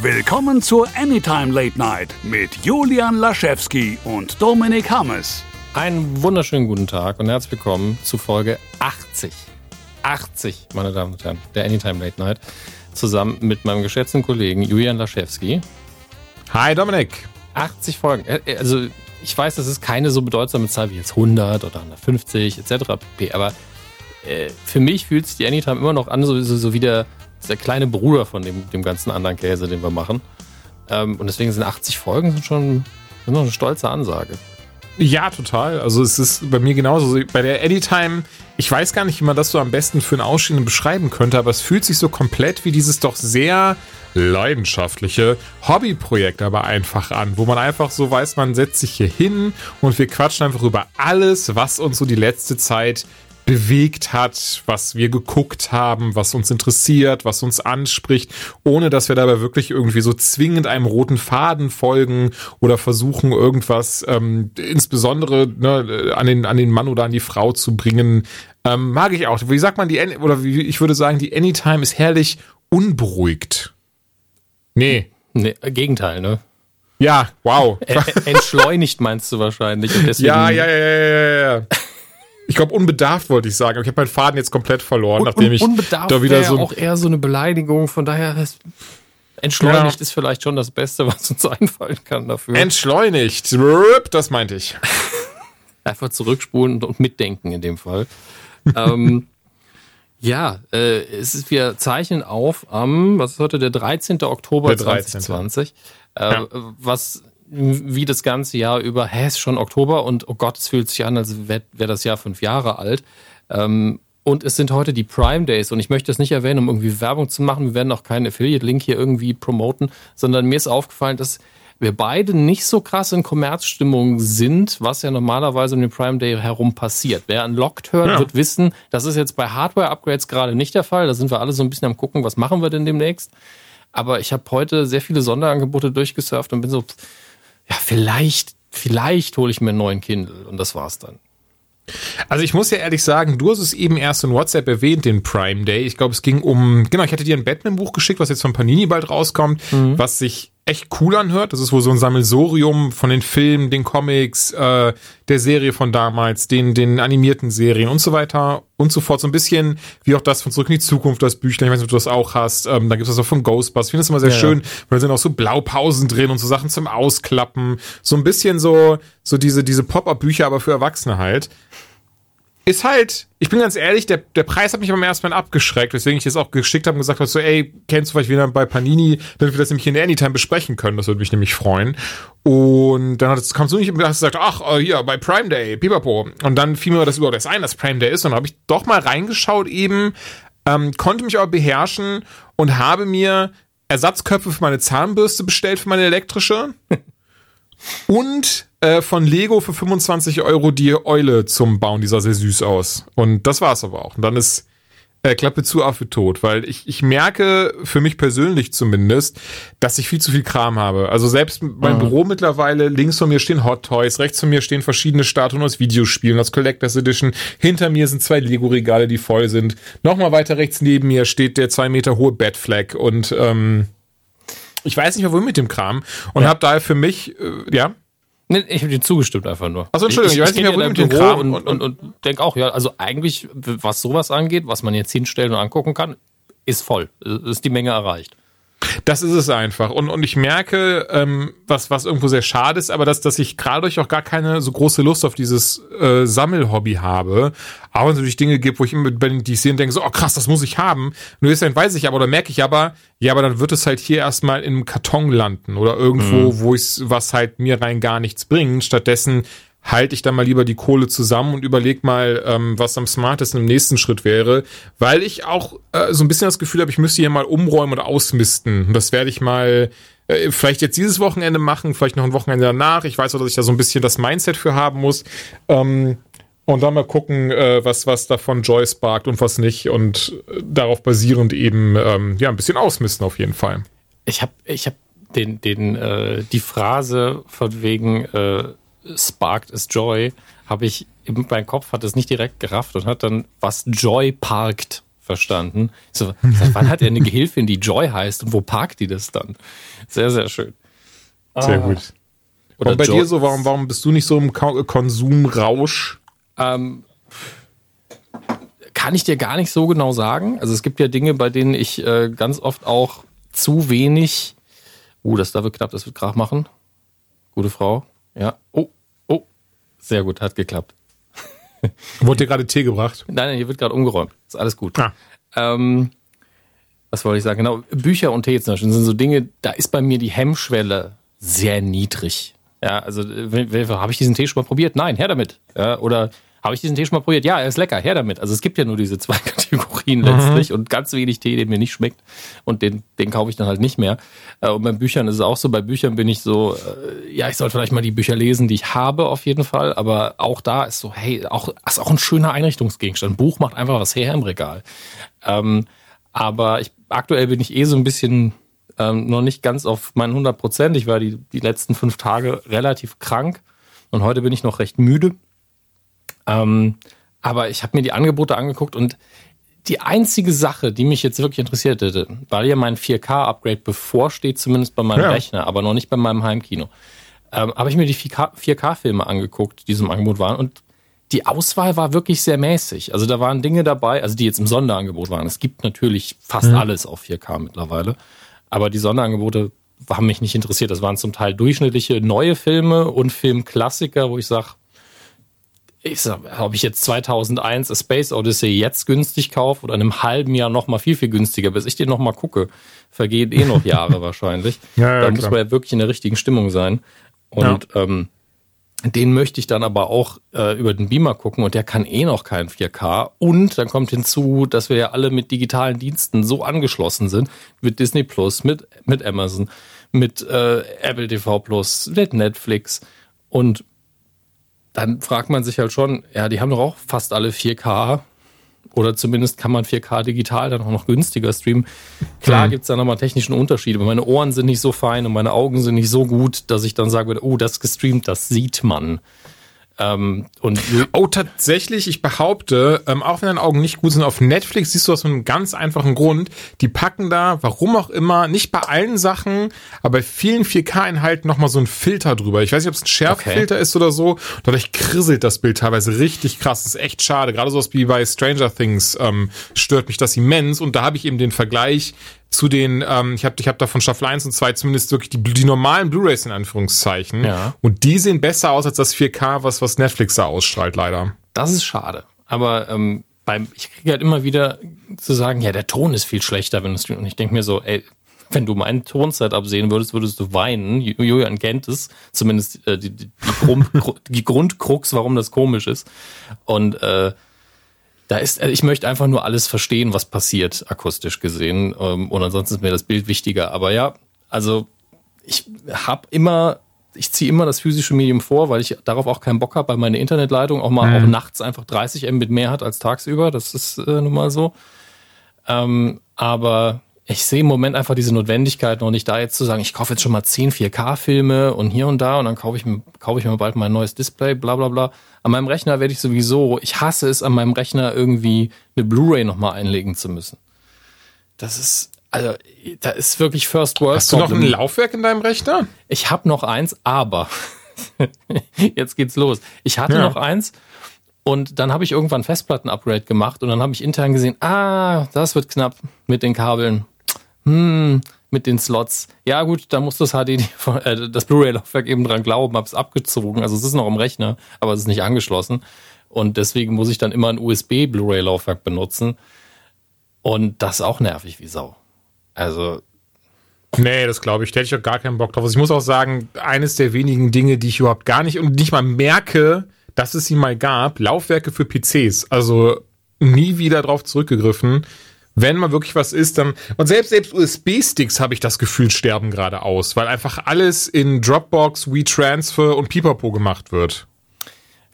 Willkommen zur Anytime Late Night mit Julian Laschewski und Dominik Hammes. Einen wunderschönen guten Tag und herzlich willkommen zu Folge 80. 80, meine Damen und Herren, der Anytime Late Night. Zusammen mit meinem geschätzten Kollegen Julian Laschewski. Hi Dominik. 80 Folgen. Äh, äh, also ich weiß, das ist keine so bedeutsame Zahl wie jetzt 100 oder 150 etc. pp. Aber äh, für mich fühlt sich die Anytime immer noch an, so, so, so wie der der kleine Bruder von dem, dem ganzen anderen Käse, den wir machen. Ähm, und deswegen sind 80 Folgen sind schon sind noch eine stolze Ansage. Ja, total. Also es ist bei mir genauso. Bei der Anytime, ich weiß gar nicht, wie man das so am besten für einen Ausstehenden beschreiben könnte, aber es fühlt sich so komplett wie dieses doch sehr leidenschaftliche Hobbyprojekt aber einfach an, wo man einfach so weiß, man setzt sich hier hin und wir quatschen einfach über alles, was uns so die letzte Zeit bewegt hat, was wir geguckt haben, was uns interessiert, was uns anspricht, ohne dass wir dabei wirklich irgendwie so zwingend einem roten Faden folgen oder versuchen, irgendwas ähm, insbesondere ne, an, den, an den Mann oder an die Frau zu bringen. Ähm, mag ich auch. Wie sagt man die, oder wie, ich würde sagen, die Anytime ist herrlich unberuhigt. Nee. Nee, Gegenteil, ne? Ja, wow. Entschleunigt meinst du wahrscheinlich. ja, ja, ja, ja, ja. Ich glaube, unbedarft wollte ich sagen, aber ich habe meinen Faden jetzt komplett verloren, un, nachdem ich unbedarft da wieder so. auch eher so eine Beleidigung, von daher entschleunigt ja. ist vielleicht schon das Beste, was uns einfallen kann dafür. Entschleunigt, das meinte ich. Einfach zurückspulen und mitdenken in dem Fall. ähm, ja, äh, es ist, wir zeichnen auf am, was ist heute, der 13. Oktober der 13. 2020. Äh, ja. Was wie das ganze Jahr über, hä, ist schon Oktober und oh Gott, es fühlt sich an, als wäre wär das Jahr fünf Jahre alt. Ähm, und es sind heute die Prime Days und ich möchte das nicht erwähnen, um irgendwie Werbung zu machen. Wir werden auch keinen Affiliate-Link hier irgendwie promoten, sondern mir ist aufgefallen, dass wir beide nicht so krass in Kommerzstimmung sind, was ja normalerweise um den Prime Day herum passiert. Wer Unlocked hört, ja. wird wissen, das ist jetzt bei Hardware-Upgrades gerade nicht der Fall. Da sind wir alle so ein bisschen am gucken, was machen wir denn demnächst. Aber ich habe heute sehr viele Sonderangebote durchgesurft und bin so, ja, vielleicht, vielleicht hole ich mir einen neuen Kindle und das war's dann. Also ich muss ja ehrlich sagen, du hast es eben erst in WhatsApp erwähnt, den Prime Day. Ich glaube, es ging um, genau, ich hatte dir ein Batman-Buch geschickt, was jetzt von Panini bald rauskommt, mhm. was sich echt cool anhört. Das ist wohl so ein Sammelsorium von den Filmen, den Comics, äh, der Serie von damals, den, den animierten Serien und so weiter und so fort. So ein bisschen wie auch das von Zurück in die Zukunft, das Büchlein, ich weiß nicht, ob du das auch hast. Ähm, da gibt es das auch von Ghostbusters. Ich finde das immer sehr ja. schön, weil da sind auch so Blaupausen drin und so Sachen zum Ausklappen. So ein bisschen so, so diese, diese Pop-Up-Bücher, aber für Erwachsene halt ist halt, ich bin ganz ehrlich, der, der Preis hat mich beim ersten Mal abgeschreckt, weswegen ich jetzt auch geschickt habe und gesagt habe, so, ey, kennst du vielleicht wieder bei Panini, damit wir das nämlich in der Anytime besprechen können, das würde mich nämlich freuen. Und dann hat, kamst du nicht und hast gesagt, ach, äh, hier, bei Prime Day, pipapo. Und dann fiel mir das überhaupt erst ein, dass Prime Day ist, und dann habe ich doch mal reingeschaut eben, ähm, konnte mich aber beherrschen und habe mir Ersatzköpfe für meine Zahnbürste bestellt, für meine elektrische. und äh, von Lego für 25 Euro die Eule zum Bauen. Die sah sehr süß aus. Und das war's aber auch. Und dann ist äh, Klappe zu, Affe tot, weil ich, ich merke, für mich persönlich zumindest, dass ich viel zu viel Kram habe. Also selbst mein mhm. Büro mittlerweile, links von mir stehen Hot Toys, rechts von mir stehen verschiedene Statuen aus Videospielen, aus Collectors Edition, hinter mir sind zwei Lego-Regale, die voll sind. Nochmal weiter rechts neben mir steht der zwei Meter hohe Batflag und ähm, ich weiß nicht mehr, wohin mit dem Kram und ja. habe daher für mich, äh, ja. Nee, ich habe dir zugestimmt einfach nur. Also Entschuldigung, ich, ich, ich weiß nicht mehr, wo dem Kram und, und, und, und denk auch, ja, also eigentlich, was sowas angeht, was man jetzt hinstellen und angucken kann, ist voll. Ist die Menge erreicht. Das ist es einfach. Und, und ich merke, ähm, was, was irgendwo sehr schade ist, aber dass, dass ich gerade euch auch gar keine so große Lust auf dieses äh, Sammelhobby habe. Aber es natürlich Dinge gibt, wo ich immer, wenn die sehe und denke, so, oh krass, das muss ich haben. Nur ist dann weiß ich aber, oder merke ich aber, ja, aber dann wird es halt hier erstmal im Karton landen oder irgendwo, mhm. wo ich was halt mir rein gar nichts bringt. Stattdessen halte ich dann mal lieber die Kohle zusammen und überleg mal, ähm, was am smartesten im nächsten Schritt wäre, weil ich auch äh, so ein bisschen das Gefühl habe, ich müsste hier mal umräumen und ausmisten. Das werde ich mal äh, vielleicht jetzt dieses Wochenende machen, vielleicht noch ein Wochenende danach. Ich weiß auch, dass ich da so ein bisschen das Mindset für haben muss. Ähm, und dann mal gucken, äh, was, was davon Joy sparkt und was nicht. Und äh, darauf basierend eben ähm, ja ein bisschen ausmisten auf jeden Fall. Ich habe ich hab den, den, äh, die Phrase von wegen äh, sparked is Joy, habe ich in meinem Kopf hat es nicht direkt gerafft und hat dann was Joy parkt verstanden. So, seit wann hat er eine Gehilfin, die Joy heißt und wo parkt die das dann? Sehr, sehr schön. Sehr ah. gut. Oder und bei Joy dir so, warum, warum bist du nicht so im Konsumrausch? Ähm, kann ich dir gar nicht so genau sagen. Also es gibt ja Dinge, bei denen ich äh, ganz oft auch zu wenig. Uh, das da wird knapp, das wird Krach machen. Gute Frau. Ja. Oh. Sehr gut, hat geklappt. Wurde dir gerade Tee gebracht? Nein, nein, hier wird gerade umgeräumt. Ist alles gut. Ah. Ähm, was wollte ich sagen? Genau, Bücher und Tee zum Beispiel sind so Dinge, da ist bei mir die Hemmschwelle sehr niedrig. Ja, also habe ich diesen Tee schon mal probiert? Nein, her damit. Ja, oder habe ich diesen Tee schon mal probiert? Ja, er ist lecker, her damit. Also es gibt ja nur diese zwei Kategorien letztlich mhm. und ganz wenig Tee, der mir nicht schmeckt und den, den kaufe ich dann halt nicht mehr. Äh, und bei Büchern ist es auch so, bei Büchern bin ich so, äh, ja, ich sollte vielleicht mal die Bücher lesen, die ich habe auf jeden Fall, aber auch da ist so, hey, auch, ist auch ein schöner Einrichtungsgegenstand. Ein Buch macht einfach was her im Regal. Ähm, aber ich, aktuell bin ich eh so ein bisschen ähm, noch nicht ganz auf meinen 100 Prozent. Ich war die, die letzten fünf Tage relativ krank und heute bin ich noch recht müde. Ähm, aber ich habe mir die Angebote angeguckt und die einzige Sache, die mich jetzt wirklich interessiert hätte, weil ja mein 4K-Upgrade bevorsteht, zumindest bei meinem ja. Rechner, aber noch nicht bei meinem Heimkino, ähm, habe ich mir die 4K-Filme angeguckt, die diesem Angebot waren. Und die Auswahl war wirklich sehr mäßig. Also da waren Dinge dabei, also die jetzt im Sonderangebot waren. Es gibt natürlich fast mhm. alles auf 4K mittlerweile. Aber die Sonderangebote haben mich nicht interessiert. Das waren zum Teil durchschnittliche neue Filme und Filmklassiker, wo ich sage, ich sag, ob ich jetzt 2001 A Space Odyssey jetzt günstig kaufe oder in einem halben Jahr noch mal viel, viel günstiger, bis ich den noch mal gucke, vergehen eh noch Jahre wahrscheinlich. Ja, ja, da muss man ja wirklich in der richtigen Stimmung sein. Und ja. ähm, den möchte ich dann aber auch äh, über den Beamer gucken und der kann eh noch kein 4K. Und dann kommt hinzu, dass wir ja alle mit digitalen Diensten so angeschlossen sind, mit Disney Plus, mit, mit Amazon, mit äh, Apple TV Plus, mit Netflix. Und dann fragt man sich halt schon, ja, die haben doch auch fast alle 4K oder zumindest kann man 4K digital dann auch noch günstiger streamen. Klar mhm. gibt es da nochmal technischen Unterschiede, aber meine Ohren sind nicht so fein und meine Augen sind nicht so gut, dass ich dann sage, oh, das gestreamt, das sieht man. Ähm, und oh, tatsächlich, ich behaupte, ähm, auch wenn deine Augen nicht gut sind, auf Netflix siehst du aus einem ganz einfachen Grund. Die packen da, warum auch immer, nicht bei allen Sachen, aber bei vielen 4K-Inhalten nochmal so einen Filter drüber. Ich weiß nicht, ob es ein Schärffilter okay. ist oder so. Dadurch krisselt das Bild teilweise richtig krass. Das ist echt schade. Gerade sowas wie bei Stranger Things ähm, stört mich das immens. Und da habe ich eben den Vergleich zu den, ähm, ich habe ich hab da von Staffel 1 und 2 zumindest wirklich die, die normalen Blu-Rays in Anführungszeichen. Ja. Und die sehen besser aus als das 4K, was, was Netflix da ausstrahlt, leider. Das ist schade. Aber ähm, beim, ich kriege halt immer wieder zu sagen, ja, der Ton ist viel schlechter, wenn du Und ich denke mir so, ey, wenn du mein Tonsetup sehen würdest, würdest du weinen. Julian kennt es, zumindest äh, die, die, die, Grund, die Grundkrux, warum das komisch ist. Und äh, da ist, äh, ich möchte einfach nur alles verstehen, was passiert, akustisch gesehen. Ähm, und ansonsten ist mir das Bild wichtiger. Aber ja, also ich habe immer, ich ziehe immer das physische Medium vor, weil ich darauf auch keinen Bock habe, weil meine Internetleitung auch mal mhm. auch nachts einfach 30 Mbit mehr hat als tagsüber. Das ist äh, nun mal so. Ähm, aber ich sehe im Moment einfach diese Notwendigkeit noch nicht da jetzt zu sagen, ich kaufe jetzt schon mal 10 4K-Filme und hier und da und dann kaufe ich, mir, kaufe ich mir bald mein neues Display, bla bla bla. An meinem Rechner werde ich sowieso, ich hasse es, an meinem Rechner irgendwie eine Blu-ray nochmal einlegen zu müssen. Das ist, also, da ist wirklich First World. Hast du noch ein Laufwerk in deinem Rechner? Ich habe noch eins, aber jetzt geht's los. Ich hatte ja. noch eins und dann habe ich irgendwann Festplatten-Upgrade gemacht und dann habe ich intern gesehen, ah, das wird knapp mit den Kabeln hm, mit den Slots. Ja gut, da muss das HD, äh, das Blu-ray-Laufwerk eben dran glauben, hab's abgezogen. Also es ist noch im Rechner, aber es ist nicht angeschlossen. Und deswegen muss ich dann immer ein USB-Blu-ray-Laufwerk benutzen. Und das ist auch nervig wie Sau. Also. Nee, das glaube ich. Da hätte ich auch gar keinen Bock drauf. Also ich muss auch sagen, eines der wenigen Dinge, die ich überhaupt gar nicht und nicht mal merke, dass es sie mal gab, Laufwerke für PCs. Also nie wieder drauf zurückgegriffen wenn mal wirklich was ist, dann. Und selbst, selbst USB-Sticks habe ich das Gefühl, sterben gerade aus, weil einfach alles in Dropbox, WeTransfer und Pipapo gemacht wird.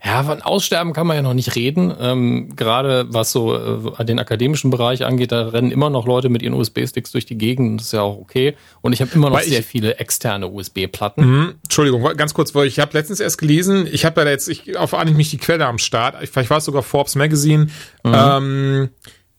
Ja, von Aussterben kann man ja noch nicht reden. Ähm, gerade was so äh, den akademischen Bereich angeht, da rennen immer noch Leute mit ihren USB-Sticks durch die Gegend. Das ist ja auch okay. Und ich habe immer noch weil sehr viele externe USB-Platten. Mhm, Entschuldigung, ganz kurz, weil ich habe letztens erst gelesen, ich habe ja jetzt, ich auf Anhieb nicht die Quelle am Start. Vielleicht war es sogar Forbes Magazine. Mhm. Ähm,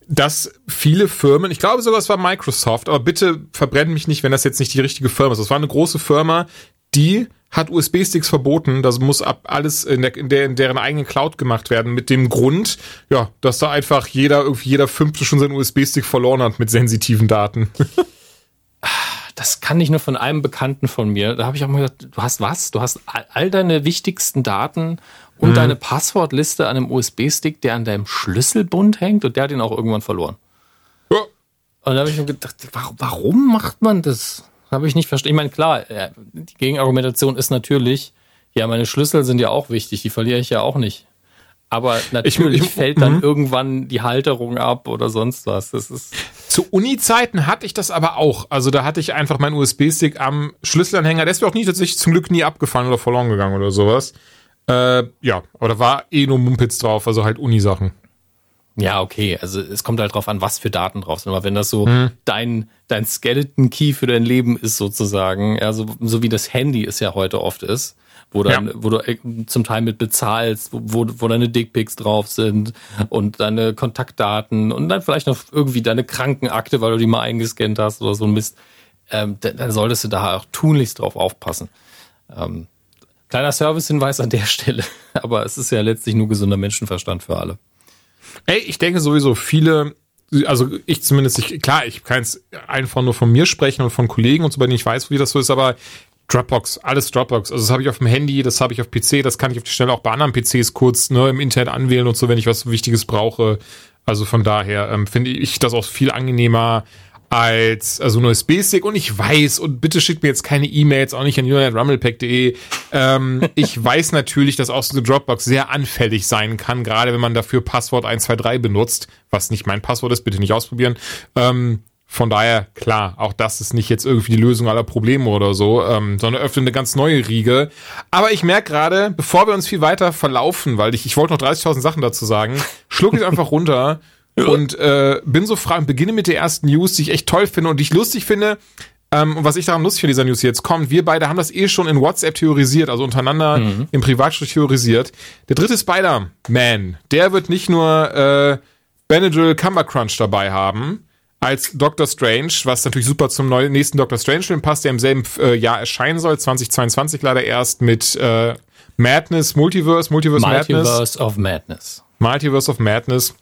dass viele Firmen, ich glaube sogar es war Microsoft, aber bitte verbrennt mich nicht, wenn das jetzt nicht die richtige Firma ist. Es war eine große Firma, die hat USB-Sticks verboten. Das muss ab alles in, der, in, der, in deren eigenen Cloud gemacht werden. Mit dem Grund, ja, dass da einfach jeder, irgendwie jeder Fünfte schon seinen USB-Stick verloren hat mit sensitiven Daten. das kann ich nur von einem Bekannten von mir. Da habe ich auch mal gesagt, du hast was? Du hast all deine wichtigsten Daten und hm. deine Passwortliste an einem USB-Stick, der an deinem Schlüsselbund hängt und der hat ihn auch irgendwann verloren. Ja. Und da habe ich mir gedacht, warum macht man das? Habe ich nicht verstanden. Ich meine, klar, die Gegenargumentation ist natürlich, ja, meine Schlüssel sind ja auch wichtig, die verliere ich ja auch nicht. Aber natürlich ich, ich, fällt dann mhm. irgendwann die Halterung ab oder sonst was. Das ist Zu Uni-Zeiten hatte ich das aber auch. Also da hatte ich einfach meinen USB-Stick am Schlüsselanhänger. Der ist mir auch nie tatsächlich zum Glück nie abgefallen oder verloren gegangen oder sowas. Äh, ja, aber da war eh nur Mumpitz drauf, also halt Uni-Sachen. Ja, okay. Also es kommt halt drauf an, was für Daten drauf sind. Aber wenn das so hm. dein, dein Skeleton-Key für dein Leben ist, sozusagen, ja, so, so wie das Handy es ja heute oft ist, wo, dann, ja. wo du äh, zum Teil mit bezahlst, wo, wo deine Dickpics drauf sind und deine Kontaktdaten und dann vielleicht noch irgendwie deine Krankenakte, weil du die mal eingescannt hast oder so ein Mist, ähm, dann, dann solltest du da auch tunlichst drauf aufpassen. Ähm, kleiner Servicehinweis an der Stelle, aber es ist ja letztlich nur gesunder Menschenverstand für alle. Ey, ich denke sowieso viele, also ich zumindest, ich, klar, ich kann es einfach nur von mir sprechen und von Kollegen und so, bei denen ich weiß, wie das so ist, aber Dropbox, alles Dropbox. Also das habe ich auf dem Handy, das habe ich auf PC, das kann ich auf die Stelle auch bei anderen PCs kurz ne, im Internet anwählen und so, wenn ich was Wichtiges brauche. Also von daher ähm, finde ich das auch viel angenehmer als also neues Basic und ich weiß und bitte schickt mir jetzt keine E-Mails auch nicht an julian.rummelpack.de ähm, ich weiß natürlich, dass auch so eine Dropbox sehr anfällig sein kann, gerade wenn man dafür Passwort 123 benutzt, was nicht mein Passwort ist, bitte nicht ausprobieren. Ähm, von daher, klar, auch das ist nicht jetzt irgendwie die Lösung aller Probleme oder so, ähm, sondern öffnet eine ganz neue Riege. Aber ich merke gerade, bevor wir uns viel weiter verlaufen, weil ich, ich wollte noch 30.000 Sachen dazu sagen, schluck ich einfach runter und äh, bin so frei und beginne mit der ersten News, die ich echt toll finde und die ich lustig finde. Ähm, und was ich daran lustig finde, dieser News jetzt kommt, wir beide haben das eh schon in WhatsApp theorisiert, also untereinander mhm. im Privatschritt theorisiert. Der dritte Spider-Man, der wird nicht nur äh, Benadryl Cumbercrunch dabei haben, als Doctor Strange, was natürlich super zum neuen, nächsten Doctor Strange-Film passt, der im selben äh, Jahr erscheinen soll, 2022 leider erst mit äh, Madness, Multiverse, Multiverse, Multiverse Madness. Multiverse of Madness. Multiverse of Madness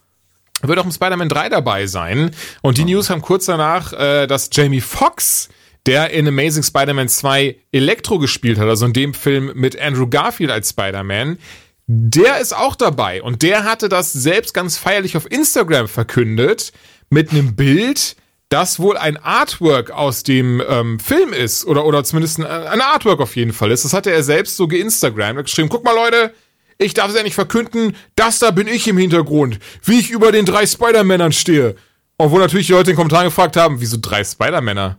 wird auch im Spider-Man 3 dabei sein. Und die oh. News haben kurz danach, äh, dass Jamie Foxx, der in Amazing Spider-Man 2 Elektro gespielt hat, also in dem Film mit Andrew Garfield als Spider-Man, der ist auch dabei. Und der hatte das selbst ganz feierlich auf Instagram verkündet mit einem Bild, das wohl ein Artwork aus dem ähm, Film ist. Oder, oder zumindest ein, ein Artwork auf jeden Fall ist. Das hatte er selbst so geinstagrammt. geschrieben, guck mal Leute, ich darf es ja nicht verkünden, das da bin ich im Hintergrund, wie ich über den drei Spider-Männern stehe. Obwohl natürlich die Leute in den Kommentaren gefragt haben, wieso drei Spider-Männer?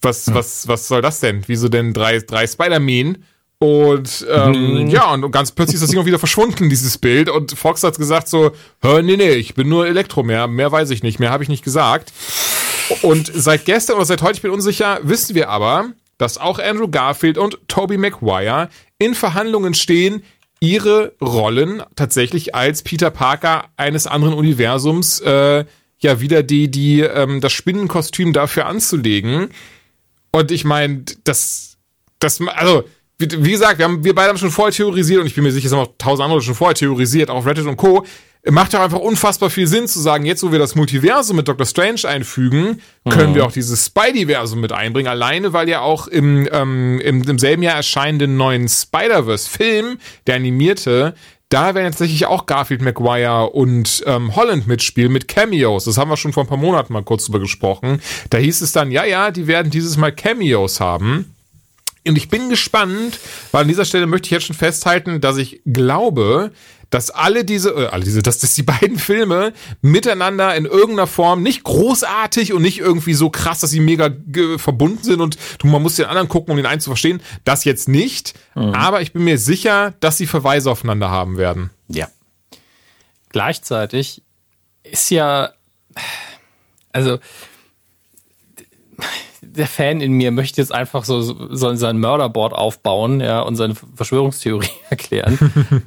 Was, hm. was, was soll das denn? Wieso denn drei, drei Spider-Men? Und ähm, mhm. ja, und ganz plötzlich ist das Ding auch wieder verschwunden, dieses Bild. Und Fox hat gesagt so, hör, nee, nee, ich bin nur Elektro, mehr, mehr weiß ich nicht, mehr habe ich nicht gesagt. Und seit gestern oder seit heute, ich bin unsicher, wissen wir aber, dass auch Andrew Garfield und Tobey Maguire in Verhandlungen stehen, ihre Rollen tatsächlich als Peter Parker eines anderen Universums äh, ja wieder die die ähm, das Spinnenkostüm dafür anzulegen. Und ich meine, das das also wie, gesagt, wir haben wir beide haben schon vorher theorisiert und ich bin mir sicher, es haben auch tausend andere schon vorher theorisiert, auch Reddit und Co macht ja einfach unfassbar viel Sinn zu sagen, jetzt wo wir das Multiversum mit Doctor Strange einfügen, können mhm. wir auch dieses Spideyversum mit einbringen. Alleine, weil ja auch im, ähm, im, im selben Jahr erscheinenden neuen Spider-Verse-Film, der animierte, da werden jetzt tatsächlich auch Garfield McGuire und ähm, Holland mitspielen mit Cameos. Das haben wir schon vor ein paar Monaten mal kurz drüber gesprochen. Da hieß es dann, ja, ja, die werden dieses Mal Cameos haben. Und ich bin gespannt, weil an dieser Stelle möchte ich jetzt schon festhalten, dass ich glaube, dass alle diese, äh, alle diese, dass, dass die beiden Filme miteinander in irgendeiner Form nicht großartig und nicht irgendwie so krass, dass sie mega verbunden sind und du, man muss den anderen gucken, um den einen zu verstehen. Das jetzt nicht. Mhm. Aber ich bin mir sicher, dass sie Verweise aufeinander haben werden. Ja. Gleichzeitig ist ja, also, der Fan in mir möchte jetzt einfach so, so sein Murderboard aufbauen, ja, und seine Verschwörungstheorie erklären.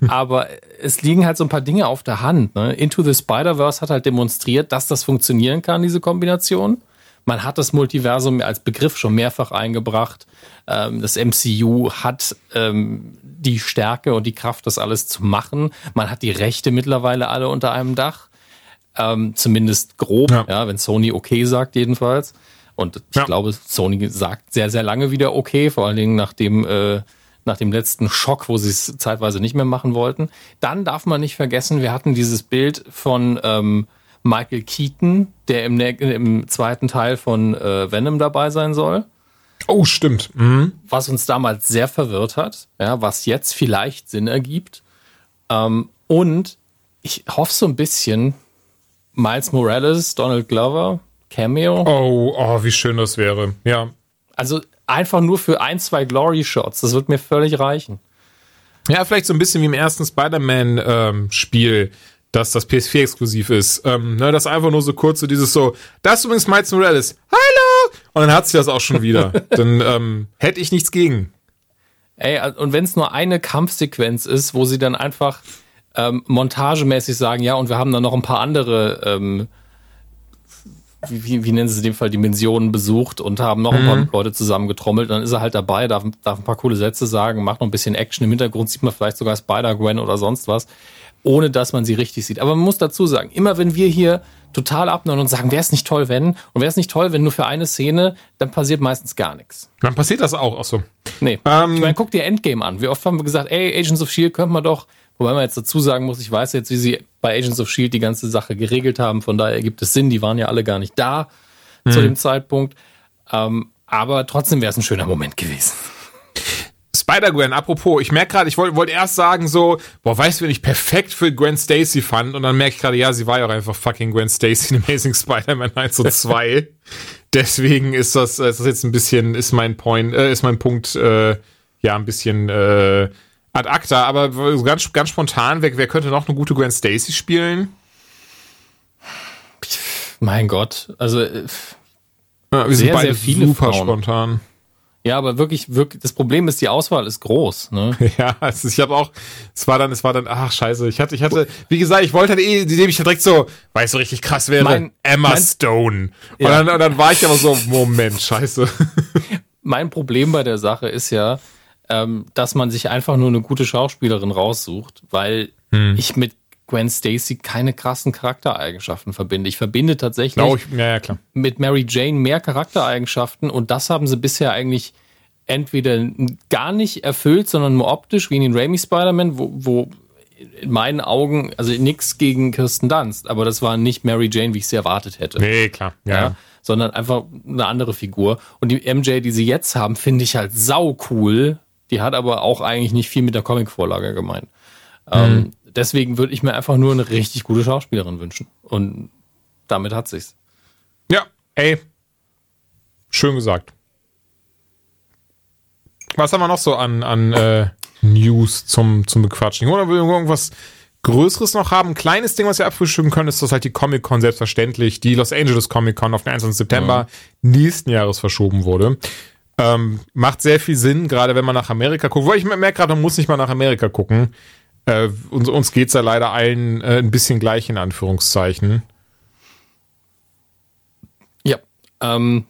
Aber es liegen halt so ein paar Dinge auf der Hand. Ne? Into the Spider-Verse hat halt demonstriert, dass das funktionieren kann, diese Kombination. Man hat das Multiversum als Begriff schon mehrfach eingebracht. Ähm, das MCU hat ähm, die Stärke und die Kraft, das alles zu machen. Man hat die Rechte mittlerweile alle unter einem Dach. Ähm, zumindest grob, ja. ja. wenn Sony okay sagt, jedenfalls. Und ich ja. glaube, Sony sagt sehr, sehr lange wieder okay, vor allen Dingen nach dem, äh, nach dem letzten Schock, wo sie es zeitweise nicht mehr machen wollten. Dann darf man nicht vergessen, wir hatten dieses Bild von ähm, Michael Keaton, der im, im zweiten Teil von äh, Venom dabei sein soll. Oh, stimmt. Mhm. Was uns damals sehr verwirrt hat, ja, was jetzt vielleicht Sinn ergibt. Ähm, und ich hoffe so ein bisschen, Miles Morales, Donald Glover, Cameo. Oh, oh, wie schön das wäre. Ja. Also einfach nur für ein, zwei Glory-Shots, das wird mir völlig reichen. Ja, vielleicht so ein bisschen wie im ersten Spider-Man-Spiel. Ähm, dass das PS4 exklusiv ist. Ähm, ne, das einfach nur so kurz so dieses so, das ist übrigens Miles Morales. Hallo! Und dann hat sie das auch schon wieder. dann ähm, hätte ich nichts gegen. Ey, und wenn es nur eine Kampfsequenz ist, wo sie dann einfach ähm, montagemäßig sagen, ja, und wir haben dann noch ein paar andere, ähm, wie, wie, nennen sie es in dem Fall, Dimensionen besucht und haben noch ein paar mhm. Leute zusammengetrommelt, dann ist er halt dabei, darf, darf ein paar coole Sätze sagen, macht noch ein bisschen Action. Im Hintergrund sieht man vielleicht sogar Spider-Gwen oder sonst was ohne dass man sie richtig sieht. Aber man muss dazu sagen, immer wenn wir hier total abnehmen und sagen, wäre es nicht toll, wenn, und wäre es nicht toll, wenn nur für eine Szene, dann passiert meistens gar nichts. Dann passiert das auch, auch so. Nee. Ähm, ich meine, guck dir Endgame an. Wie oft haben wir gesagt, ey, Agents of Shield könnte man doch, wobei man jetzt dazu sagen muss, ich weiß jetzt, wie sie bei Agents of Shield die ganze Sache geregelt haben, von daher ergibt es Sinn, die waren ja alle gar nicht da mhm. zu dem Zeitpunkt. Ähm, aber trotzdem wäre es ein schöner Moment gewesen. Spider-Gwen, apropos, ich merke gerade, ich wollte wollt erst sagen so, boah, weißt du, wenn ich perfekt für Gwen Stacy fand und dann merke ich gerade, ja, sie war ja auch einfach fucking Gwen Stacy in Amazing Spider-Man 1 und 2. Deswegen ist das, ist das jetzt ein bisschen, ist mein Point, äh, ist mein Punkt, äh, ja, ein bisschen äh, ad acta, aber ganz, ganz spontan, wer, wer könnte noch eine gute Gwen Stacy spielen? Mein Gott, also äh, ja, wir sehr, sind beide sehr viele super Frauen. spontan. Ja, aber wirklich, wirklich, das Problem ist, die Auswahl ist groß. Ne? Ja, also ich habe auch, es war dann, es war dann, ach scheiße, ich hatte, ich hatte, wie gesagt, ich wollte halt eh, indem ich direkt so, weil es so richtig krass wäre, mein, Emma mein, Stone. Und, ja. dann, und dann war ich aber so, Moment, scheiße. Mein Problem bei der Sache ist ja, ähm, dass man sich einfach nur eine gute Schauspielerin raussucht, weil hm. ich mit Gwen Stacy keine krassen Charaktereigenschaften verbinde. Ich verbinde tatsächlich ich, ja, ja, mit Mary Jane mehr Charaktereigenschaften und das haben sie bisher eigentlich entweder gar nicht erfüllt, sondern nur optisch, wie in den Raimi Spider-Man, wo, wo in meinen Augen, also nichts gegen Kirsten Dunst, aber das war nicht Mary Jane, wie ich sie erwartet hätte. Nee, klar. Ja. ja. sondern einfach eine andere Figur. Und die MJ, die sie jetzt haben, finde ich halt sau cool. Die hat aber auch eigentlich nicht viel mit der Comic-Vorlage gemeint. Mhm. Ähm, deswegen würde ich mir einfach nur eine richtig gute Schauspielerin wünschen. Und damit hat sich's. Ja, ey. Schön gesagt. Was haben wir noch so an, an äh, News zum, zum Bequatschen? Oder will irgendwas Größeres noch haben? Ein kleines Ding, was wir abfrühstücken können, ist, dass halt die Comic-Con selbstverständlich, die Los Angeles Comic-Con auf den 21. September ja. nächsten Jahres verschoben wurde. Ähm, macht sehr viel Sinn, gerade wenn man nach Amerika guckt. Weil ich merke gerade, man muss nicht mal nach Amerika gucken. Äh, uns uns geht's ja leider allen äh, ein bisschen gleich in Anführungszeichen. Ja. Ähm,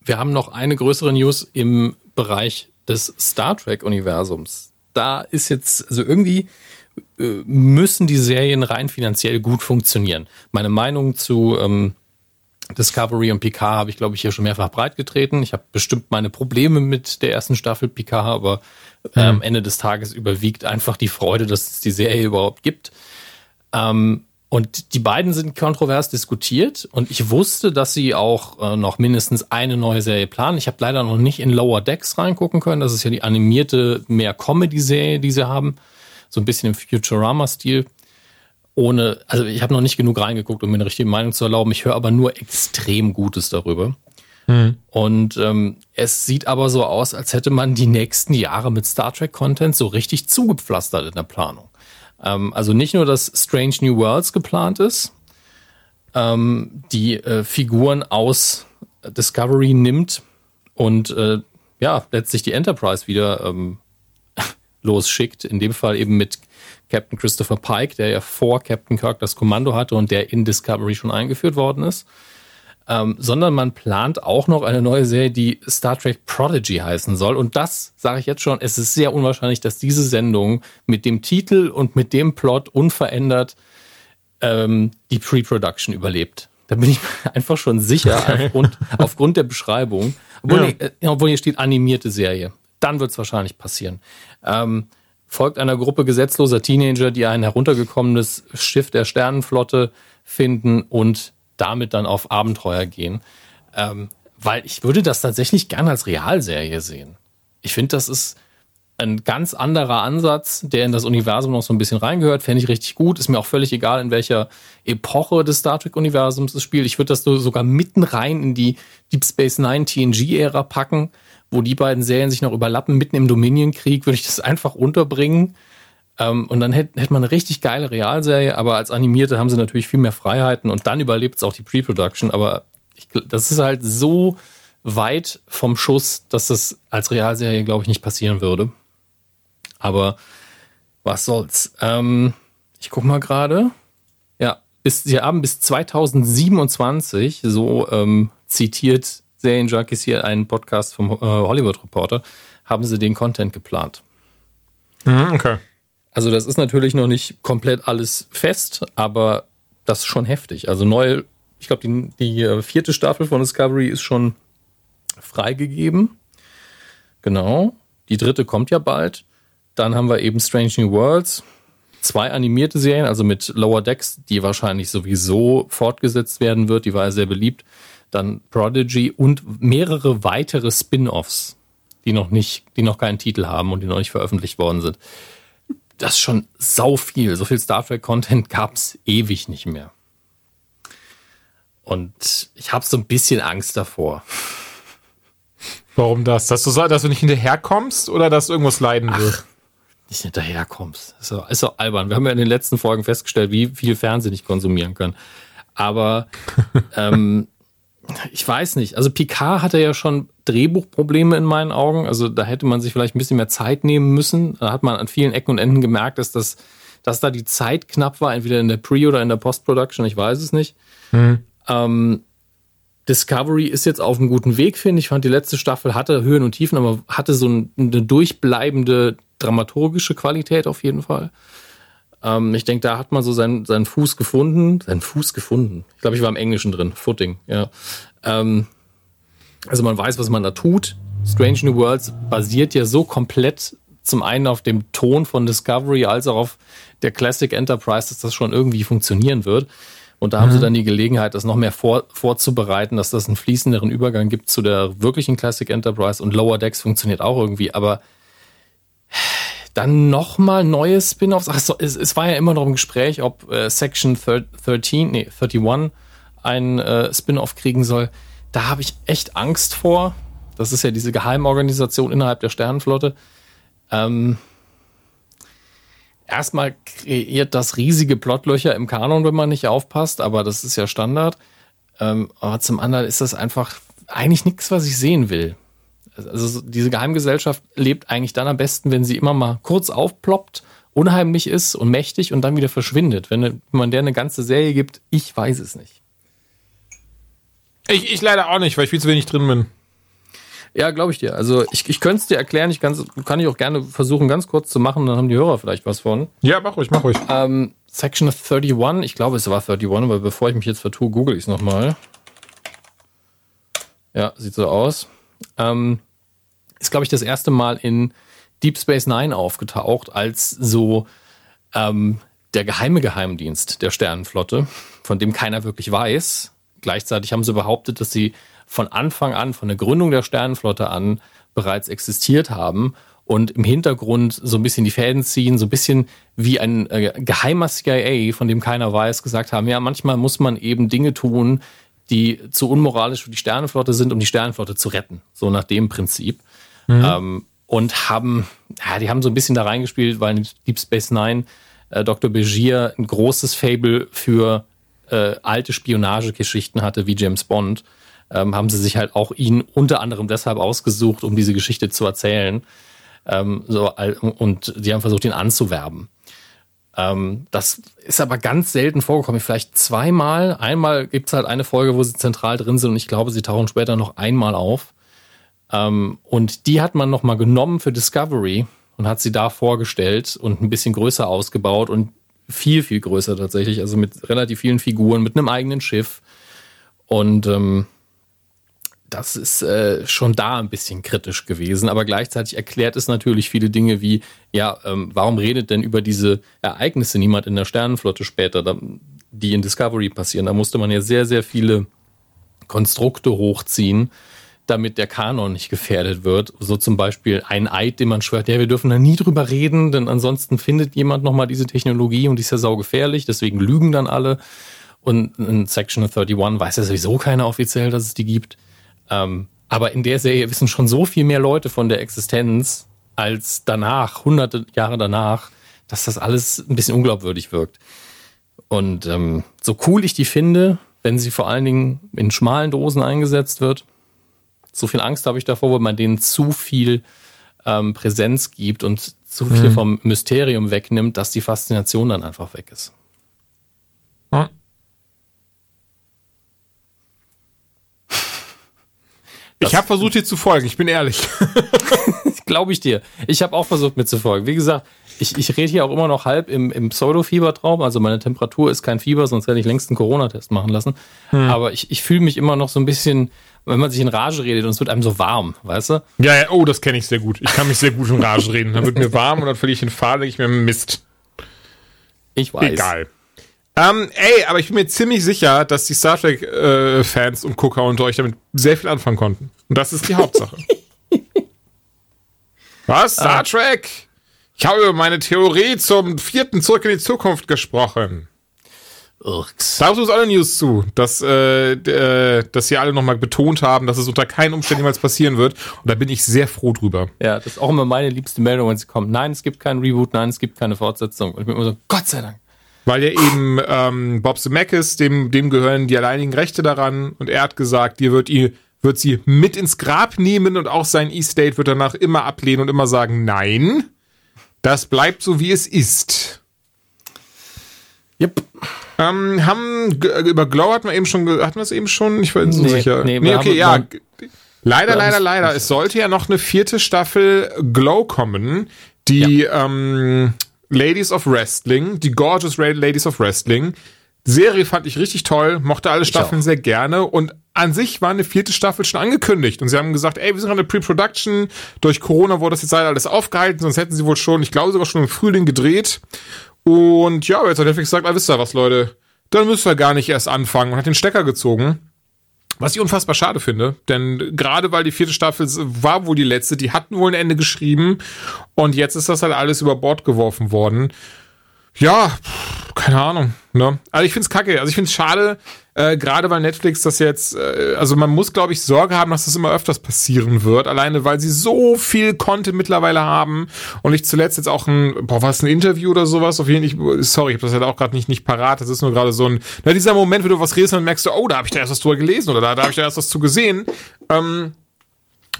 wir haben noch eine größere News im Bereich des Star Trek-Universums. Da ist jetzt, also irgendwie äh, müssen die Serien rein finanziell gut funktionieren. Meine Meinung zu ähm, Discovery und Picard habe ich, glaube ich, hier schon mehrfach breitgetreten. Ich habe bestimmt meine Probleme mit der ersten Staffel Picard, aber äh, am Ende des Tages überwiegt einfach die Freude, dass es die Serie überhaupt gibt. Ähm, und die beiden sind kontrovers diskutiert und ich wusste, dass sie auch äh, noch mindestens eine neue Serie planen. Ich habe leider noch nicht in Lower Decks reingucken können. Das ist ja die animierte, mehr Comedy-Serie, die sie haben. So ein bisschen im Futurama-Stil ohne, also ich habe noch nicht genug reingeguckt, um mir eine richtige Meinung zu erlauben. Ich höre aber nur extrem Gutes darüber. Mhm. Und ähm, es sieht aber so aus, als hätte man die nächsten Jahre mit Star Trek Content so richtig zugepflastert in der Planung. Ähm, also nicht nur, dass Strange New Worlds geplant ist, ähm, die äh, Figuren aus Discovery nimmt und äh, ja, letztlich die Enterprise wieder ähm, losschickt. In dem Fall eben mit Captain Christopher Pike, der ja vor Captain Kirk das Kommando hatte und der in Discovery schon eingeführt worden ist. Ähm, sondern man plant auch noch eine neue Serie, die Star Trek Prodigy heißen soll. Und das sage ich jetzt schon, es ist sehr unwahrscheinlich, dass diese Sendung mit dem Titel und mit dem Plot unverändert ähm, die Pre-Production überlebt. Da bin ich einfach schon sicher, aufgrund, aufgrund der Beschreibung. Obwohl, ja. nee, äh, obwohl hier steht animierte Serie. Dann wird es wahrscheinlich passieren. Ähm, folgt einer Gruppe gesetzloser Teenager, die ein heruntergekommenes Schiff der Sternenflotte finden und damit dann auf Abenteuer gehen. Ähm, weil ich würde das tatsächlich gerne als Realserie sehen. Ich finde, das ist ein ganz anderer Ansatz, der in das Universum noch so ein bisschen reingehört. Fände ich richtig gut. Ist mir auch völlig egal, in welcher Epoche des Star Trek-Universums es spielt. Ich würde das sogar mitten rein in die Deep Space Nine TNG-Ära packen wo die beiden Serien sich noch überlappen, mitten im Dominion-Krieg, würde ich das einfach unterbringen. Ähm, und dann hätte hätt man eine richtig geile Realserie, aber als Animierte haben sie natürlich viel mehr Freiheiten und dann überlebt es auch die Pre-Production. Aber ich, das ist halt so weit vom Schuss, dass das als Realserie, glaube ich, nicht passieren würde. Aber was soll's? Ähm, ich guck mal gerade. Ja, bis, sie haben bis 2027, so ähm, zitiert Serienjunkies hier einen Podcast vom äh, Hollywood Reporter, haben sie den Content geplant. Mhm, okay. Also das ist natürlich noch nicht komplett alles fest, aber das ist schon heftig. Also neu, ich glaube, die, die äh, vierte Staffel von Discovery ist schon freigegeben. Genau. Die dritte kommt ja bald. Dann haben wir eben Strange New Worlds. Zwei animierte Serien, also mit Lower Decks, die wahrscheinlich sowieso fortgesetzt werden wird. Die war ja sehr beliebt dann Prodigy und mehrere weitere Spin-offs, die noch nicht, die noch keinen Titel haben und die noch nicht veröffentlicht worden sind. Das ist schon sau viel. So viel Star Trek Content gab es ewig nicht mehr. Und ich habe so ein bisschen Angst davor. Warum das? Dass du, dass du nicht hinterherkommst oder dass irgendwas leiden wird? nicht hinterherkommst. Ist doch, ist doch albern. Wir haben ja in den letzten Folgen festgestellt, wie viel Fernsehen ich konsumieren kann. Aber ähm, ich weiß nicht. Also Picard hatte ja schon Drehbuchprobleme in meinen Augen. Also da hätte man sich vielleicht ein bisschen mehr Zeit nehmen müssen. Da hat man an vielen Ecken und Enden gemerkt, dass das, dass da die Zeit knapp war, entweder in der Pre- oder in der Post-Production. Ich weiß es nicht. Mhm. Ähm, Discovery ist jetzt auf einem guten Weg, finde ich. Ich fand, die letzte Staffel hatte Höhen und Tiefen, aber hatte so eine durchbleibende dramaturgische Qualität auf jeden Fall. Ähm, ich denke, da hat man so seinen, seinen Fuß gefunden. Seinen Fuß gefunden. Ich glaube, ich war im Englischen drin. Footing, ja. Ähm, also man weiß, was man da tut. Strange New Worlds basiert ja so komplett zum einen auf dem Ton von Discovery als auch auf der Classic Enterprise, dass das schon irgendwie funktionieren wird. Und da mhm. haben sie mhm. dann die Gelegenheit, das noch mehr vor, vorzubereiten, dass das einen fließenderen Übergang gibt zu der wirklichen Classic Enterprise. Und Lower Decks funktioniert auch irgendwie, aber dann nochmal neue Spin-offs. Ach so, es, es, war ja immer noch im Gespräch, ob äh, Section 13, nee, 31 ein äh, Spin-off kriegen soll. Da habe ich echt Angst vor. Das ist ja diese Geheimorganisation innerhalb der Sternenflotte. Ähm, erstmal kreiert das riesige Plotlöcher im Kanon, wenn man nicht aufpasst, aber das ist ja Standard. Ähm, aber zum anderen ist das einfach eigentlich nichts, was ich sehen will. Also diese Geheimgesellschaft lebt eigentlich dann am besten, wenn sie immer mal kurz aufploppt, unheimlich ist und mächtig und dann wieder verschwindet. Wenn man der eine ganze Serie gibt, ich weiß es nicht. Ich, ich leider auch nicht, weil ich viel zu wenig drin bin. Ja, glaube ich dir. Also ich, ich könnte es dir erklären, ich kann, kann ich auch gerne versuchen, ganz kurz zu machen, dann haben die Hörer vielleicht was von. Ja, mach ruhig, mach ruhig. Ähm, Section 31, ich glaube, es war 31, aber bevor ich mich jetzt vertue, google ich es nochmal. Ja, sieht so aus. Ähm, ist, glaube ich, das erste Mal in Deep Space Nine aufgetaucht, als so ähm, der geheime Geheimdienst der Sternenflotte, von dem keiner wirklich weiß. Gleichzeitig haben sie behauptet, dass sie von Anfang an, von der Gründung der Sternenflotte an bereits existiert haben und im Hintergrund so ein bisschen die Fäden ziehen, so ein bisschen wie ein äh, geheimer CIA, von dem keiner weiß, gesagt haben, ja, manchmal muss man eben Dinge tun, die zu unmoralisch für die Sternenflotte sind, um die Sternenflotte zu retten. So nach dem Prinzip. Mhm. Ähm, und haben, ja, die haben so ein bisschen da reingespielt, weil in Deep Space Nine äh, Dr. Begier ein großes Fable für äh, alte Spionagegeschichten hatte, wie James Bond. ähm, haben sie sich halt auch ihn unter anderem deshalb ausgesucht, um diese Geschichte zu erzählen. Ähm, so, und die haben versucht, ihn anzuwerben. Ähm, das ist aber ganz selten vorgekommen. Vielleicht zweimal. Einmal gibt's halt eine Folge, wo sie zentral drin sind und ich glaube, sie tauchen später noch einmal auf. Ähm, und die hat man nochmal genommen für Discovery und hat sie da vorgestellt und ein bisschen größer ausgebaut und viel, viel größer tatsächlich. Also mit relativ vielen Figuren, mit einem eigenen Schiff. Und ähm, das ist äh, schon da ein bisschen kritisch gewesen, aber gleichzeitig erklärt es natürlich viele Dinge wie, ja, ähm, warum redet denn über diese Ereignisse niemand in der Sternenflotte später, die in Discovery passieren? Da musste man ja sehr, sehr viele Konstrukte hochziehen, damit der Kanon nicht gefährdet wird. So zum Beispiel ein Eid, den man schwört, ja, wir dürfen da nie drüber reden, denn ansonsten findet jemand nochmal diese Technologie und die ist ja saugefährlich, deswegen lügen dann alle. Und in Section 31 weiß ja sowieso keiner offiziell, dass es die gibt. Ähm, aber in der Serie wissen schon so viel mehr Leute von der Existenz als danach, hunderte Jahre danach, dass das alles ein bisschen unglaubwürdig wirkt. Und ähm, so cool ich die finde, wenn sie vor allen Dingen in schmalen Dosen eingesetzt wird, so viel Angst habe ich davor, weil man denen zu viel ähm, Präsenz gibt und zu viel mhm. vom Mysterium wegnimmt, dass die Faszination dann einfach weg ist. Ja. ich habe versucht, dir zu folgen, ich bin ehrlich. Glaube ich dir. Ich habe auch versucht, mir zu folgen. Wie gesagt, ich, ich rede hier auch immer noch halb im, im Pseudo-Fiebertraum. Also meine Temperatur ist kein Fieber, sonst hätte ich längst einen Corona-Test machen lassen. Hm. Aber ich, ich fühle mich immer noch so ein bisschen, wenn man sich in Rage redet und es wird einem so warm, weißt du? Ja, ja oh, das kenne ich sehr gut. Ich kann mich sehr gut in Rage reden. Dann wird mir warm und dann verliere ich den Faden, ich mir, Mist. Ich weiß. Egal. Ähm, ey, aber ich bin mir ziemlich sicher, dass die Star Trek-Fans äh, und Gucker unter euch damit sehr viel anfangen konnten. Und das ist die Hauptsache. Was? Star ah. Trek? Ich habe über meine Theorie zum vierten Zurück in die Zukunft gesprochen. Urks. Da uns alle News zu, dass, äh, äh, dass sie alle nochmal betont haben, dass es unter keinen Umständen jemals passieren wird. Und da bin ich sehr froh drüber. Ja, das ist auch immer meine liebste Meldung, wenn sie kommt. Nein, es gibt keinen Reboot, nein, es gibt keine Fortsetzung. Und ich bin immer so, Gott sei Dank. Weil ja eben ähm, Bob Zemeckis, dem, dem gehören die alleinigen Rechte daran und er hat gesagt, dir wird, ihr, wird sie mit ins Grab nehmen und auch sein E-State wird danach immer ablehnen und immer sagen, nein, das bleibt so wie es ist. Yep. Ähm, haben über Glow hatten wir eben schon hatten wir es eben schon, ich war nicht nee, sicher. Nee, nee okay, ja. Leider, leider, leider. Es sollte ja noch eine vierte Staffel Glow kommen, die ja. ähm, Ladies of Wrestling, die Gorgeous Ladies of Wrestling. Serie fand ich richtig toll, mochte alle Staffeln sehr gerne und an sich war eine vierte Staffel schon angekündigt. Und sie haben gesagt, ey, wir sind an der Pre-Production, durch Corona wurde das jetzt leider alles aufgehalten, sonst hätten sie wohl schon, ich glaube sogar schon im Frühling gedreht. Und ja, jetzt hat Netflix gesagt, ah, wisst ihr was, Leute, dann müsst ihr gar nicht erst anfangen. Und hat den Stecker gezogen. Was ich unfassbar schade finde, denn gerade weil die vierte Staffel war wohl die letzte, die hatten wohl ein Ende geschrieben. Und jetzt ist das halt alles über Bord geworfen worden. Ja, keine Ahnung. Ne? Also ich find's kacke. Also ich find's schade, äh, gerade weil Netflix das jetzt, äh, also man muss, glaube ich, Sorge haben, dass das immer öfters passieren wird, alleine weil sie so viel Content mittlerweile haben und ich zuletzt jetzt auch ein, boah, was ein Interview oder sowas, auf jeden Fall, sorry, ich habe das halt auch gerade nicht, nicht parat, das ist nur gerade so ein, na, dieser Moment, wenn du was redest und merkst du, oh, da habe ich da erst was drüber gelesen oder da, da habe ich da erst was zu gesehen. Ähm,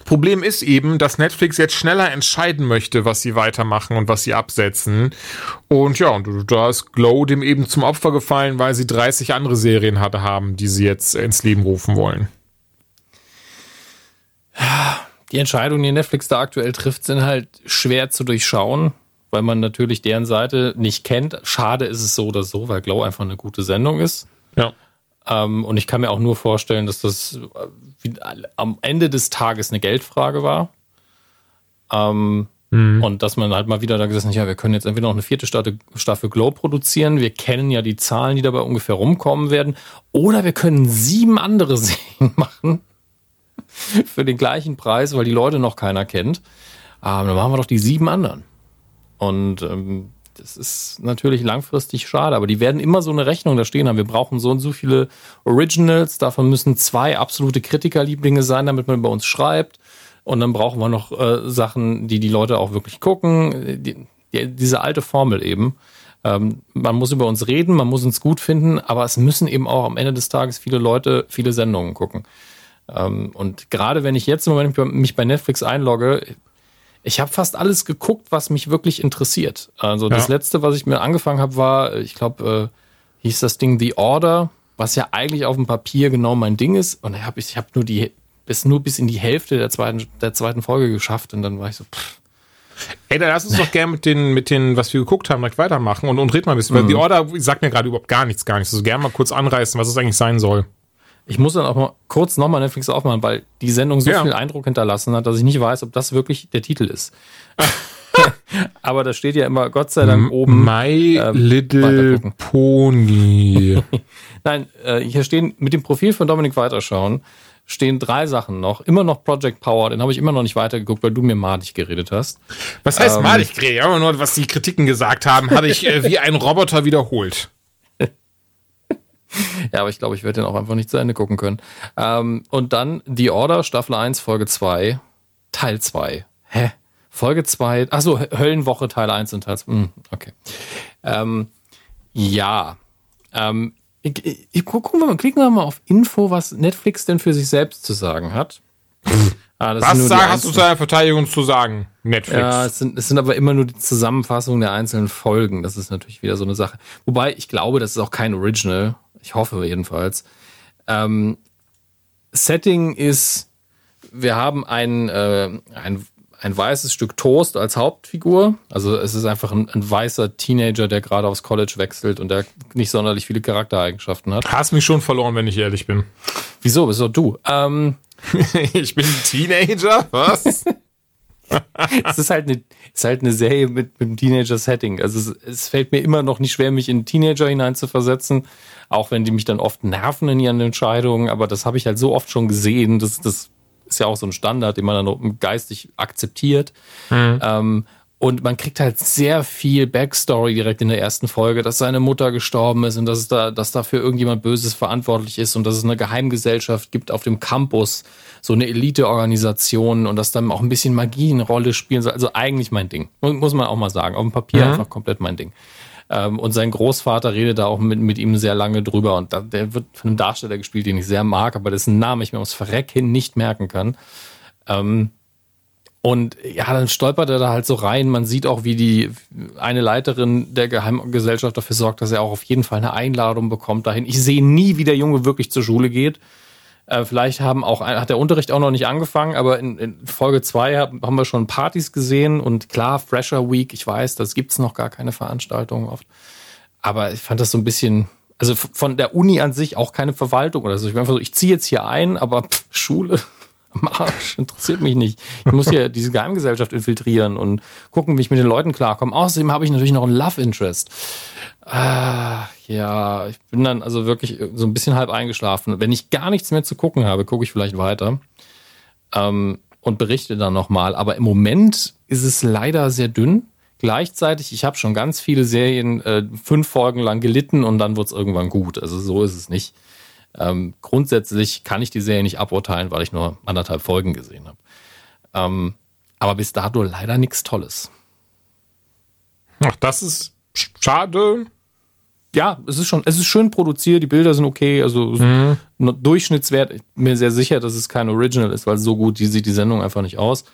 Problem ist eben, dass Netflix jetzt schneller entscheiden möchte, was sie weitermachen und was sie absetzen. Und ja, und da ist Glow dem eben zum Opfer gefallen, weil sie 30 andere Serien hatte haben, die sie jetzt ins Leben rufen wollen. Die Entscheidungen, die Netflix da aktuell trifft, sind halt schwer zu durchschauen, weil man natürlich deren Seite nicht kennt. Schade ist es so oder so, weil Glow einfach eine gute Sendung ist. Ja. Ähm, und ich kann mir auch nur vorstellen, dass das am Ende des Tages eine Geldfrage war. Ähm, mhm. Und dass man halt mal wieder da gesessen hat, ja, wir können jetzt entweder noch eine vierte Staffel, Staffel Glow produzieren, wir kennen ja die Zahlen, die dabei ungefähr rumkommen werden, oder wir können sieben andere Serien machen für den gleichen Preis, weil die Leute noch keiner kennt. Ähm, dann machen wir doch die sieben anderen. Und ähm, das ist natürlich langfristig schade, aber die werden immer so eine Rechnung da stehen haben. Wir brauchen so und so viele Originals, davon müssen zwei absolute Kritikerlieblinge sein, damit man bei uns schreibt. Und dann brauchen wir noch äh, Sachen, die die Leute auch wirklich gucken. Die, die, diese alte Formel eben. Ähm, man muss über uns reden, man muss uns gut finden, aber es müssen eben auch am Ende des Tages viele Leute viele Sendungen gucken. Ähm, und gerade wenn ich jetzt im Moment mich bei Netflix einlogge, ich habe fast alles geguckt, was mich wirklich interessiert. Also das ja. letzte, was ich mir angefangen habe, war, ich glaube, äh, hieß das Ding The Order, was ja eigentlich auf dem Papier genau mein Ding ist. Und ich habe ich hab nur die bis nur bis in die Hälfte der zweiten der zweiten Folge geschafft und dann war ich so. Pff. Ey, dann lass uns doch gerne mit den, mit den, was wir geguckt haben, direkt weitermachen und, und red mal ein bisschen. Mhm. Weil die Order sagt mir gerade überhaupt gar nichts, gar nichts. Also gerne mal kurz anreißen, was es eigentlich sein soll. Ich muss dann auch mal kurz nochmal Netflix aufmachen, weil die Sendung so ja. viel Eindruck hinterlassen hat, dass ich nicht weiß, ob das wirklich der Titel ist. Aber da steht ja immer, Gott sei Dank, oben. My ähm, Little Pony. Nein, äh, hier stehen mit dem Profil von Dominik weiterschauen stehen drei Sachen noch. Immer noch Project Power, den habe ich immer noch nicht weitergeguckt, weil du mir madig geredet hast. Was heißt ähm, madig geredet? Aber nur, was die Kritiken gesagt haben, habe ich äh, wie ein Roboter wiederholt. ja, aber ich glaube, ich werde den auch einfach nicht zu Ende gucken können. Ähm, und dann The Order, Staffel 1, Folge 2, Teil 2. Hä? Folge 2, achso, Höllenwoche, Teil 1 und Teil 2. Hm, okay. Ähm, ja. Ähm, ich, ich, ich, gucken wir mal, klicken wir mal auf Info, was Netflix denn für sich selbst zu sagen hat. Ah, was sag, hast du zu deiner Verteidigung zu sagen, Netflix? Ja, es sind, es sind aber immer nur die Zusammenfassungen der einzelnen Folgen. Das ist natürlich wieder so eine Sache. Wobei, ich glaube, das ist auch kein Original. Ich hoffe jedenfalls. Ähm, Setting ist, wir haben ein, äh, ein ein weißes Stück Toast als Hauptfigur. Also es ist einfach ein, ein, weißer Teenager, der gerade aufs College wechselt und der nicht sonderlich viele Charaktereigenschaften hat. Hast mich schon verloren, wenn ich ehrlich bin. Wieso? Bist doch du. Ähm, ich bin ein Teenager? Was? es ist halt eine, ist halt eine Serie mit, mit einem Teenager-Setting. Also es, es, fällt mir immer noch nicht schwer, mich in Teenager hineinzuversetzen, auch wenn die mich dann oft nerven in ihren Entscheidungen. Aber das habe ich halt so oft schon gesehen, dass das ist ja auch so ein Standard, den man dann geistig akzeptiert. Mhm. Ähm, und man kriegt halt sehr viel Backstory direkt in der ersten Folge, dass seine Mutter gestorben ist und dass es da, dass dafür irgendjemand Böses verantwortlich ist und dass es eine Geheimgesellschaft gibt auf dem Campus, so eine Eliteorganisation und dass dann auch ein bisschen Magie eine Rolle spielen soll. Also eigentlich mein Ding. Muss man auch mal sagen. Auf dem Papier mhm. einfach komplett mein Ding. Ähm, und sein Großvater redet da auch mit, mit ihm sehr lange drüber. Und der wird von einem Darsteller gespielt, den ich sehr mag, aber dessen Name ich mir ums Verrecken nicht merken kann. Ähm, und ja, dann stolpert er da halt so rein. Man sieht auch, wie die eine Leiterin der Geheimgesellschaft dafür sorgt, dass er auch auf jeden Fall eine Einladung bekommt dahin. Ich sehe nie, wie der Junge wirklich zur Schule geht. Äh, vielleicht haben auch, hat der Unterricht auch noch nicht angefangen, aber in, in Folge zwei haben wir schon Partys gesehen und klar, Fresher Week, ich weiß, das gibt's noch gar keine Veranstaltungen oft. Aber ich fand das so ein bisschen, also von der Uni an sich auch keine Verwaltung oder so. Ich so, ich ziehe jetzt hier ein, aber pff, Schule, am Arsch, interessiert mich nicht. Ich muss hier diese Geheimgesellschaft infiltrieren und gucken, wie ich mit den Leuten klarkomme. Außerdem habe ich natürlich noch einen Love Interest. Ah, ja, ich bin dann also wirklich so ein bisschen halb eingeschlafen. Wenn ich gar nichts mehr zu gucken habe, gucke ich vielleicht weiter ähm, und berichte dann nochmal. Aber im Moment ist es leider sehr dünn. Gleichzeitig, ich habe schon ganz viele Serien äh, fünf Folgen lang gelitten und dann wird es irgendwann gut. Also so ist es nicht. Ähm, grundsätzlich kann ich die Serie nicht aburteilen, weil ich nur anderthalb Folgen gesehen habe. Ähm, aber bis dato leider nichts Tolles. Ach, das ist schade ja, es ist schon, es ist schön produziert, die Bilder sind okay, also mhm. Durchschnittswert, ich bin mir sehr sicher, dass es kein Original ist, weil so gut die sieht die Sendung einfach nicht aus.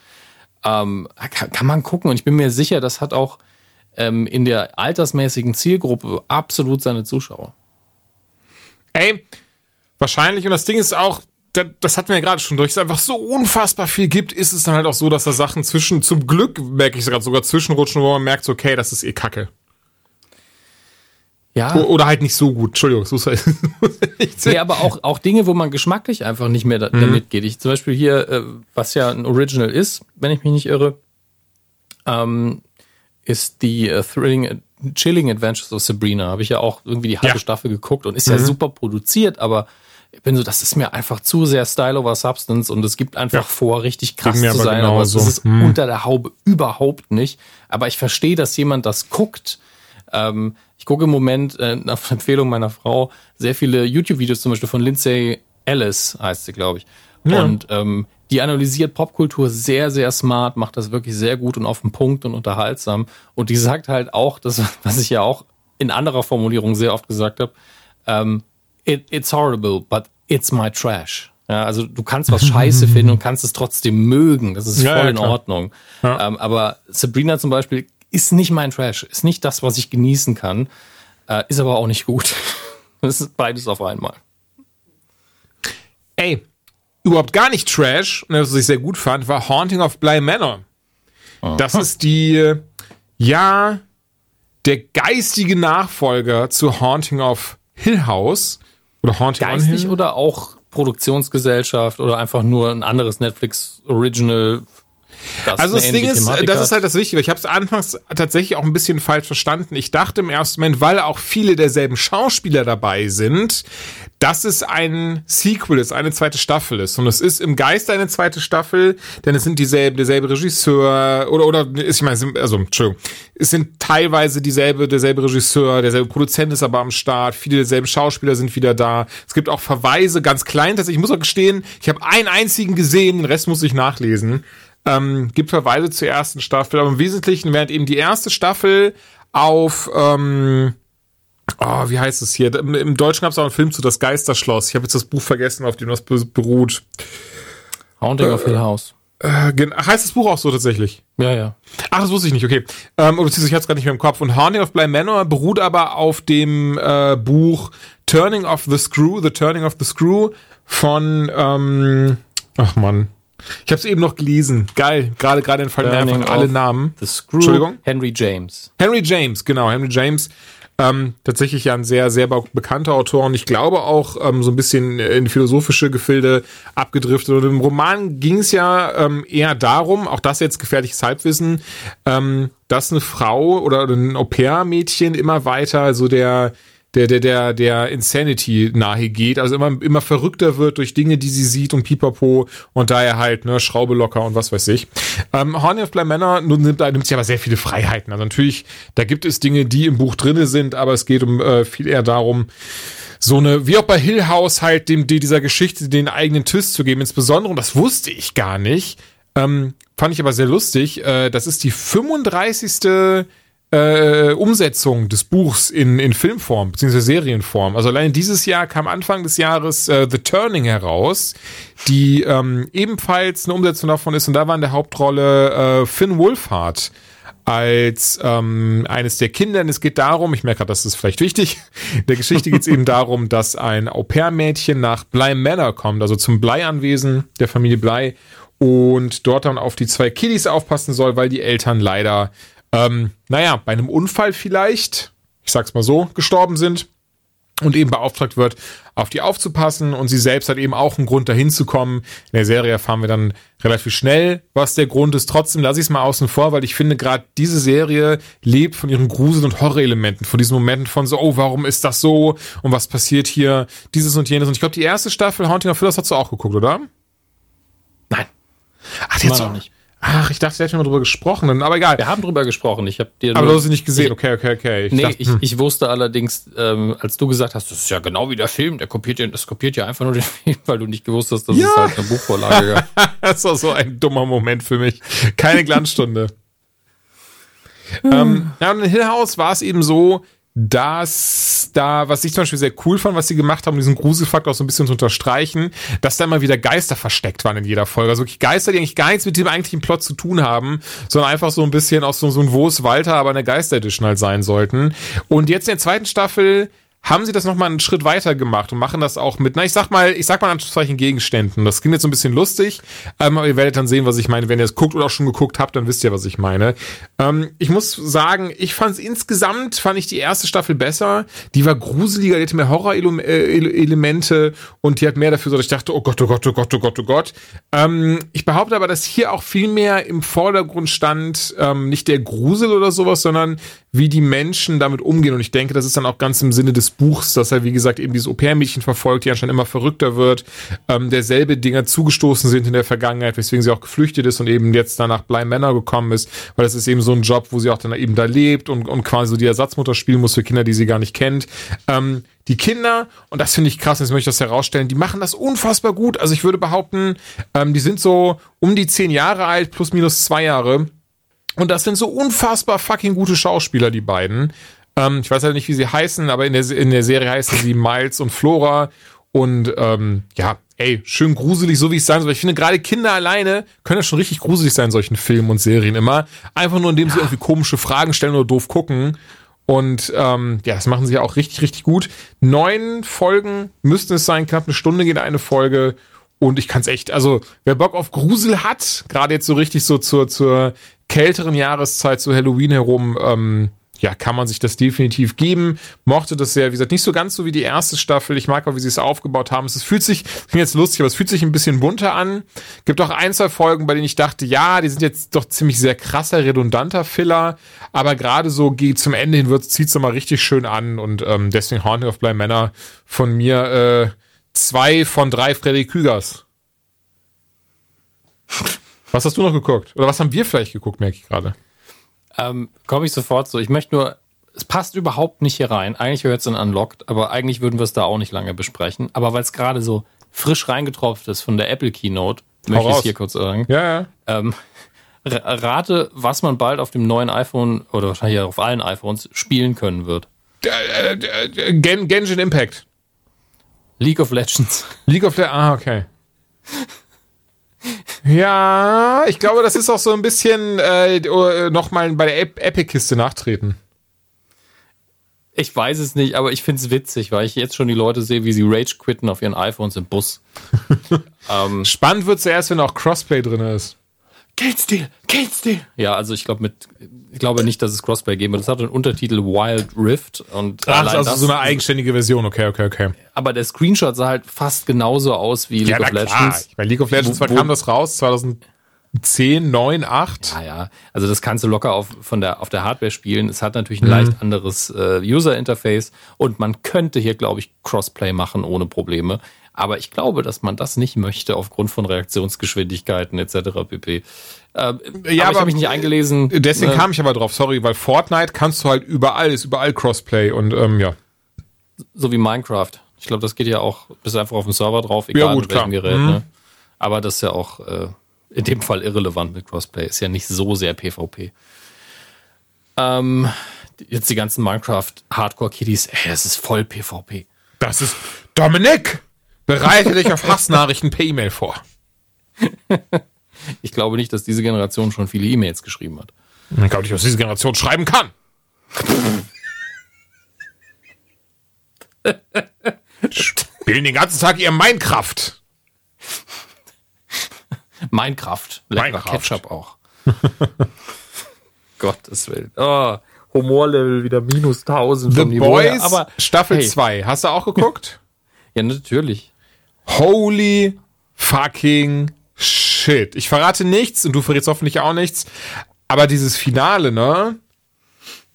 Ähm, kann, kann, man gucken und ich bin mir sicher, das hat auch ähm, in der altersmäßigen Zielgruppe absolut seine Zuschauer. Ey, wahrscheinlich, und das Ding ist auch, das hatten wir ja gerade schon durch, es einfach so unfassbar viel gibt, ist es dann halt auch so, dass da Sachen zwischen, zum Glück merke ich es gerade sogar zwischenrutschen, wo man merkt, okay, das ist eh Kacke. Ja. Oder halt nicht so gut. Entschuldigung, so halt Nee, aber auch, auch Dinge, wo man geschmacklich einfach nicht mehr da, mhm. damit geht. Ich, zum Beispiel hier, äh, was ja ein Original ist, wenn ich mich nicht irre, ähm, ist die uh, Thrilling, Chilling Adventures of Sabrina. Habe ich ja auch irgendwie die halbe ja. Staffel geguckt und ist mhm. ja super produziert, aber ich bin so, das ist mir einfach zu sehr Style over Substance und es gibt einfach ja. vor, richtig krass zu sein, aber, aber es ist mhm. unter der Haube überhaupt nicht. Aber ich verstehe, dass jemand das guckt. Ähm, ich gucke im Moment äh, auf Empfehlung meiner Frau sehr viele YouTube-Videos, zum Beispiel von Lindsay Ellis, heißt sie, glaube ich. Ja. Und ähm, die analysiert Popkultur sehr, sehr smart, macht das wirklich sehr gut und auf den Punkt und unterhaltsam. Und die sagt halt auch, das, was ich ja auch in anderer Formulierung sehr oft gesagt habe, ähm, it, it's horrible, but it's my trash. Ja, also du kannst was scheiße finden und kannst es trotzdem mögen. Das ist voll ja, in Ordnung. Ja. Ähm, aber Sabrina zum Beispiel ist nicht mein Trash, ist nicht das, was ich genießen kann, äh, ist aber auch nicht gut. Das ist beides auf einmal. Ey, überhaupt gar nicht Trash, und was ich sehr gut fand, war Haunting of Bly Manor. Oh. Das ist die, ja, der geistige Nachfolger zu Haunting of Hill House oder Haunting Geistig oder auch Produktionsgesellschaft oder einfach nur ein anderes Netflix Original das also das Ding ist, das ist halt das Wichtige. Ich habe es anfangs tatsächlich auch ein bisschen falsch verstanden. Ich dachte im ersten Moment, weil auch viele derselben Schauspieler dabei sind, dass es ein Sequel ist, eine zweite Staffel ist. Und es ist im Geist eine zweite Staffel, denn es sind dieselben, derselbe Regisseur oder oder ist ich meine, also Entschuldigung, es sind teilweise dieselbe, derselbe Regisseur, derselbe Produzent ist aber am Start, viele derselben Schauspieler sind wieder da. Es gibt auch Verweise, ganz klein. Ich muss auch gestehen, ich habe einen einzigen gesehen, den Rest muss ich nachlesen. Ähm, gibt Verweise zur ersten Staffel, aber im Wesentlichen, während eben die erste Staffel auf, ähm, oh, wie heißt es hier? Im, im Deutschen gab es auch einen Film zu Das Geisterschloss. Ich habe jetzt das Buch vergessen, auf dem das beruht. Haunting äh, of Hill House. Äh, heißt das Buch auch so tatsächlich? Ja, ja. Ach, das wusste ich nicht, okay. Ähm, oder ich hatte gar nicht mehr im Kopf. Und Haunting of Bly Manor beruht aber auf dem äh, Buch Turning of the Screw, The Turning of the Screw von, ähm, ach man, ich habe es eben noch gelesen. Geil. Gerade gerade entfallen mir einfach alle Namen. The Screw. Entschuldigung. Henry James. Henry James, genau. Henry James. Ähm, tatsächlich ja ein sehr, sehr bekannter Autor und ich glaube auch ähm, so ein bisschen in philosophische Gefilde abgedriftet. Und im Roman ging es ja ähm, eher darum, auch das jetzt gefährliches Halbwissen, ähm, dass eine Frau oder ein Au-pair-Mädchen immer weiter so der der, der, der, der Insanity nahe geht, also immer, immer verrückter wird durch Dinge, die sie sieht und pipapo und daher halt, ne, Schraube locker und was weiß ich. Ähm, Horny of Bly Manor nimmt, nimmt sich aber sehr viele Freiheiten. Also natürlich, da gibt es Dinge, die im Buch drinne sind, aber es geht um äh, viel eher darum, so eine, wie auch bei Hill House halt dem, die, dieser Geschichte den eigenen Twist zu geben. Insbesondere, und das wusste ich gar nicht, ähm, fand ich aber sehr lustig, äh, das ist die 35 äh, Umsetzung des Buchs in, in Filmform bzw. Serienform. Also allein dieses Jahr kam Anfang des Jahres äh, The Turning heraus, die ähm, ebenfalls eine Umsetzung davon ist und da war in der Hauptrolle äh, Finn Wolfhard als ähm, eines der Kinder. Und es geht darum, ich merke gerade, das ist vielleicht wichtig, in der Geschichte geht es eben darum, dass ein Au-pair-Mädchen nach Bly Manor kommt, also zum Blei-Anwesen der Familie Blei und dort dann auf die zwei Kiddies aufpassen soll, weil die Eltern leider ähm, naja, bei einem Unfall vielleicht, ich sag's mal so, gestorben sind und eben beauftragt wird, auf die aufzupassen und sie selbst hat eben auch einen Grund dahin zu kommen. In der Serie erfahren wir dann relativ schnell, was der Grund ist. Trotzdem lasse ich es mal außen vor, weil ich finde, gerade diese Serie lebt von ihren Grusel- und Horrorelementen, von diesen Momenten von so, oh, warum ist das so und was passiert hier, dieses und jenes. Und ich glaube, die erste Staffel Haunting of Phyllis hast du auch geguckt, oder? Nein. Ach, die jetzt auch nicht. Ach, ich dachte, wir hätten mal drüber gesprochen, aber egal. Wir haben drüber gesprochen. Ich habe dir. Aber du hast sie nicht gesehen. Okay, okay, okay. Ich nee, dachte, ich, hm. ich wusste allerdings, ähm, als du gesagt hast, das ist ja genau wie der Film, der kopiert ja, das kopiert ja einfach nur den Film, weil du nicht gewusst hast, dass ja. es halt eine Buchvorlage gab. das war so ein dummer Moment für mich. Keine Glanzstunde. ähm, ja, und in Hill House war es eben so, dass da, was ich zum Beispiel sehr cool fand, was sie gemacht haben, diesen Gruselfaktor auch so ein bisschen zu unterstreichen, dass da immer wieder Geister versteckt waren in jeder Folge. Also wirklich Geister, die eigentlich gar nichts mit dem eigentlichen Plot zu tun haben, sondern einfach so ein bisschen auch so, so ein Wo ist Walter, aber eine Geister-Edition halt sein sollten. Und jetzt in der zweiten Staffel haben sie das nochmal einen Schritt weiter gemacht und machen das auch mit, na, ich sag mal, ich sag mal Anführungszeichen Gegenständen. Das klingt jetzt so ein bisschen lustig, ähm, aber ihr werdet dann sehen, was ich meine. Wenn ihr es guckt oder auch schon geguckt habt, dann wisst ihr, was ich meine. Ähm, ich muss sagen, ich fand es insgesamt, fand ich die erste Staffel besser. Die war gruseliger, die hatte mehr Horror-Elemente und die hat mehr dafür dass ich dachte, oh Gott, oh Gott, oh Gott, oh Gott, oh Gott. Ähm, ich behaupte aber, dass hier auch viel mehr im Vordergrund stand, ähm, nicht der Grusel oder sowas, sondern wie die Menschen damit umgehen. Und ich denke, das ist dann auch ganz im Sinne des Buchs, dass er, wie gesagt, eben dieses Au-pair-Mädchen verfolgt, die anscheinend immer verrückter wird, ähm, derselbe Dinger zugestoßen sind in der Vergangenheit, weswegen sie auch geflüchtet ist und eben jetzt danach Blind Männer gekommen ist, weil das ist eben so ein Job, wo sie auch dann eben da lebt und, und quasi so die Ersatzmutter spielen muss für Kinder, die sie gar nicht kennt. Ähm, die Kinder, und das finde ich krass, jetzt möchte ich das herausstellen, die machen das unfassbar gut. Also ich würde behaupten, ähm, die sind so um die zehn Jahre alt, plus minus zwei Jahre. Und das sind so unfassbar fucking gute Schauspieler, die beiden. Ähm, ich weiß halt nicht, wie sie heißen, aber in der, in der Serie heißen sie Miles und Flora. Und ähm, ja, ey, schön gruselig, so wie es sein soll. Ich finde, gerade Kinder alleine können ja schon richtig gruselig sein in solchen Filmen und Serien immer. Einfach nur, indem sie irgendwie komische Fragen stellen oder doof gucken. Und ähm, ja, das machen sie ja auch richtig, richtig gut. Neun Folgen müssten es sein, knapp eine Stunde geht eine Folge. Und ich kann es echt, also wer Bock auf Grusel hat, gerade jetzt so richtig so zur, zur kälteren Jahreszeit, zu Halloween herum, ähm, ja, kann man sich das definitiv geben. Mochte das sehr, wie gesagt, nicht so ganz so wie die erste Staffel. Ich mag auch, wie sie es aufgebaut haben. Es fühlt sich, das klingt jetzt lustig, aber es fühlt sich ein bisschen bunter an. Gibt auch ein, zwei Folgen, bei denen ich dachte, ja, die sind jetzt doch ziemlich sehr krasser, redundanter Filler. Aber gerade so geht zum Ende hin, wird zieht's nochmal richtig schön an. Und ähm, deswegen Haunting of Bly Männer von mir äh, zwei von drei Freddy Kügers. Was hast du noch geguckt? Oder was haben wir vielleicht geguckt, merke ich gerade? Ähm, Komme ich sofort so. Ich möchte nur, es passt überhaupt nicht hier rein. Eigentlich gehört es in Unlocked, aber eigentlich würden wir es da auch nicht lange besprechen. Aber weil es gerade so frisch reingetropft ist von der Apple Keynote, möchte ich es hier kurz sagen. Ja, ja. Ähm, rate, was man bald auf dem neuen iPhone oder wahrscheinlich auf allen iPhones spielen können wird. Äh, äh, Gen Genshin Impact. League of Legends. League of Legends, ah, okay. Ja, ich glaube, das ist auch so ein bisschen äh, nochmal bei der Epic-Kiste nachtreten. Ich weiß es nicht, aber ich finde es witzig, weil ich jetzt schon die Leute sehe, wie sie Rage quitten auf ihren iPhones im Bus. ähm, Spannend wird es erst, wenn auch Crossplay drin ist. Killsteal, Killsteal. Ja, also ich glaube mit, ich glaube nicht, dass es Crossplay geben wird. Das hat einen Untertitel Wild Rift und Ach, also das, so eine eigenständige Version. Okay, okay, okay. Aber der Screenshot sah halt fast genauso aus wie ja, League of Legends. Klar. Bei League of Legends wo, wo, kam das raus 2010, 9, 8. Ja, ja. Also das kannst du locker auf von der auf der Hardware spielen. Es hat natürlich ein mhm. leicht anderes äh, User Interface und man könnte hier glaube ich Crossplay machen ohne Probleme. Aber ich glaube, dass man das nicht möchte aufgrund von Reaktionsgeschwindigkeiten etc. pp. Äh, ja, aber ich habe mich nicht eingelesen. Deswegen äh, kam ich aber drauf, sorry, weil Fortnite kannst du halt überall, ist überall Crossplay und ähm, ja. So wie Minecraft. Ich glaube, das geht ja auch, bist einfach auf dem Server drauf, egal ja, gut, mit welchem klar. Gerät. Mhm. Ne? Aber das ist ja auch äh, in dem Fall irrelevant mit Crossplay. Ist ja nicht so sehr PvP. Ähm, jetzt die ganzen Minecraft-Hardcore-Kiddies, ey, das ist voll PvP. Das ist Dominik! Bereite dich auf Hassnachrichten per E-Mail vor. ich glaube nicht, dass diese Generation schon viele E-Mails geschrieben hat. Ich glaube nicht, dass diese Generation schreiben kann. Spielen den ganzen Tag ihr Minecraft. Minecraft. Minecraft. Ketchup auch. Gottes Willen. Oh, Humorlevel wieder minus 1000 The Boys Aber, Staffel hey. 2. Hast du auch geguckt? ja, natürlich. Holy fucking shit. Ich verrate nichts und du verrätst hoffentlich auch nichts. Aber dieses Finale, ne?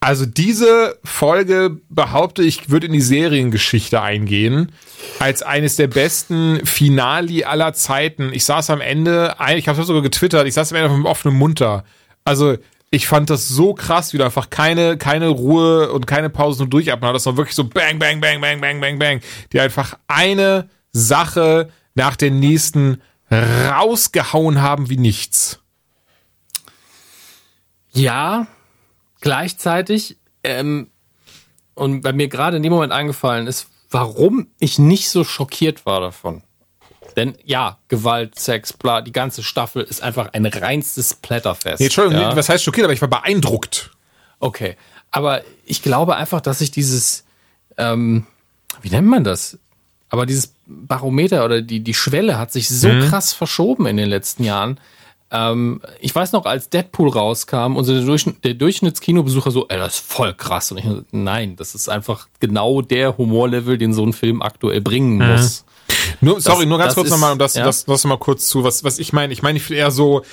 Also diese Folge behaupte ich, wird in die Seriengeschichte eingehen als eines der besten Finali aller Zeiten. Ich saß am Ende, ich habe sogar getwittert, ich saß am Ende mit offenem Munter. Also ich fand das so krass, wie du einfach keine, keine Ruhe und keine Pause nur durchatmen Das war wirklich so bang, bang, bang, bang, bang, bang, bang. Die einfach eine Sache nach der nächsten rausgehauen haben wie nichts. Ja, gleichzeitig, ähm, und bei mir gerade in dem Moment eingefallen ist, warum ich nicht so schockiert war davon. Denn ja, Gewalt, Sex, bla, die ganze Staffel ist einfach ein reinstes Plätterfest. Nee, Entschuldigung, ja? was heißt schockiert, aber ich war beeindruckt. Okay, aber ich glaube einfach, dass ich dieses, ähm, wie nennt man das? Aber dieses Barometer oder die, die Schwelle hat sich so mhm. krass verschoben in den letzten Jahren. Ähm, ich weiß noch, als Deadpool rauskam und der, der Durchschnittskinobesucher so, ey, das ist voll krass. Und ich, nein, das ist einfach genau der Humorlevel, den so ein Film aktuell bringen mhm. muss. Mhm. Nur, sorry, das, nur ganz kurz nochmal, um das, ja? das, das mal kurz zu, was, was ich meine. Ich meine, ich eher so,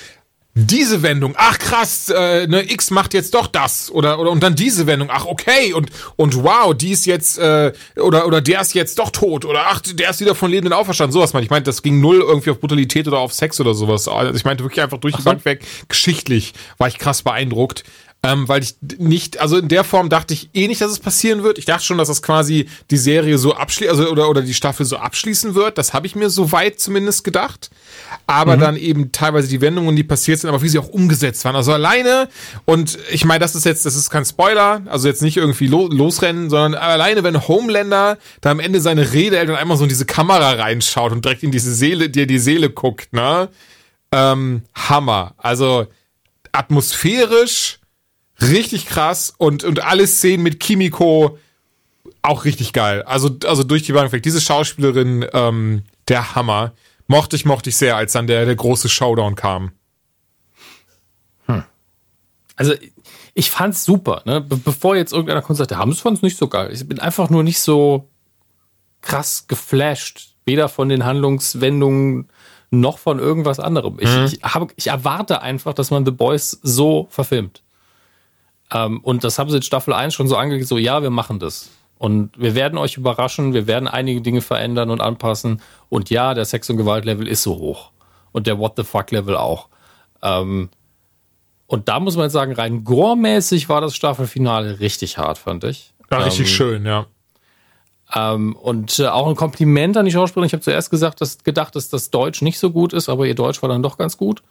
diese Wendung, ach krass, äh, ne, X macht jetzt doch das oder oder und dann diese Wendung, ach okay und und wow, die ist jetzt äh, oder oder der ist jetzt doch tot oder ach der ist wieder von Lebenden auferstanden, sowas meine ich. meinte, das ging null irgendwie auf Brutalität oder auf Sex oder sowas. Also ich meinte wirklich einfach durch die Bank weg geschichtlich war ich krass beeindruckt. ähm, weil ich nicht, also in der Form dachte ich eh nicht, dass es passieren wird. Ich dachte schon, dass das quasi die Serie so abschließt, also oder, oder die Staffel so abschließen wird. Das habe ich mir so weit zumindest gedacht. Aber mhm. dann eben teilweise die Wendungen, die passiert sind, aber wie sie auch umgesetzt waren. Also alleine, und ich meine, das ist jetzt, das ist kein Spoiler, also jetzt nicht irgendwie lo losrennen, sondern alleine, wenn Homelander da am Ende seine Rede hält und einmal so in diese Kamera reinschaut und direkt in diese Seele, dir die Seele guckt, ne? Ähm, Hammer. Also atmosphärisch richtig krass und, und alle Szenen mit Kimiko auch richtig geil. Also, also durch die Bank weg. Diese Schauspielerin, ähm, der Hammer. Mochte ich, mochte ich sehr, als dann der, der große Showdown kam. Hm. Also, ich fand's super, ne? Be bevor jetzt irgendeiner kommt und sagt, der Hammes fand's nicht so geil. Ich bin einfach nur nicht so krass geflasht. Weder von den Handlungswendungen noch von irgendwas anderem. Ich, mhm. ich, hab, ich erwarte einfach, dass man The Boys so verfilmt. Ähm, und das haben sie in Staffel 1 schon so angekündigt, so ja, wir machen das. Und wir werden euch überraschen, wir werden einige Dinge verändern und anpassen. Und ja, der Sex- und Gewalt-Level ist so hoch. Und der What the fuck-Level auch. Ähm, und da muss man sagen, rein gore-mäßig war das Staffelfinale richtig hart, fand ich. Ja, richtig ähm, schön, ja. Ähm, und äh, auch ein Kompliment an die Schauspielerin. Ich habe zuerst gesagt, dass, gedacht, dass das Deutsch nicht so gut ist, aber ihr Deutsch war dann doch ganz gut.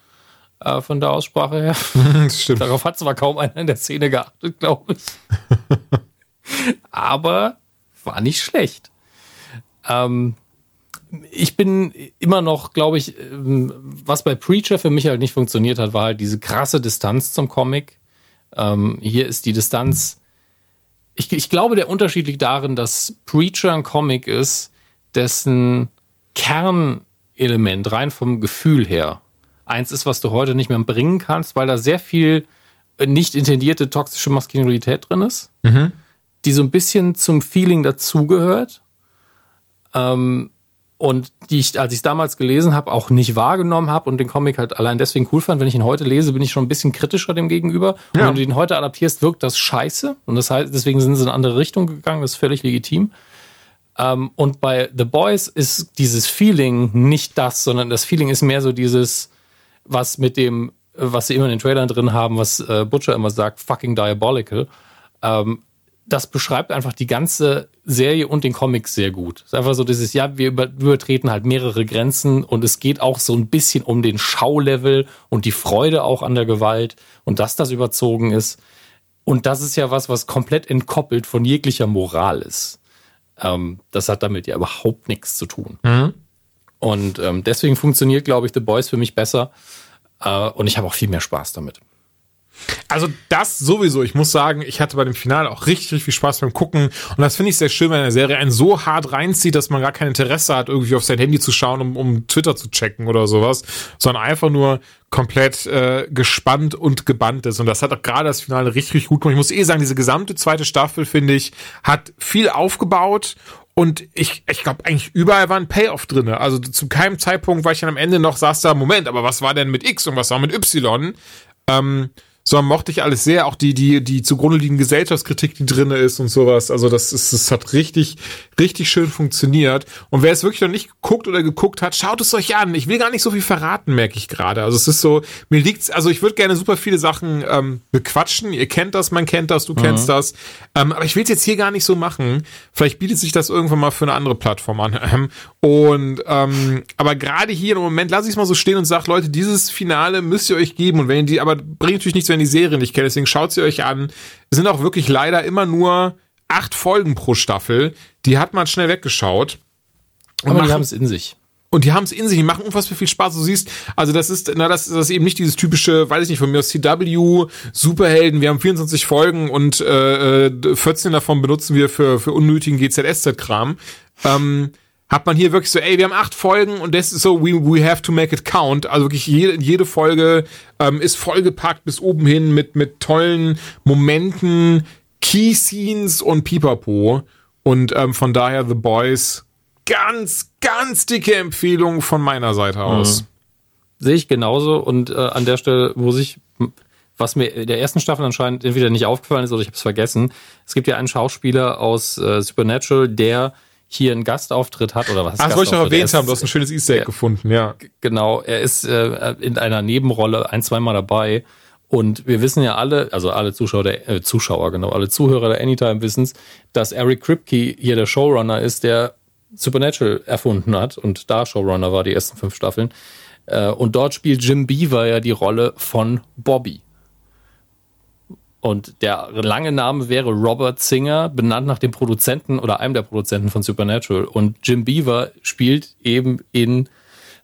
Äh, von der Aussprache her. Das stimmt. Darauf hat zwar kaum einer in der Szene geachtet, glaube ich. aber war nicht schlecht. Ähm, ich bin immer noch, glaube ich, ähm, was bei Preacher für mich halt nicht funktioniert hat, war halt diese krasse Distanz zum Comic. Ähm, hier ist die Distanz ich, ich glaube, der Unterschied liegt darin, dass Preacher ein Comic ist, dessen Kernelement rein vom Gefühl her eins ist, was du heute nicht mehr bringen kannst, weil da sehr viel nicht intendierte toxische Maskulinität drin ist, mhm. Die so ein bisschen zum Feeling dazugehört. Ähm, und die ich, als ich es damals gelesen habe, auch nicht wahrgenommen habe und den Comic halt allein deswegen cool fand. Wenn ich ihn heute lese, bin ich schon ein bisschen kritischer dem gegenüber. Und wenn du ihn heute adaptierst, wirkt das scheiße. Und das heißt, deswegen sind sie in eine andere Richtung gegangen. Das ist völlig legitim. Ähm, und bei The Boys ist dieses Feeling nicht das, sondern das Feeling ist mehr so dieses, was mit dem, was sie immer in den Trailern drin haben, was äh, Butcher immer sagt, fucking diabolical. Ähm, das beschreibt einfach die ganze Serie und den Comic sehr gut. Es ist einfach so dieses, ja, wir übertreten halt mehrere Grenzen und es geht auch so ein bisschen um den Schaulevel und die Freude auch an der Gewalt und dass das überzogen ist. Und das ist ja was, was komplett entkoppelt von jeglicher Moral ist. Ähm, das hat damit ja überhaupt nichts zu tun. Mhm. Und ähm, deswegen funktioniert, glaube ich, The Boys für mich besser. Äh, und ich habe auch viel mehr Spaß damit. Also das sowieso. Ich muss sagen, ich hatte bei dem Finale auch richtig, richtig viel Spaß beim Gucken. Und das finde ich sehr schön, wenn eine Serie einen so hart reinzieht, dass man gar kein Interesse hat, irgendwie auf sein Handy zu schauen, um, um Twitter zu checken oder sowas, sondern einfach nur komplett äh, gespannt und gebannt ist. Und das hat auch gerade das Finale richtig, richtig gut gemacht. Ich muss eh sagen, diese gesamte zweite Staffel, finde ich, hat viel aufgebaut und ich, ich glaube, eigentlich überall war ein Payoff drinne. Also zu keinem Zeitpunkt war ich dann am Ende noch, saß da, Moment, aber was war denn mit X und was war mit Y? Ähm, sondern mochte ich alles sehr, auch die, die, die zugrunde liegende Gesellschaftskritik, die drinne ist und sowas. Also das ist, das hat richtig, richtig schön funktioniert. Und wer es wirklich noch nicht geguckt oder geguckt hat, schaut es euch an. Ich will gar nicht so viel verraten, merke ich gerade. Also es ist so, mir liegt's, also ich würde gerne super viele Sachen ähm, bequatschen. Ihr kennt das, man kennt das, du mhm. kennst das. Ähm, aber ich will es jetzt hier gar nicht so machen. Vielleicht bietet sich das irgendwann mal für eine andere Plattform an. Und ähm, aber gerade hier im Moment lasse ich es mal so stehen und sage, Leute, dieses Finale müsst ihr euch geben. Und wenn ihr die, aber bringt natürlich nichts, wenn ihr die Serie nicht kennt, deswegen schaut sie euch an. Es sind auch wirklich leider immer nur acht Folgen pro Staffel. Die hat man schnell weggeschaut. Und Aber machen, die haben es in sich. Und die haben es in sich, die machen unfassbar viel Spaß. Du siehst, also das ist, na, das, das ist eben nicht dieses typische, weiß ich nicht, von mir aus CW, Superhelden, wir haben 24 Folgen und äh, 14 äh, davon benutzen wir für, für unnötigen GZSZ-Kram. Ähm, hat man hier wirklich so, ey, wir haben acht Folgen und das ist so, we, we have to make it count. Also wirklich jede, jede Folge ähm, ist vollgepackt bis oben hin mit, mit tollen Momenten, Key Scenes und Pipapo. Und ähm, von daher The Boys ganz, ganz dicke Empfehlung von meiner Seite aus. Mhm. Sehe ich genauso und äh, an der Stelle, wo sich was mir in der ersten Staffel anscheinend entweder nicht aufgefallen ist oder ich habe es vergessen. Es gibt ja einen Schauspieler aus äh, Supernatural, der hier einen Gastauftritt hat oder was. Ach, das wollte ich noch erwähnt haben, du hast ein schönes Easter Egg gefunden, ja. Genau, er ist äh, in einer Nebenrolle ein, zweimal dabei Und wir wissen ja alle, also alle Zuschauer, der, äh, Zuschauer, genau, alle Zuhörer der Anytime wissen dass Eric Kripke hier der Showrunner ist, der Supernatural erfunden hat und da Showrunner war die ersten fünf Staffeln. Äh, und dort spielt Jim Beaver ja die Rolle von Bobby. Und der lange Name wäre Robert Singer, benannt nach dem Produzenten oder einem der Produzenten von Supernatural. Und Jim Beaver spielt eben in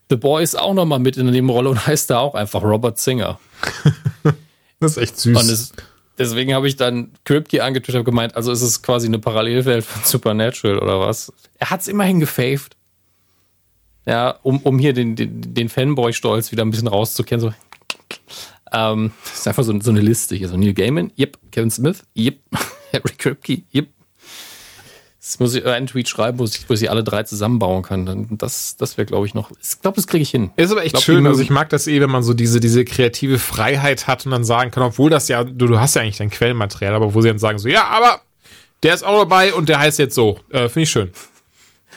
The Boys auch nochmal mit in der Nebenrolle und heißt da auch einfach Robert Singer. das ist echt süß. Und es, deswegen habe ich dann Kripke angetwittert und gemeint, also ist es quasi eine Parallelwelt von Supernatural oder was? Er hat es immerhin gefaved. Ja, um, um hier den, den, den Fanboy-Stolz wieder ein bisschen rauszukehren. So, ähm, das ist einfach so, so eine Liste hier. So Neil Gaiman, yep. Kevin Smith, yep. Harry Kripke, yep. Das muss ich einen Tweet schreiben, wo ich, wo ich sie alle drei zusammenbauen kann. Das, das wäre, glaube ich, noch. Ich glaube, das kriege ich hin. Ist aber echt glaub, schön. Also ich mag das eh, wenn man so diese, diese kreative Freiheit hat und dann sagen kann, obwohl das ja, du, du hast ja eigentlich dein Quellenmaterial, aber wo sie dann sagen so, ja, aber der ist auch dabei und der heißt jetzt so. Äh, Finde ich schön.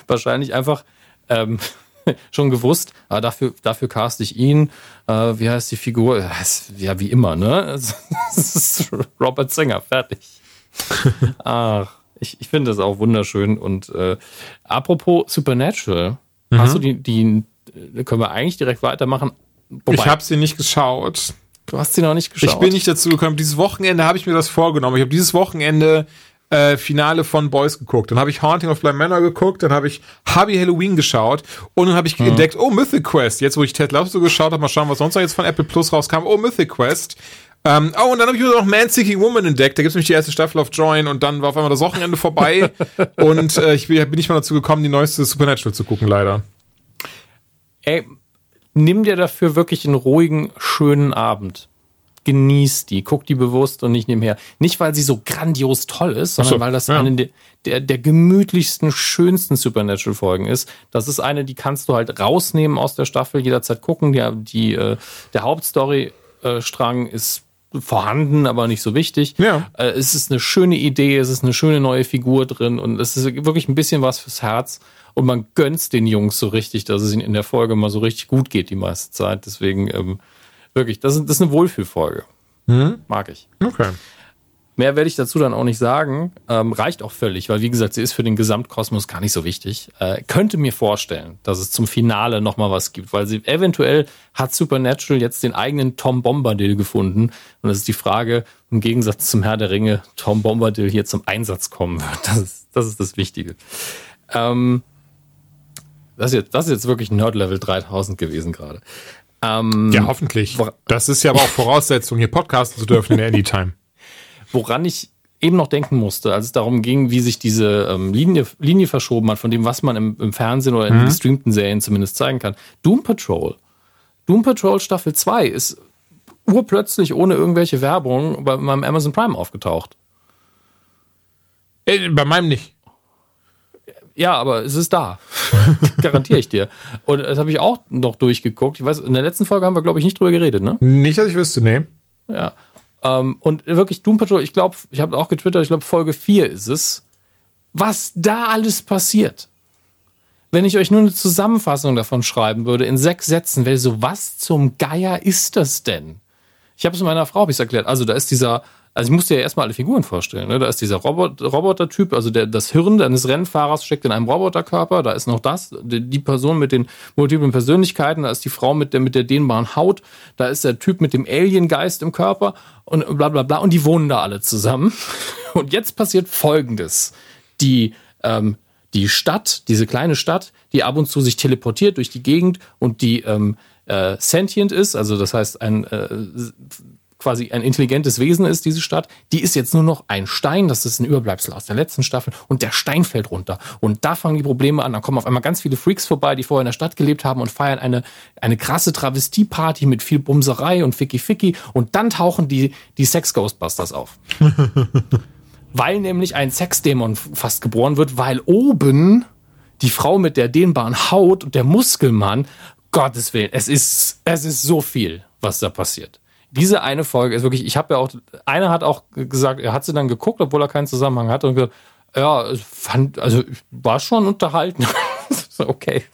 Wahrscheinlich einfach ähm, schon gewusst, aber dafür, dafür cast ich ihn. Äh, wie heißt die Figur? Ja, wie immer, ne? Das ist Robert Singer, fertig. Ach, ich, ich finde das auch wunderschön. Und äh, apropos Supernatural, mhm. hast du die, die, können wir eigentlich direkt weitermachen? Wobei, ich habe sie nicht geschaut. Du hast sie noch nicht geschaut. Ich bin nicht dazu gekommen. Dieses Wochenende habe ich mir das vorgenommen. Ich habe dieses Wochenende äh, Finale von Boys geguckt. Dann habe ich Haunting of Bly Manor geguckt, dann habe ich Hubby Halloween geschaut und dann habe ich mhm. entdeckt, oh, Mythic Quest. Jetzt, wo ich Ted Lasso geschaut habe, mal schauen, was sonst noch jetzt von Apple Plus rauskam. Oh, Mythic Quest. Ähm, oh, und dann habe ich noch Man Seeking Woman entdeckt. Da gibt es nämlich die erste Staffel auf Join und dann war auf einmal das Wochenende vorbei und äh, ich bin, bin nicht mal dazu gekommen, die neueste Supernatural zu gucken, leider. Ey, nimm dir dafür wirklich einen ruhigen, schönen Abend genießt die, guckt die bewusst und nicht nebenher. Nicht, weil sie so grandios toll ist, sondern so, weil das ja. eine der, der, der gemütlichsten, schönsten Supernatural-Folgen ist. Das ist eine, die kannst du halt rausnehmen aus der Staffel, jederzeit gucken. Die, die, äh, der Hauptstory-Strang ist vorhanden, aber nicht so wichtig. Ja. Äh, es ist eine schöne Idee, es ist eine schöne neue Figur drin und es ist wirklich ein bisschen was fürs Herz. Und man gönnt den Jungs so richtig, dass es ihnen in der Folge mal so richtig gut geht die meiste Zeit. Deswegen ähm, Wirklich, das ist, das ist eine Wohlfühlfolge. Mhm. Mag ich. Okay. Mehr werde ich dazu dann auch nicht sagen. Ähm, reicht auch völlig, weil wie gesagt, sie ist für den Gesamtkosmos gar nicht so wichtig. Äh, könnte mir vorstellen, dass es zum Finale nochmal was gibt, weil sie eventuell hat Supernatural jetzt den eigenen Tom Bombadil gefunden. Und es ist die Frage, im Gegensatz zum Herr der Ringe, Tom Bombadil hier zum Einsatz kommen wird. Das ist das, ist das Wichtige. Ähm, das, ist jetzt, das ist jetzt wirklich Nerd Level 3000 gewesen gerade. Ähm, ja, hoffentlich. Das ist ja aber auch Voraussetzung, hier podcasten zu dürfen in der Anytime. Woran ich eben noch denken musste, als es darum ging, wie sich diese ähm, Linie, Linie verschoben hat, von dem, was man im, im Fernsehen oder in mhm. gestreamten Serien zumindest zeigen kann. Doom Patrol. Doom Patrol Staffel 2 ist urplötzlich ohne irgendwelche Werbung bei meinem Amazon Prime aufgetaucht. Äh, bei meinem nicht. Ja, aber es ist da. Garantiere ich dir. Und das habe ich auch noch durchgeguckt. Ich weiß, in der letzten Folge haben wir, glaube ich, nicht drüber geredet, ne? Nicht, dass ich wüsste, nee. Ja. Ähm, und wirklich, Doom Patrol, ich glaube, ich habe auch getwittert, ich glaube, Folge 4 ist es. Was da alles passiert. Wenn ich euch nur eine Zusammenfassung davon schreiben würde, in sechs Sätzen, wäre so, was zum Geier ist das denn? Ich habe es meiner Frau hab erklärt. Also, da ist dieser also ich musste ja erstmal alle Figuren vorstellen. Ne? Da ist dieser Robot, Roboter-Typ, also der, das Hirn eines Rennfahrers steckt in einem Roboterkörper. Da ist noch das, die, die Person mit den multiplen Persönlichkeiten. Da ist die Frau mit der, mit der dehnbaren Haut. Da ist der Typ mit dem Alien-Geist im Körper und bla bla bla. Und die wohnen da alle zusammen. Und jetzt passiert Folgendes. Die, ähm, die Stadt, diese kleine Stadt, die ab und zu sich teleportiert durch die Gegend und die ähm, äh, sentient ist, also das heißt ein äh, quasi ein intelligentes Wesen ist, diese Stadt, die ist jetzt nur noch ein Stein, das ist ein Überbleibsel aus der letzten Staffel und der Stein fällt runter. Und da fangen die Probleme an. Dann kommen auf einmal ganz viele Freaks vorbei, die vorher in der Stadt gelebt haben und feiern eine, eine krasse Travestie-Party mit viel Bumserei und Ficky-Ficky und dann tauchen die, die Sex-Ghostbusters auf. weil nämlich ein Sexdämon fast geboren wird, weil oben die Frau mit der dehnbaren Haut und der Muskelmann, Gottes Willen, es ist, es ist so viel, was da passiert diese eine Folge ist wirklich, ich habe ja auch, einer hat auch gesagt, er hat sie dann geguckt, obwohl er keinen Zusammenhang hatte und gesagt, ja, fand, also war schon unterhalten. okay.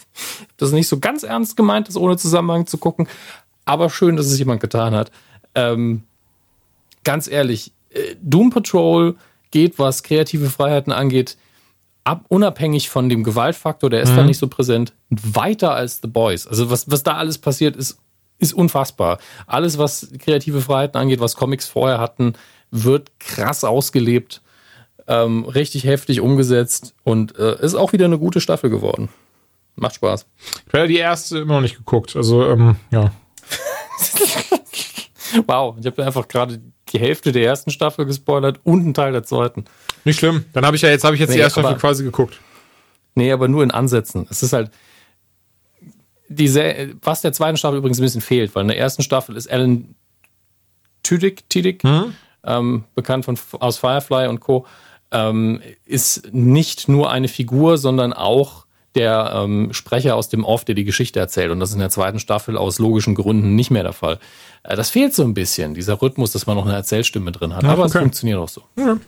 Das ist nicht so ganz ernst gemeint, das ohne Zusammenhang zu gucken, aber schön, dass es jemand getan hat. Ähm, ganz ehrlich, äh, Doom Patrol geht, was kreative Freiheiten angeht, ab, unabhängig von dem Gewaltfaktor, der ist mhm. da nicht so präsent, weiter als The Boys. Also was, was da alles passiert, ist, ist unfassbar. Alles, was kreative Freiheiten angeht, was Comics vorher hatten, wird krass ausgelebt, ähm, richtig heftig umgesetzt und äh, ist auch wieder eine gute Staffel geworden. Macht Spaß. Ich habe die erste immer noch nicht geguckt. Also, ähm, ja. wow, ich habe einfach gerade die Hälfte der ersten Staffel gespoilert und einen Teil der zweiten. Nicht schlimm. Dann habe ich ja jetzt habe ich jetzt nee, die erste Staffel quasi geguckt. Nee, aber nur in Ansätzen. Es ist halt diese, was der zweiten Staffel übrigens ein bisschen fehlt, weil in der ersten Staffel ist Alan Tudyk, Tudyk mhm. ähm, bekannt von aus Firefly und Co. Ähm, ist nicht nur eine Figur, sondern auch der ähm, Sprecher aus dem Off, der die Geschichte erzählt. Und das ist in der zweiten Staffel aus logischen Gründen nicht mehr der Fall. Äh, das fehlt so ein bisschen, dieser Rhythmus, dass man noch eine Erzählstimme drin hat. Ja, Aber okay. es funktioniert auch so. Ja.